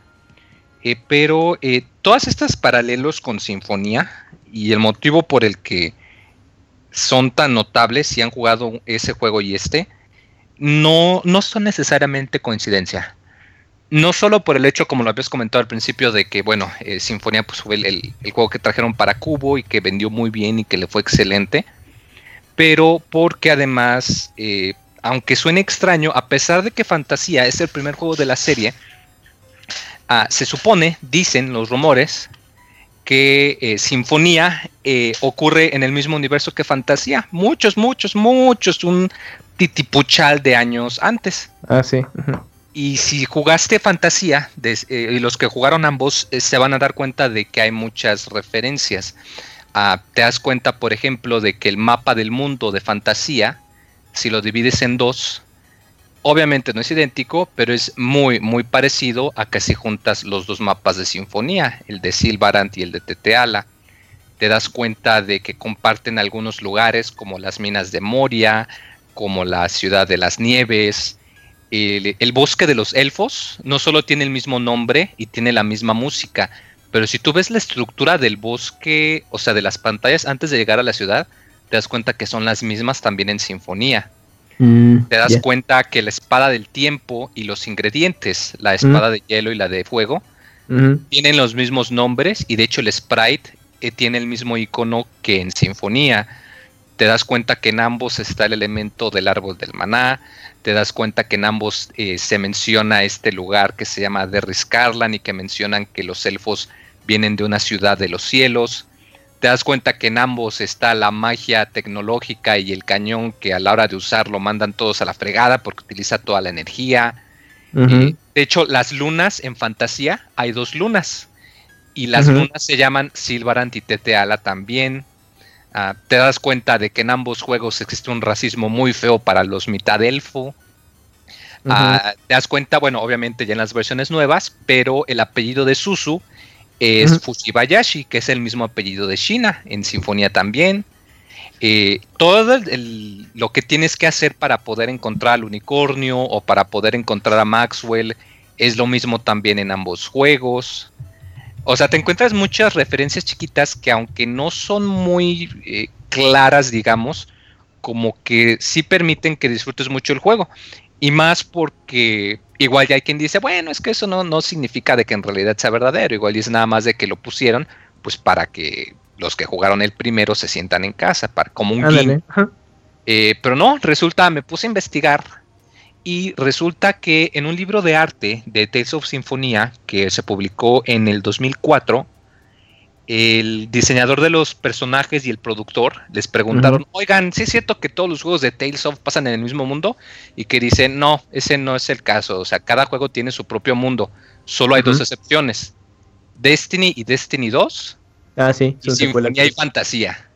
Eh, pero eh, todas estas paralelos con Sinfonía y el motivo por el que son tan notables si han jugado ese juego y este, no, no son necesariamente coincidencia. No solo por el hecho, como lo habías comentado al principio, de que, bueno, eh, Sinfonía pues, fue el, juego que trajeron para Cubo y que vendió muy bien y que le fue excelente, pero porque además aunque suene extraño, a pesar de que Fantasía es el primer juego de la serie, ah, se supone, dicen los rumores, que eh, Sinfonía eh, ocurre en el mismo universo que Fantasía. Muchos, muchos, muchos, un titipuchal de años antes. Ah, sí. Y si jugaste Fantasía, eh, y los que jugaron ambos, se van a dar cuenta de que hay muchas referencias. Ah, te das cuenta, por ejemplo, de que el mapa del mundo de Fantasía si lo divides en dos, obviamente no es idéntico, pero es muy, muy parecido a que si juntas los dos mapas de sinfonía, el de Silvarant y el de Teteala. Te das cuenta de que comparten algunos lugares como las minas de Moria, como la ciudad de las nieves. El, el, bosque de los elfos no solo tiene el mismo nombre y tiene la misma música, pero si tú ves la estructura del bosque, o sea, de las pantallas antes de llegar a la ciudad, te das cuenta que son las mismas también en sinfonía. Mm, te das cuenta que la espada del tiempo y los ingredientes, la espada de hielo y la de fuego, tienen los mismos nombres y de hecho el sprite eh, tiene el mismo icono que en sinfonía. Te das cuenta que en ambos está el elemento del árbol del maná. Te das cuenta que en ambos eh, se menciona este lugar que se llama Derriscarlan y que mencionan que los elfos vienen de una ciudad de los cielos te das cuenta que en ambos está la magia tecnológica y el cañón que a la hora de usarlo mandan todos a la fregada porque utiliza toda la energía. de hecho, las lunas en fantasía hay dos lunas y las lunas se llaman Silvarant y Teteala también. Ah, te das cuenta de que en ambos juegos existe un racismo muy feo para los mitad elfo. Ah, te das cuenta, bueno, obviamente ya en las versiones nuevas, pero el apellido de Susu es Fushibayashi, que es el mismo apellido de Shina, en Sinfonía también. Eh, todo lo que tienes que hacer para poder encontrar al unicornio o para poder encontrar a Maxwell es lo mismo también en ambos juegos. O sea, te encuentras muchas referencias chiquitas que aunque no son muy eh, claras, digamos, como que sí permiten que disfrutes mucho el juego. Y más porque igual ya hay quien dice, bueno, es que eso no, no significa de que en realidad sea verdadero, igual es nada más de que lo pusieron, pues para que los que jugaron el primero se sientan en casa, para, como un eh, pero no, resulta, me puse a investigar y resulta que en un libro de arte de Tales of Sinfonía que se publicó en el 2004, el diseñador de los personajes y el productor les preguntaron, oigan, ¿sí es cierto que todos los juegos de Tales of pasan en el mismo mundo? Y que dicen, no, ese no es el caso, o sea, cada juego tiene su propio mundo, solo hay dos excepciones, Destiny y Destiny 2. Ah, sí, y Sinfonía y Fantasía.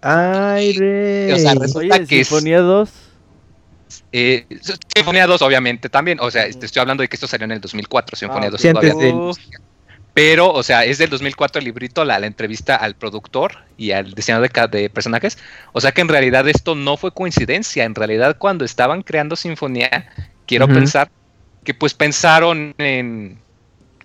Ay, rey. O sea, resulta que Sinfonía 2. Eh, Sinfonía 2, obviamente, también. O sea, te estoy hablando de que esto salió en el 2004, Sinfonía 2 ah, todavía. Pero, o sea, es del 2004 el librito, la, entrevista al productor y al diseñador de, de, personajes. O sea que en realidad esto no fue coincidencia. En realidad cuando estaban creando Sinfonía, quiero pensar que pues pensaron en,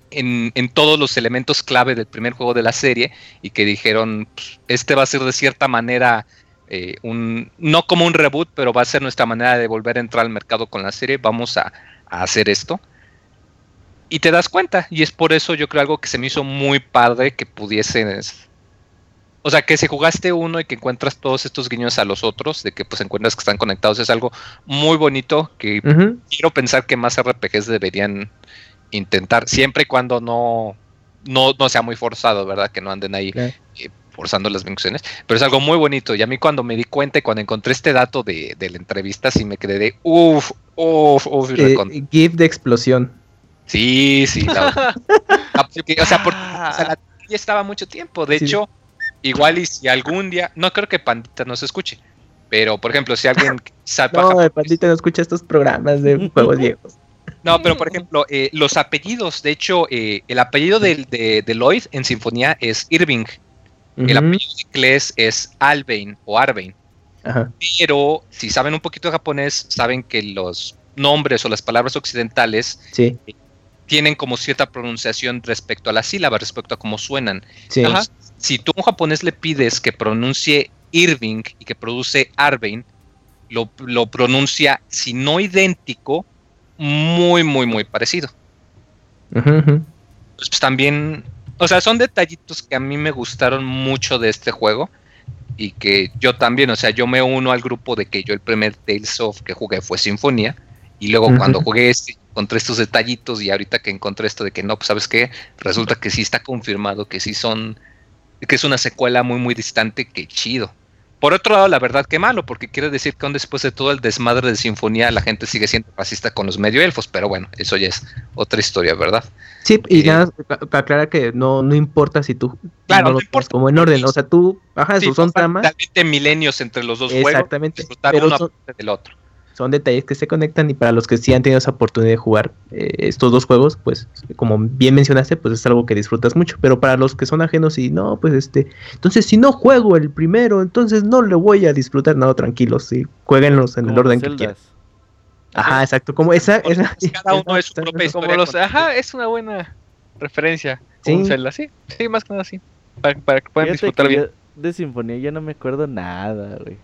en, todos los elementos clave del primer juego de la serie y que dijeron, pues, este va a ser de cierta manera eh, un, no como un reboot, pero va a ser nuestra manera de volver a entrar al mercado con la serie, vamos a hacer esto y te das cuenta. Y es por eso yo creo algo que se me hizo muy padre que pudieses. O sea, que si jugaste uno y que encuentras todos estos guiños a los otros, de que pues encuentras que están conectados, es algo muy bonito que quiero pensar que más RPGs deberían intentar, siempre y cuando no, no, no sea muy forzado, ¿verdad? Que no anden ahí eh, forzando las vinculaciones. Pero es algo muy bonito. Y a mí cuando me di cuenta y cuando encontré este dato de, la entrevista, sí me quedé de uff, uff, uff. Eh, GIF de explosión. Sí, sí. La, o sea, porque la ya estaba mucho tiempo. De hecho, igual y si algún día, no creo que Pandita nos escuche, pero por ejemplo, si alguien sabe. no, Pandita no escucha estos programas de juegos viejos. No, pero por ejemplo, eh, los apellidos, de hecho, eh, el apellido de, de, Lloyd en Sinfonía es Irving. El apellido de Kles es Albain o Arbain. Pero si saben un poquito de japonés, saben que los nombres o las palabras occidentales sí tienen como cierta pronunciación respecto a la sílaba, respecto a cómo suenan. si tú a un japonés le pides que pronuncie Irving y que produce Arbain, lo, pronuncia, si no idéntico, muy, muy, muy parecido. Pues, también, o sea, son detallitos que a mí me gustaron mucho de este juego y que yo también, o sea, yo me uno al grupo de que yo el primer Tales of que jugué fue Sinfonía y luego cuando jugué este encontré estos detallitos y ahorita que encontré esto de que no, pues sabes qué, resulta que sí está confirmado, que sí son, que es una secuela muy muy distante, que chido. Por otro lado, la verdad que malo, porque quiere decir que aún después de todo el desmadre de Sinfonía, la gente sigue siendo racista con los medio elfos, pero bueno, eso ya es otra historia, ¿verdad? Sí, y eh, nada, para aclarar que no, no importa si tú... Claro, no, importa. Como en orden, o sea, tú, ajá, sí, son tramas. milenios entre los dos Exactamente, juegos, disfrutar uno del otro son detalles que se conectan y para los que sí han tenido esa oportunidad de jugar eh, estos dos juegos, pues como bien mencionaste, pues es algo que disfrutas mucho, pero para los que son ajenos y no, pues este, entonces si no juego el primero, entonces no le voy a disfrutar, nada, tranquilos, sí, jueguenlos en el orden que quieran. Ajá, exacto, como esa, cada uno es su propia como los, ajá, es una buena referencia. Sí. sí, sí, más que nada sí, para, que puedan disfrutar bien. de Sinfonía ya no me acuerdo nada, güey.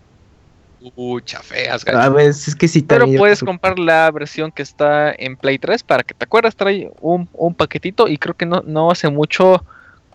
Mucha feas, A veces es que sí Pero puedes comprar la versión que está en Play 3 para que te acuerdas, trae un, paquetito y creo que no, no hace mucho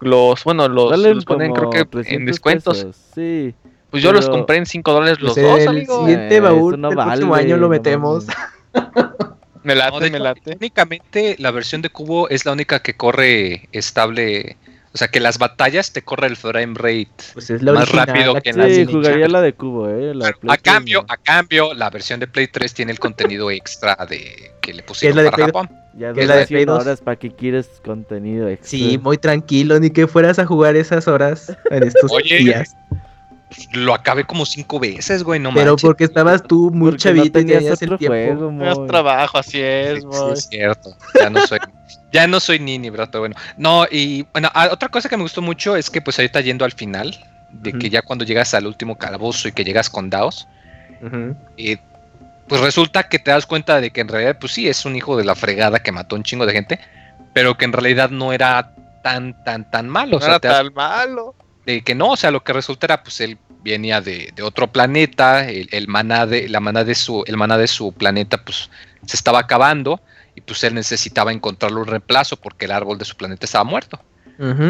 los, bueno, los, ponen creo que en descuentos. Sí. Pues yo los compré en 5 dólares los pues dos, amigo. siguiente eh, baúl, el próximo año lo metemos. me late, me late. Únicamente la versión de cubo es la única que corre estable o sea, que las batallas te corre el frame rate pues es más rápido que en la Sí, jugaría la de cubo, eh. a cambio, a cambio, la versión de Play 3 tiene el contenido extra de que le pusieron para Japón. Ya es la de Play 2? horas para que quieres contenido extra. Sí, muy tranquilo, ni que fueras a jugar esas horas en estos días. Lo acabé como cinco veces, güey, no Pero porque estabas tú muy chavito y tenías el tiempo. Juego, trabajo, así es, sí, es cierto. Ya no soy ya no soy Nini, ¿verdad? Pero bueno. No, y bueno, ah, otra cosa que me gustó mucho es que pues ahorita yendo al final, de que ya cuando llegas al último calabozo y que llegas con Daos, y pues resulta que te das cuenta de que en realidad, pues sí, es un hijo de la fregada que mató un chingo de gente, pero que en realidad no era tan, tan, tan malo. No era tan malo. De que no, o sea, lo que resulta era, pues él venía de, otro planeta, el, el, maná de, la maná de su, el maná de su planeta, pues se estaba acabando y pues él necesitaba encontrarle un reemplazo porque el árbol de su planeta estaba muerto.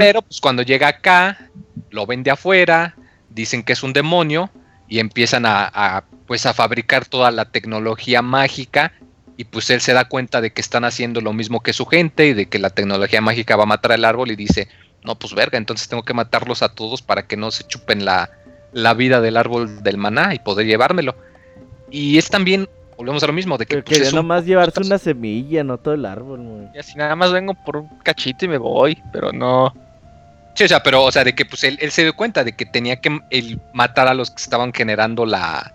Pero pues cuando llega acá, lo ven de afuera, dicen que es un demonio y empiezan a, pues a fabricar toda la tecnología mágica y pues él se da cuenta de que están haciendo lo mismo que su gente y de que la tecnología mágica va a matar el árbol y dice, no, pues verga, entonces tengo que matarlos a todos para que no se chupen la, la vida del árbol del maná y poder llevármelo. Y es también volvemos a lo mismo, de que... Pues, quería nomás llevarse una semilla, no todo el árbol, Y así nada más vengo por un cachito y me voy, pero no... Sí, o sea, pero, o sea, de que pues él, se dio cuenta de que tenía que matar a los que estaban generando la,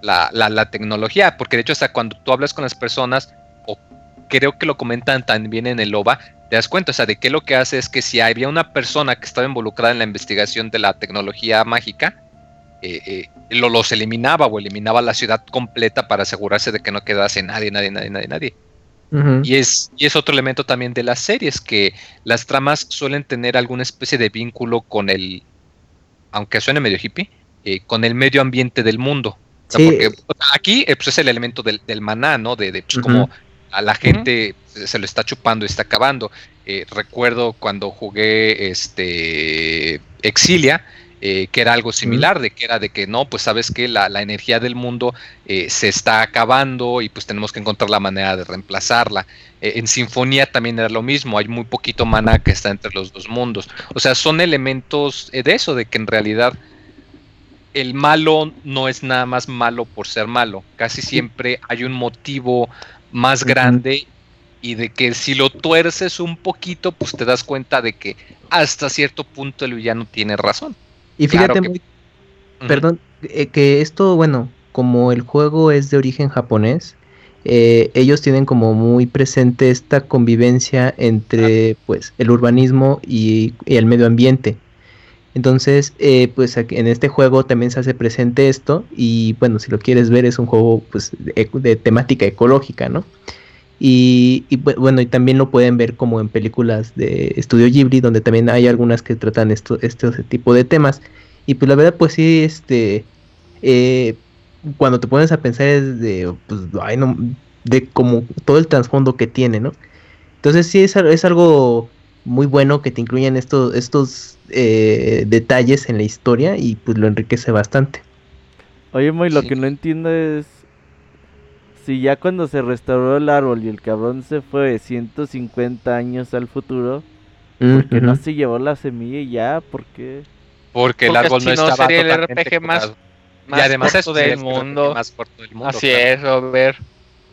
la, la, tecnología, porque de hecho hasta cuando tú hablas con las personas, o creo que lo comentan también en el OVA, te das cuenta, o sea, de que lo que hace es que si había una persona que estaba involucrada en la investigación de la tecnología mágica, eh, eh, lo, los eliminaba o eliminaba la ciudad completa para asegurarse de que no quedase nadie, nadie, nadie, nadie, nadie. y, es, y es otro elemento también de las series, que las tramas suelen tener alguna especie de vínculo con el, aunque suene medio hippie, eh, con el medio ambiente del mundo. porque aquí pues, es el elemento del, maná, ¿no? De, de pues, como a la gente se lo está chupando y está acabando. recuerdo cuando jugué este Exilia, eh, que era algo similar, de que era de que no, pues sabes que la, energía del mundo eh, se está acabando y pues tenemos que encontrar la manera de reemplazarla. Eh, en Sinfonía también era lo mismo, hay muy poquito mana que está entre los dos mundos. O sea, son elementos de eso, de que en realidad el malo no es nada más malo por ser malo, casi siempre hay un motivo más grande y de que si lo tuerces un poquito, pues te das cuenta de que hasta cierto punto el villano tiene razón. Y fíjate, perdón, eh, que esto, bueno, como el juego es de origen japonés, eh, ellos tienen como muy presente esta convivencia entre pues el urbanismo y, el medio ambiente. Entonces, eh, pues en este juego también se hace presente esto y bueno, si lo quieres ver es un juego pues de, temática ecológica, ¿no? Y, bueno, y también lo pueden ver como en películas de Estudio Ghibli, donde también hay algunas que tratan esto, este tipo de temas. Y pues la verdad, pues sí, este, eh, cuando te pones a pensar es de, pues, de como todo el trasfondo que tiene, ¿no? Entonces sí es, es algo muy bueno que te incluyan estos, estos eh, detalles en la historia y pues lo enriquece bastante. Oye, Moy, lo que no entiendo es si ya cuando se restauró el árbol y el cabrón se fue 150 años al futuro, ¿por qué no se llevó la semilla y ya? ¿Por qué? Porque, el árbol no, estaba sería el RPG más, y además corto del mundo. Más corto del mundo. Así es, ver.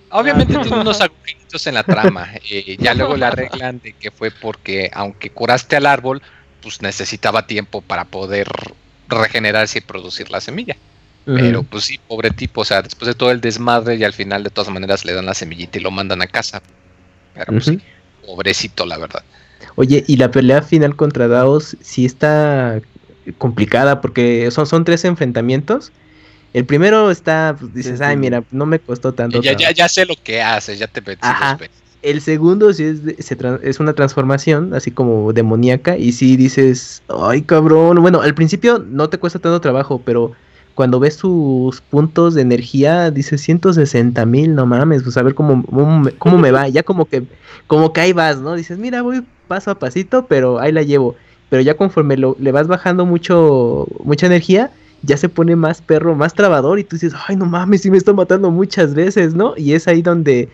Obviamente tiene unos agujeritos en la trama. Eh, ya luego le arreglan de que fue porque, aunque curaste al árbol, pues necesitaba tiempo para poder regenerarse y producir la semilla. Pero pues sí, pobre tipo, o sea, después de todo el desmadre y al final de todas maneras le dan la semillita y lo mandan a casa. Pero pues sí, pobrecito la verdad. Oye, y la pelea final contra Daos sí está complicada porque son, son tres enfrentamientos. El primero está, pues, dices, ay, mira, no me costó tanto. Ya, ya, ya sé lo que haces, ya te metí El segundo sí es, es una transformación, así como demoníaca, y sí dices, ay, cabrón. Bueno, al principio no te cuesta tanto trabajo, pero cuando ves sus puntos de energía, dices 160 mil, no mames, pues a ver cómo, cómo, me va. Ya como que, como que ahí vas, ¿no? Dices, mira, voy paso a pasito, pero ahí la llevo. Pero ya conforme lo, le vas bajando mucho, mucha energía, ya se pone más perro, más trabador, y tú dices, ay, no mames, sí me está matando muchas veces, ¿no? Y es ahí donde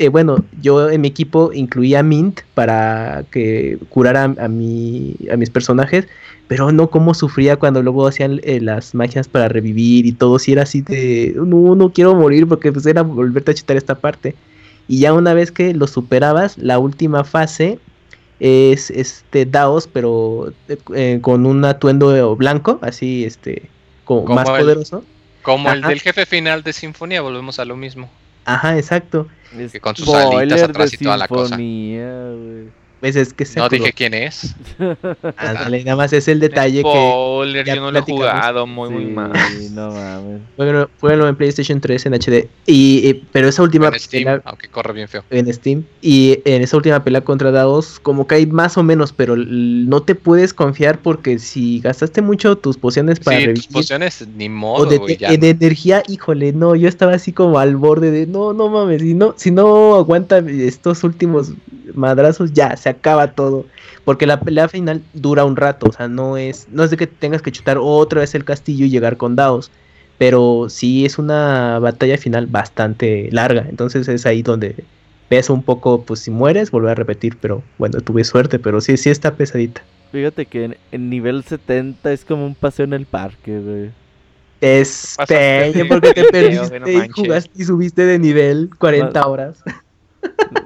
eh, bueno, yo en mi equipo incluía Mint para que curara a, mi, a mis personajes, pero no como sufría cuando luego hacían eh, las magias para revivir y todo, si era así de, no, no quiero morir porque pues era volverte a chutar esta parte. Y ya una vez que lo superabas, la última fase es este Daos, pero eh, con un atuendo blanco, así este, como, más poderoso. Como el del jefe final de Sinfonía, volvemos a lo mismo. Ajá, exacto. Que con sus alitas atrás y toda la cosa. Pues es que No dije quién es. nada más es el detalle Spoiler, que. yo no lo he jugado muy, muy mal. No mames. Bueno, en PlayStation 3 en HD. Y, pero esa última. En Steam, aunque corre bien feo. En Steam. Y en esa última pelea contra Daos, como que hay más o menos, pero no te puedes confiar porque si gastaste mucho tus pociones para sí, tus pociones, ni modo. O de, de energía, híjole, no. Yo estaba así como al borde de no, no mames. Si no, si no aguanta estos últimos madrazos, ya, se acaba todo. Porque la pelea final dura un rato, o sea, no es, no es de que tengas que chutar otra vez el castillo y llegar con Daos. Pero sí es una batalla final bastante larga. Entonces es ahí donde ves un poco, pues si mueres, volver a repetir. Pero bueno, tuve suerte, pero sí, sí está pesadita. Fíjate que en, nivel 70 es como un paseo en el parque, güey. Es peña porque te perdiste y jugaste y subiste de nivel 40 horas.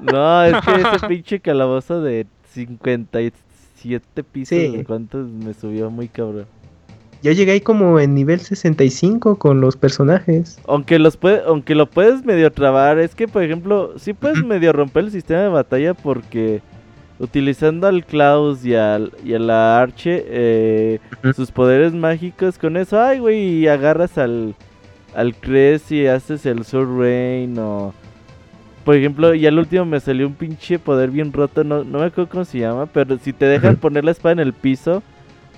No, es que ese pinche calabozo de 57 pisos, ¿cuántos me subió muy cabrón? Yo llegué ahí como en nivel 65 con los personajes. Aunque los puede, aunque lo puedes medio trabar, es que por ejemplo, sí puedes medio romper el sistema de batalla porque utilizando al Klaus y, al, y a la Arche, eh, sus poderes mágicos, con eso, ay, güey, y agarras al, al Cres y haces el Sword Rain o... Por ejemplo, y al último me salió un pinche poder bien roto, no, no me acuerdo cómo se llama, pero si te dejan poner la espada en el piso,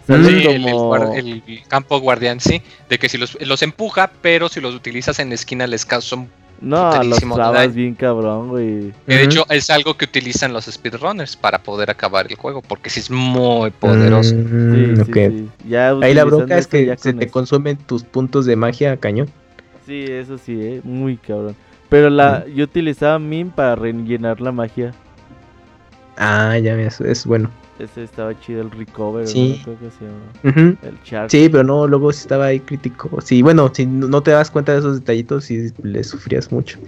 sale como... el, campo guardián, sí, de que si los, los empuja, pero si los utilizas en la esquina les causan no, los clavas bien cabrón, güey. De hecho, es algo que utilizan los speedrunners para poder acabar el juego, porque sí es muy poderoso. Mm, sí, Ahí la bronca es que se te consumen tus puntos de magia cañón. Sí, eso sí, eh, muy cabrón. Pero la, yo utilizaba Min para rellenar la magia. Ah, ya ves, es bueno. Ese estaba chido, el Recover. Sí. El Sí, pero no, luego estaba ahí crítico. Sí, bueno, si no te das cuenta de esos detallitos, sí le sufrías mucho.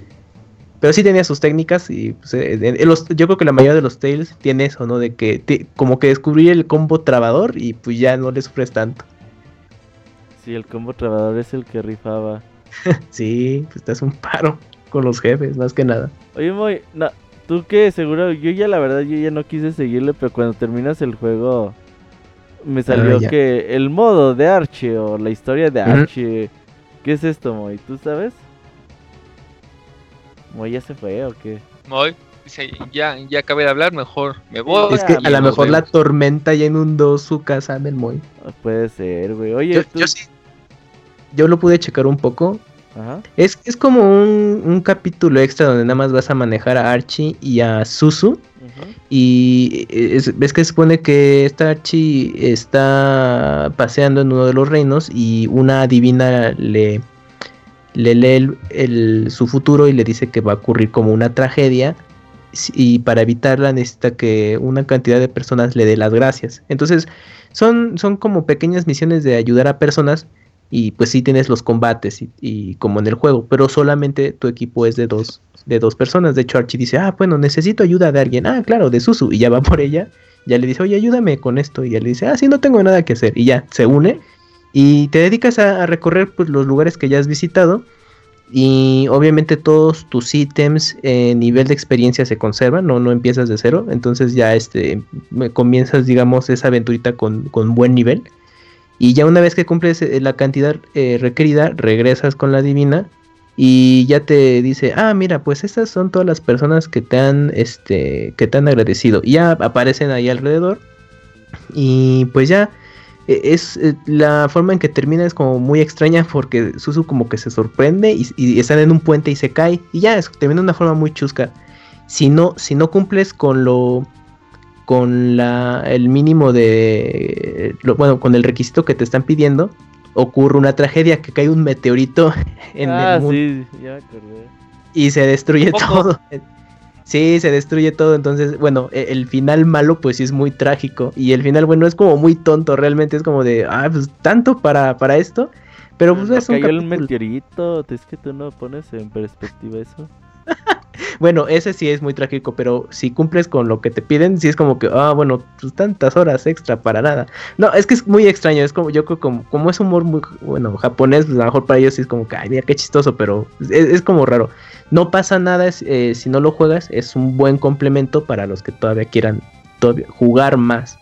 Pero sí tenía sus técnicas y pues, eh, yo creo que la mayoría de los Tails tiene eso, ¿no? De que como que descubrí el combo trabador y pues ya no le sufres tanto. Sí, el combo trabador es el que rifaba. sí, pues te un paro con los jefes, más que nada. Oye, muy, no, Tú que seguro, yo ya la verdad, yo ya no quise seguirle, pero cuando terminas el juego me salió ah, que el modo de Archie o la historia de Archie, ¿qué es esto, Moy? ¿Tú sabes? ¿Moy ya se fue o qué? Moy, ya, ya acabé de hablar, mejor me voy. Es que a lo mejor la tormenta ya inundó su casa del Moy. Ah, puede ser, güey. Oye, yo sí. Yo lo pude checar un poco es, es como un, capítulo extra donde nada más vas a manejar a Archie y a Susu. Y ves que se supone que esta Archie está paseando en uno de los reinos y una divina le, le lee su futuro y le dice que va a ocurrir como una tragedia y para evitarla necesita que una cantidad de personas le dé las gracias. Entonces son, son como pequeñas misiones de ayudar a personas y pues sí tienes los combates y, como en el juego, pero solamente tu equipo es de dos, de dos personas. De hecho, Archie dice, ah, bueno, necesito ayuda de alguien. Ah, claro, de Susu. Y ya va por ella. Ya le dice, oye, ayúdame con esto. Y ya le dice, ah, sí, no tengo nada que hacer. Y ya se une. Y te dedicas a, recorrer pues, los lugares que ya has visitado. Y obviamente todos tus ítems, en nivel de experiencia se conservan, no, no empiezas de cero. Entonces ya este, comienzas, digamos, esa aventurita con, con buen nivel. Y ya una vez que cumples eh, la cantidad eh, requerida, regresas con la divina y ya te dice, ah, mira, pues estas son todas las personas que te han, este, que agradecido. Y ya aparecen ahí alrededor. Y pues ya, e, es eh, la forma en que termina es como muy extraña porque Susu como que se sorprende y, y están en un puente y se cae. Y ya, es, termina de una forma muy chusca. Si no, si no cumples con lo con la, el mínimo de, bueno, con el requisito que te están pidiendo, ocurre una tragedia, que cae un meteorito en ah, el mundo. Sí, ya acordé. Y se destruye todo. Sí, se destruye todo. Entonces, bueno, e, el final malo, pues sí es muy trágico. Y el final bueno es como muy tonto, realmente. Es como de, ah, pues tanto para, para esto. Pero pues es un. Cayó el meteorito. Es que tú no pones en perspectiva eso. bueno, ese sí es muy trágico, pero si cumples con lo que te piden, sí es como que, ah, bueno, pues tantas horas extra para nada. No, es que es muy extraño, es como, yo creo como, como es humor muy, bueno, japonés, pues a lo mejor para ellos sí es como que, ay, mira qué chistoso, pero es, como raro. No pasa nada eh, si no lo juegas, es un buen complemento para los que todavía quieran jugar más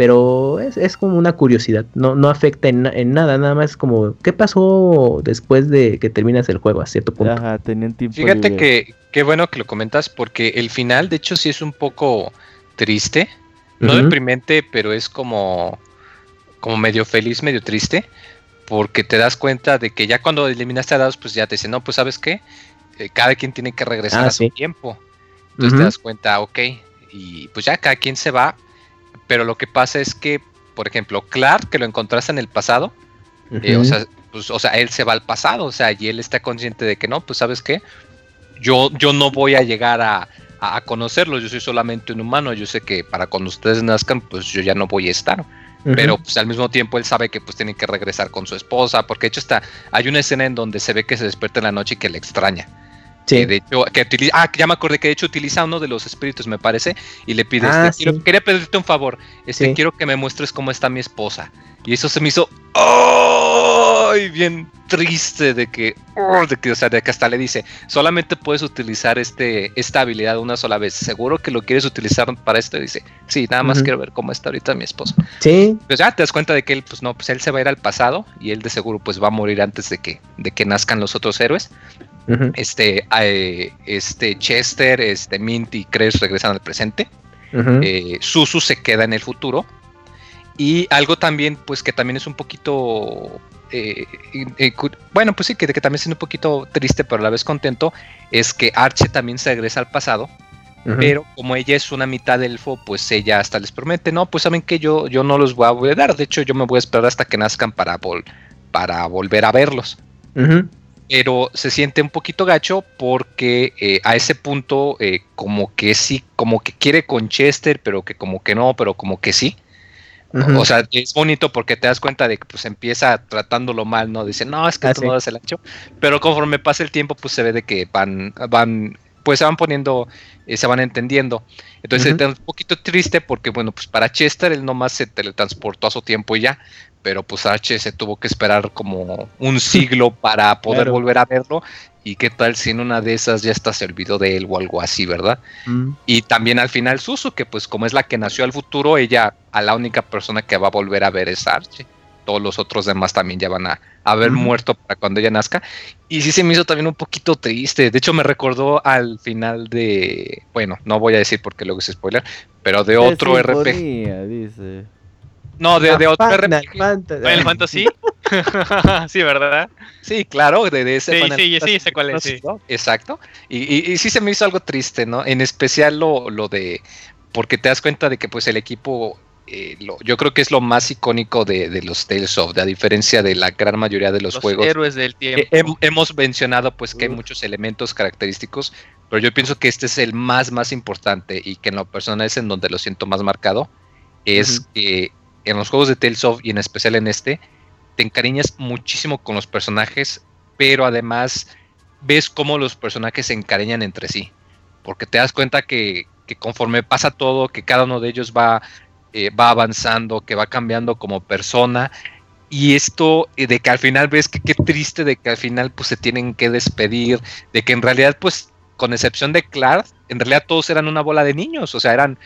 pero es, como una curiosidad, no, no afecta en, nada, nada más como, ¿qué pasó después de que terminas el juego a cierto punto? Ajá, tenían tiempo Fíjate que, qué bueno que lo comentas, porque el final, de hecho, sí es un poco triste, no deprimente, pero es como, como medio feliz, medio triste, porque te das cuenta de que ya cuando eliminaste a dados, pues ya te dicen, no, pues sabes qué, eh, cada quien tiene que regresar ah, a su tiempo. Entonces te das cuenta, ok, y pues ya cada quien se va pero lo que pasa es que, por ejemplo, Clark, que lo encontraste en el pasado, eh, o, sea, pues, o sea, él se va al pasado, o sea, y él está consciente de que no, pues sabes qué, yo, yo no voy a llegar a, a, conocerlo, yo soy solamente un humano, yo sé que para cuando ustedes nazcan, pues yo ya no voy a estar. Pero pues al mismo tiempo él sabe que pues tiene que regresar con su esposa, porque de hecho está, hay una escena en donde se ve que se despierta en la noche y que le extraña. Sí. de hecho, que utiliza, ah, ya me acordé que de hecho utiliza uno de los espíritus, me parece, y le pide, ah, este, quería pedirte un favor, este, quiero que me muestres cómo está mi esposa. Y eso se me hizo, ¡oh! bien triste de que, oh, de que, o sea, de que hasta le dice, solamente puedes utilizar este, esta habilidad una sola vez. ¿Seguro que lo quieres utilizar para esto? Y dice, sí, nada más quiero ver cómo está ahorita mi esposo. Sí. Pues ya te das cuenta de que él, pues no, pues él se va a ir al pasado y él de seguro pues va a morir antes de que, de que nazcan los otros héroes. Este, eh, este Chester, este Mint y Cres regresan al presente. Eh, Susu se queda en el futuro. Y algo también, pues que también es un poquito eh, bueno, pues sí, que, que también es un poquito triste, pero a la vez contento, es que Arche también se regresa al pasado. Pero como ella es una mitad elfo, pues ella hasta les promete, no, pues saben que yo, yo no los voy a dar, de hecho yo me voy a esperar hasta que nazcan para, para volver a verlos. Pero se siente un poquito gacho porque eh, a ese punto eh, como que sí, como que quiere con Chester, pero que como que no, pero como que sí. O sea, es bonito porque te das cuenta de que pues empieza tratándolo mal, ¿no? Dice, no, es que ah, tú no das el ancho. Pero conforme pasa el tiempo, pues se ve de que van, van, pues se van poniendo, eh, se van entendiendo. Entonces es un poquito triste porque, bueno, pues para Chester él nomás se teletransportó a su tiempo y ya. Pero pues H se tuvo que esperar como un siglo para poder volver a verlo y qué tal si en una de esas ya está servido de él o algo así, ¿verdad? Mm. Y también al final Susu, que pues como es la que nació al futuro, ella a la única persona que va a volver a ver es Archie. Todos los otros demás también ya van a haber muerto para cuando ella nazca. Y sí se me hizo también un poquito triste. De hecho me recordó al final de, bueno, no voy a decir porque luego es spoiler, pero de otro RPG. Dice. No, de, de otro RPG. Final Fantasy. sí, ¿verdad? Sí, claro, de, ese. Sí, sí, sí, sé cuál es. Sí. Exacto. Y, y, sí se me hizo algo triste, ¿no? En especial lo, lo de. Porque te das cuenta de que, pues, el equipo. Eh, lo, yo creo que es lo más icónico de, de, los Tales of, a diferencia de la gran mayoría de los, los juegos. héroes del tiempo. hemos mencionado, pues, que hay muchos elementos característicos, pero yo pienso que este es el más, más importante y que en lo personal es en donde lo siento más marcado. Es que en los juegos de Tales of y en especial en este, te encariñas muchísimo con los personajes, pero además ves cómo los personajes se encariñan entre sí. Porque te das cuenta que, conforme pasa todo, que cada uno de ellos va, eh, va avanzando, que va cambiando como persona. Y esto eh, de que al final ves que qué triste de que al final pues se tienen que despedir, de que en realidad pues con excepción de Clark, en realidad todos eran una bola de niños, o sea, eran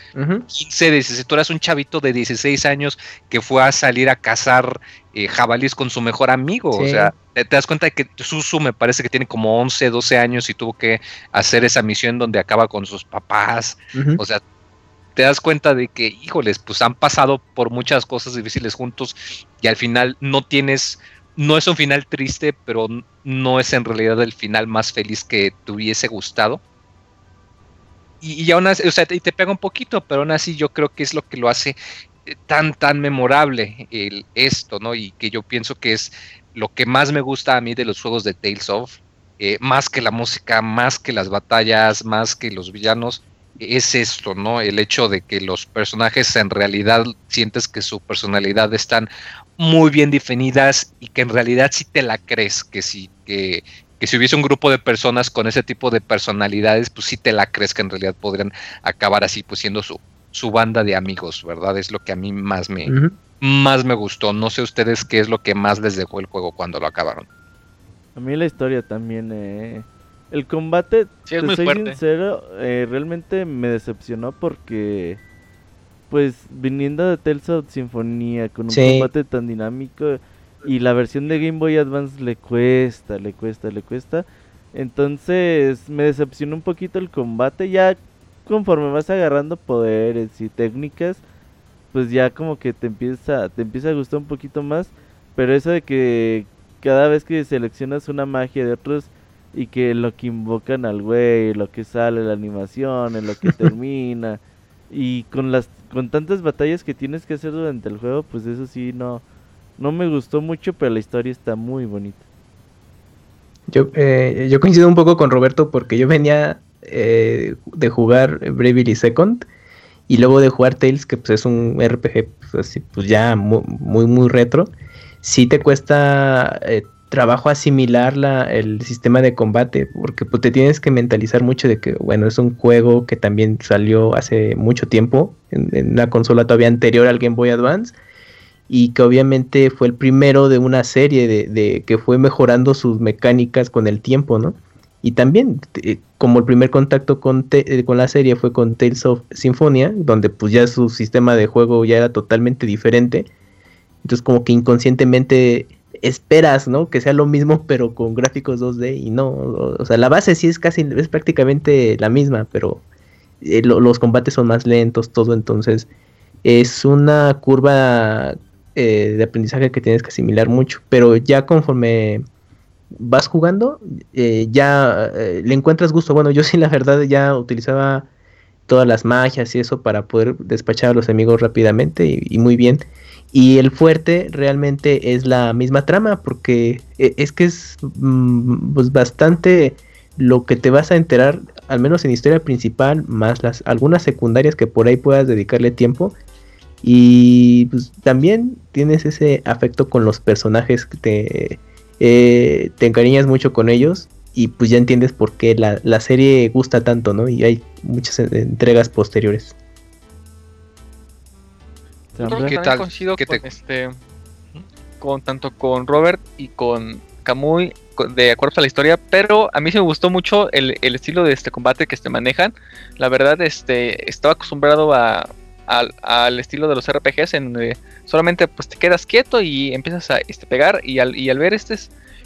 15, 16, tú eras un chavito de 16 años que fue a salir a cazar eh, jabalíes con su mejor amigo, o sea, te, das cuenta de que Susu me parece que tiene como 11, 12 años y tuvo que hacer esa misión donde acaba con sus papás, o sea, te das cuenta de que, híjoles, pues han pasado por muchas cosas difíciles juntos y al final no tienes no es un final triste, pero no es en realidad el final más feliz que te hubiese gustado. Y, aún así, o sea, y te pega un poquito, pero aún así yo creo que es lo que lo hace eh, tan, tan memorable el, esto, ¿no? Y que yo pienso que es lo que más me gusta a mí de los juegos de Tales of, eh, más que la música, más que las batallas, más que los villanos, es esto, ¿no? El hecho de que los personajes en realidad sientes que su personalidad están muy bien definidas y que en realidad si te la crees, que si, que, si hubiese un grupo de personas con ese tipo de personalidades, pues sí te la crees que en realidad podrían acabar así, pues siendo su, su banda de amigos, ¿verdad? Es lo que a mí más me, más me gustó. No sé ustedes qué es lo que más les dejó el juego cuando lo acabaron. A mí la historia también, eh, el combate, sí, es muy soy sincero, eh, realmente me decepcionó porque pues viniendo de Tales of Sinfonía con un combate tan dinámico y la versión de Game Boy Advance le cuesta, le cuesta, le cuesta. Entonces me decepcionó un poquito el combate. Ya conforme vas agarrando poderes y técnicas, pues ya como que te empieza, te empieza a gustar un poquito más. Pero eso de que cada vez que seleccionas una magia de otros y que lo que invocan al güey, lo que sale, la animación, en lo que termina. Y con las con tantas batallas que tienes que hacer durante el juego, pues eso sí no no me gustó mucho, pero la historia está muy bonita. Yo, eh, yo coincido un poco con Roberto porque yo venía eh, de jugar Bravely Second y luego de jugar Tales, que pues es un RPG pues, así, pues ya muy, muy, retro. Sí te cuesta eh, trabajo asimilar la, el sistema de combate, porque pues, te tienes que mentalizar mucho de que, bueno, es un juego que también salió hace mucho tiempo, en, una consola todavía anterior al Game Boy Advance, y que obviamente fue el primero de una serie de, que fue mejorando sus mecánicas con el tiempo, ¿no? Y también, eh, como el primer contacto con, eh, con la serie fue con Tales of Symphonia, donde pues ya su sistema de juego ya era totalmente diferente. Entonces como que inconscientemente esperas, ¿no? Que sea lo mismo pero con gráficos 2D y no, o, sea, la base sí es casi, es prácticamente la misma, pero eh, los combates son más lentos, todo, entonces es una curva de aprendizaje que tienes que asimilar mucho, pero ya conforme vas jugando, eh, ya eh, le encuentras gusto. Bueno, yo sí, la verdad, ya utilizaba todas las magias y eso para poder despachar a los enemigos rápidamente y, muy bien. Y el fuerte realmente es la misma trama, porque eh, es que es mm, pues bastante lo que te vas a enterar, al menos en historia principal, más las algunas secundarias que por ahí puedas dedicarle tiempo. Y pues también tienes ese afecto con los personajes que te eh, te encariñas mucho con ellos y pues ya entiendes por qué la, serie gusta tanto, ¿no? Y hay muchas entregas posteriores. ¿Qué tal? Coincido con, este, con tanto con Robert y con Kamui de acuerdo a la historia, pero a mí se me gustó mucho el, estilo de este combate que se manejan. La verdad, este, estaba acostumbrado a, al, estilo de los RPGs en donde solamente pues te quedas quieto y empiezas a este, pegar y al, y al ver este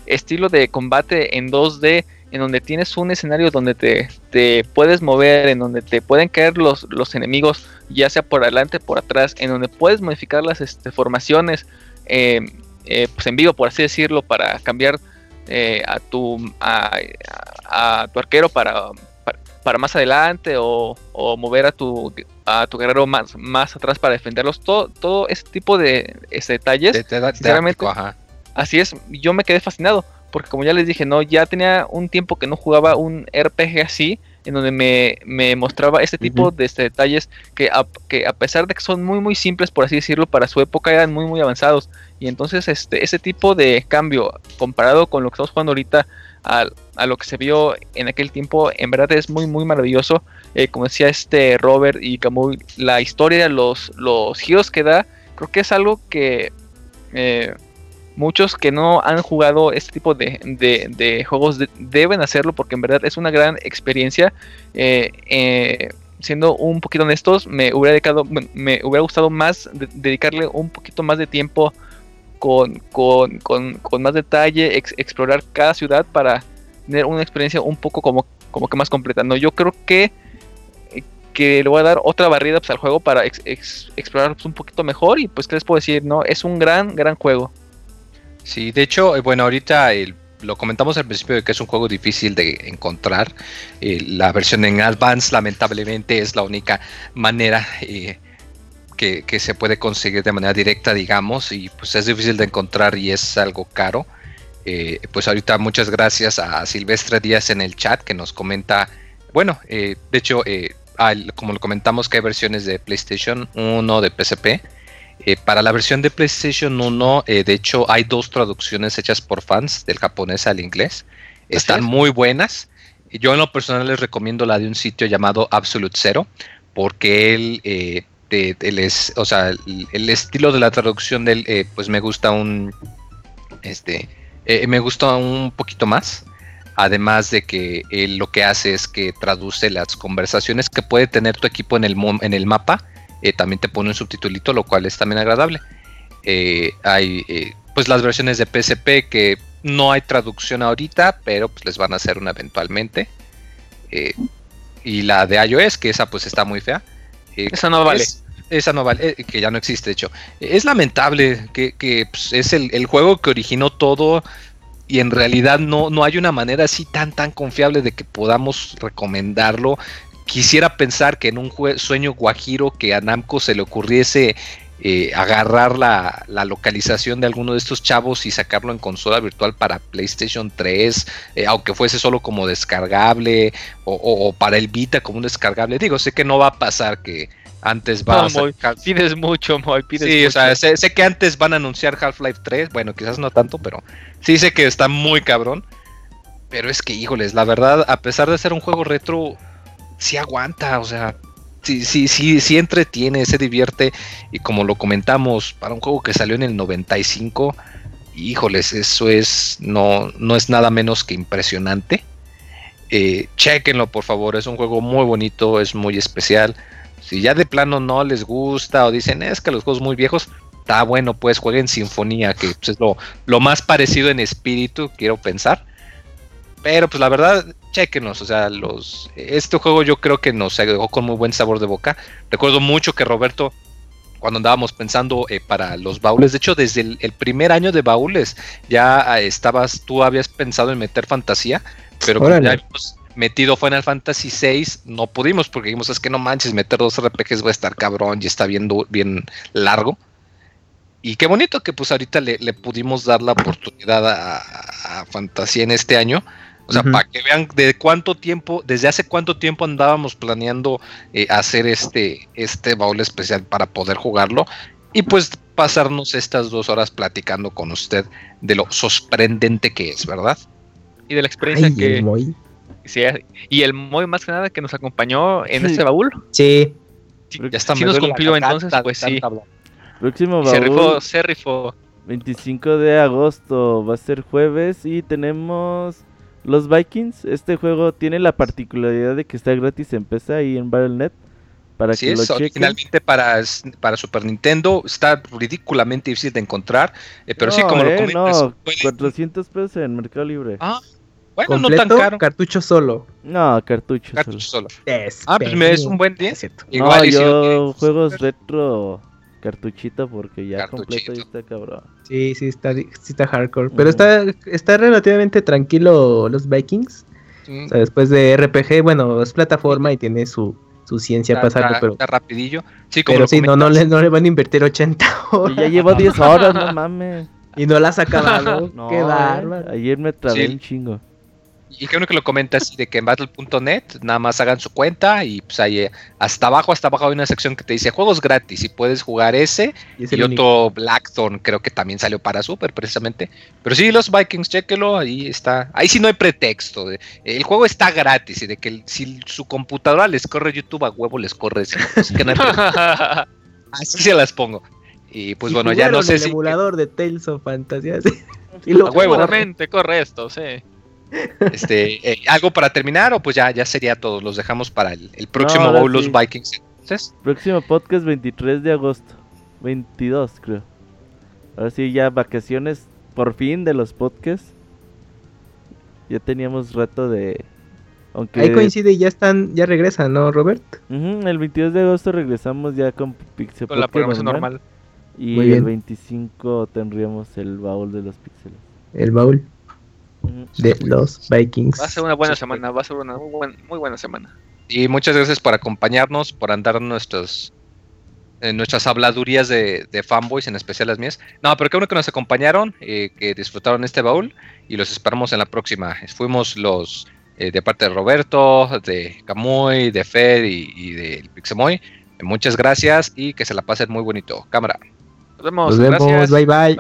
estilo de combate en 2D en donde tienes un escenario donde te, te puedes mover, en donde te pueden caer los, los enemigos, ya sea por adelante o por atrás, en donde puedes modificar las este, formaciones eh, eh, pues en vivo, por así decirlo, para cambiar eh, a, tu, a, tu arquero para, para más adelante o, mover a tu, a tu guerrero más, más atrás para defenderlos. Todo, todo ese tipo de ese detalles. Así es, yo me quedé fascinado. Porque como ya les dije, no, ya tenía un tiempo que no jugaba un RPG así, en donde me, mostraba este tipo de este, detalles que a, que a pesar de que son muy muy simples, por así decirlo, para su época eran muy muy avanzados. Y entonces este, ese tipo de cambio comparado con lo que estamos jugando ahorita, a, lo que se vio en aquel tiempo, en verdad es muy, muy maravilloso. Eh, como decía este Robert y Camus, la historia, los, los giros que da, creo que es algo que eh, muchos que no han jugado este tipo de, juegos deben hacerlo porque en verdad es una gran experiencia. Eh, siendo un poquito honestos, me hubiera dedicado, me hubiera gustado más dedicarle un poquito más de tiempo con, con, más detalle, explorar cada ciudad para tener una experiencia un poco como, como que más completa. No, yo creo que, que le voy a dar otra barrida pues, al juego para explorar pues, un poquito mejor y pues qué les puedo decir, ¿no? Es un gran, gran juego. Sí, de hecho, eh, bueno, ahorita lo comentamos al principio de que es un juego difícil de encontrar. Eh, la versión en Advance lamentablemente es la única manera eh, que, se puede conseguir de manera directa, digamos, y pues es difícil de encontrar y es algo caro. Pues ahorita muchas gracias a Silvestre Díaz en el chat que nos comenta, bueno, de hecho, como lo comentamos que hay versiones de PlayStation 1, de PSP. Para la versión de PlayStation 1, de hecho, hay dos traducciones hechas por fans del japonés al inglés. Están muy buenas. Yo en lo personal les recomiendo la de un sitio llamado Absolute Zero, porque él es, o sea, el, estilo de la traducción del, eh, pues me gusta un, este, eh, me gusta un poquito más. Además de que él lo que hace es que traduce las conversaciones que puede tener tu equipo en el, en el mapa. Eh, también te pone un subtitulito, lo cual es también agradable. hay pues las versiones de PSP que no hay traducción ahorita, pero pues les van a hacer una eventualmente. y la de iOS, que esa pues está muy fea. esa no vale esa no vale, eh, que ya no existe, de hecho. Es lamentable que, pues, es el, juego que originó todo y en realidad no, no hay una manera así tan, tan confiable de que podamos recomendarlo. Quisiera pensar que en un sueño guajiro que a Namco se le ocurriese eh, agarrar la, localización de alguno de estos chavos y sacarlo en consola virtual para PlayStation 3, eh, aunque fuese solo como descargable o, o, para el Vita como un descargable. Digo, sé que no va a pasar que antes va a pides mucho, Moy, pides sí, o sea, sé, que antes van a anunciar Half-Life 3, bueno, quizás no tanto, pero sí sé que está muy cabrón. Pero es que, híjoles, la verdad, a pesar de ser un juego retro, sí aguanta, o sea, sí, sí, entretiene, se divierte. Y como lo comentamos, para un juego que salió en el 95, híjoles, eso es, no, no es nada menos que impresionante. Eh, chequenlo, por favor, es un juego muy bonito, es muy especial. Si ya de plano no les gusta o dicen es que los juegos muy viejos, está bueno, pues jueguen Sinfonía, que pues, es lo, lo más parecido en espíritu, quiero pensar. Pero pues la verdad, chequenos, o sea, los este juego yo creo que nos dejó con muy buen sabor de boca. Recuerdo mucho que Roberto cuando andábamos pensando eh, para los baúles, de hecho desde el, primer año de baúles ya ah, estabas, tú habías pensado en meter fantasía, pero cuando ya habíamos metido Final Fantasy VI, no pudimos porque dijimos, es que no manches, meter dos RPGs va a estar cabrón y está bien, bien largo. Y qué bonito que pues ahorita le, pudimos dar la oportunidad a, a Fantasía en este año o sea, para que vean de cuánto tiempo, desde hace cuánto tiempo andábamos planeando eh, hacer este, este baúl especial para poder jugarlo. Y pues pasarnos estas dos horas platicando con usted de lo sorprendente que es, ¿verdad? Y de la experiencia que... El Sí, y el Moy más que nada que nos acompañó en este baúl. Sí. ya está. Si nos cumplió entonces, pues sí. Próximo baúl. Se rifó, se rifó. 25 de agosto va a ser jueves y tenemos los Vikings, este juego tiene la particularidad de que está gratis en PC y en Battle.net. Para que es, lo originalmente para, para Super Nintendo, está ridículamente difícil de encontrar, eh, pero sí, como lo eh, comentas. No, 400 pesos en Mercado Libre. Ah, bueno, no tan caro. cartucho solo. No, cartucho, cartucho solo. ah, pues me es un buen día. Igual no, yo juegos retro cartuchito porque ya completo y está cabrón. Sí, sí está, sí está hardcore. Pero está, está relativamente tranquilo los Vikings. O sea, después de RPG, bueno, es plataforma y tiene su, su ciencia pasarlo, pero. Está rapidillo. Sí, como pero sí, no, no, le, no le van a invertir 80 horas. Y ya llevo 10 horas, no mames. Y no las ha acabado. no, Qué bárbaro. Ayer me trabé un chingo. Y qué bueno que lo comentas de que en battle.net nada más hagan su cuenta y pues ahí eh, hasta abajo, hasta abajo hay una sección que te dice juegos gratis y puedes jugar ese y, otro Blackthorn creo que también salió para Super precisamente. Pero sí, los Vikings, chequelo, ahí está. Ahí sí no hay pretexto. el juego está gratis y de que si su computadora les corre YouTube a huevo les corre. Pues, así se las pongo. Y pues bueno, ya no sé el emulador de Tales of Fantasy. y lo a huevo, corre esto, sí. Este, eh, ¿Algo para terminar o pues ya, ya sería todo? Los dejamos para el, próximo no, los Vikings. Próximo podcast 23 de agosto. 22 creo. Ahora sí, ya vacaciones por fin de los podcasts. Ya teníamos rato de... Aunque... Ahí coincide y ya están, ya regresan, ¿no, Robert? el 22 de agosto regresamos ya con Pixel Con la programación normal. Y el 25 tendríamos el baúl de los píxeles. El baúl de los Vikings. Va a ser una buena semana, va a ser una muy, buena, semana. Y muchas gracias por acompañarnos, por andar nuestros en nuestras habladurías de, fanboys, en especial las mías. No, pero qué bueno que nos acompañaron, eh, que disfrutaron este baúl y los esperamos en la próxima. Fuimos los eh, de parte de Roberto, de Camuy, de Fed y, de Pixemoy. Muchas gracias y que se la pasen muy bonito. Cámara. Nos vemos. Nos vemos. Bye bye.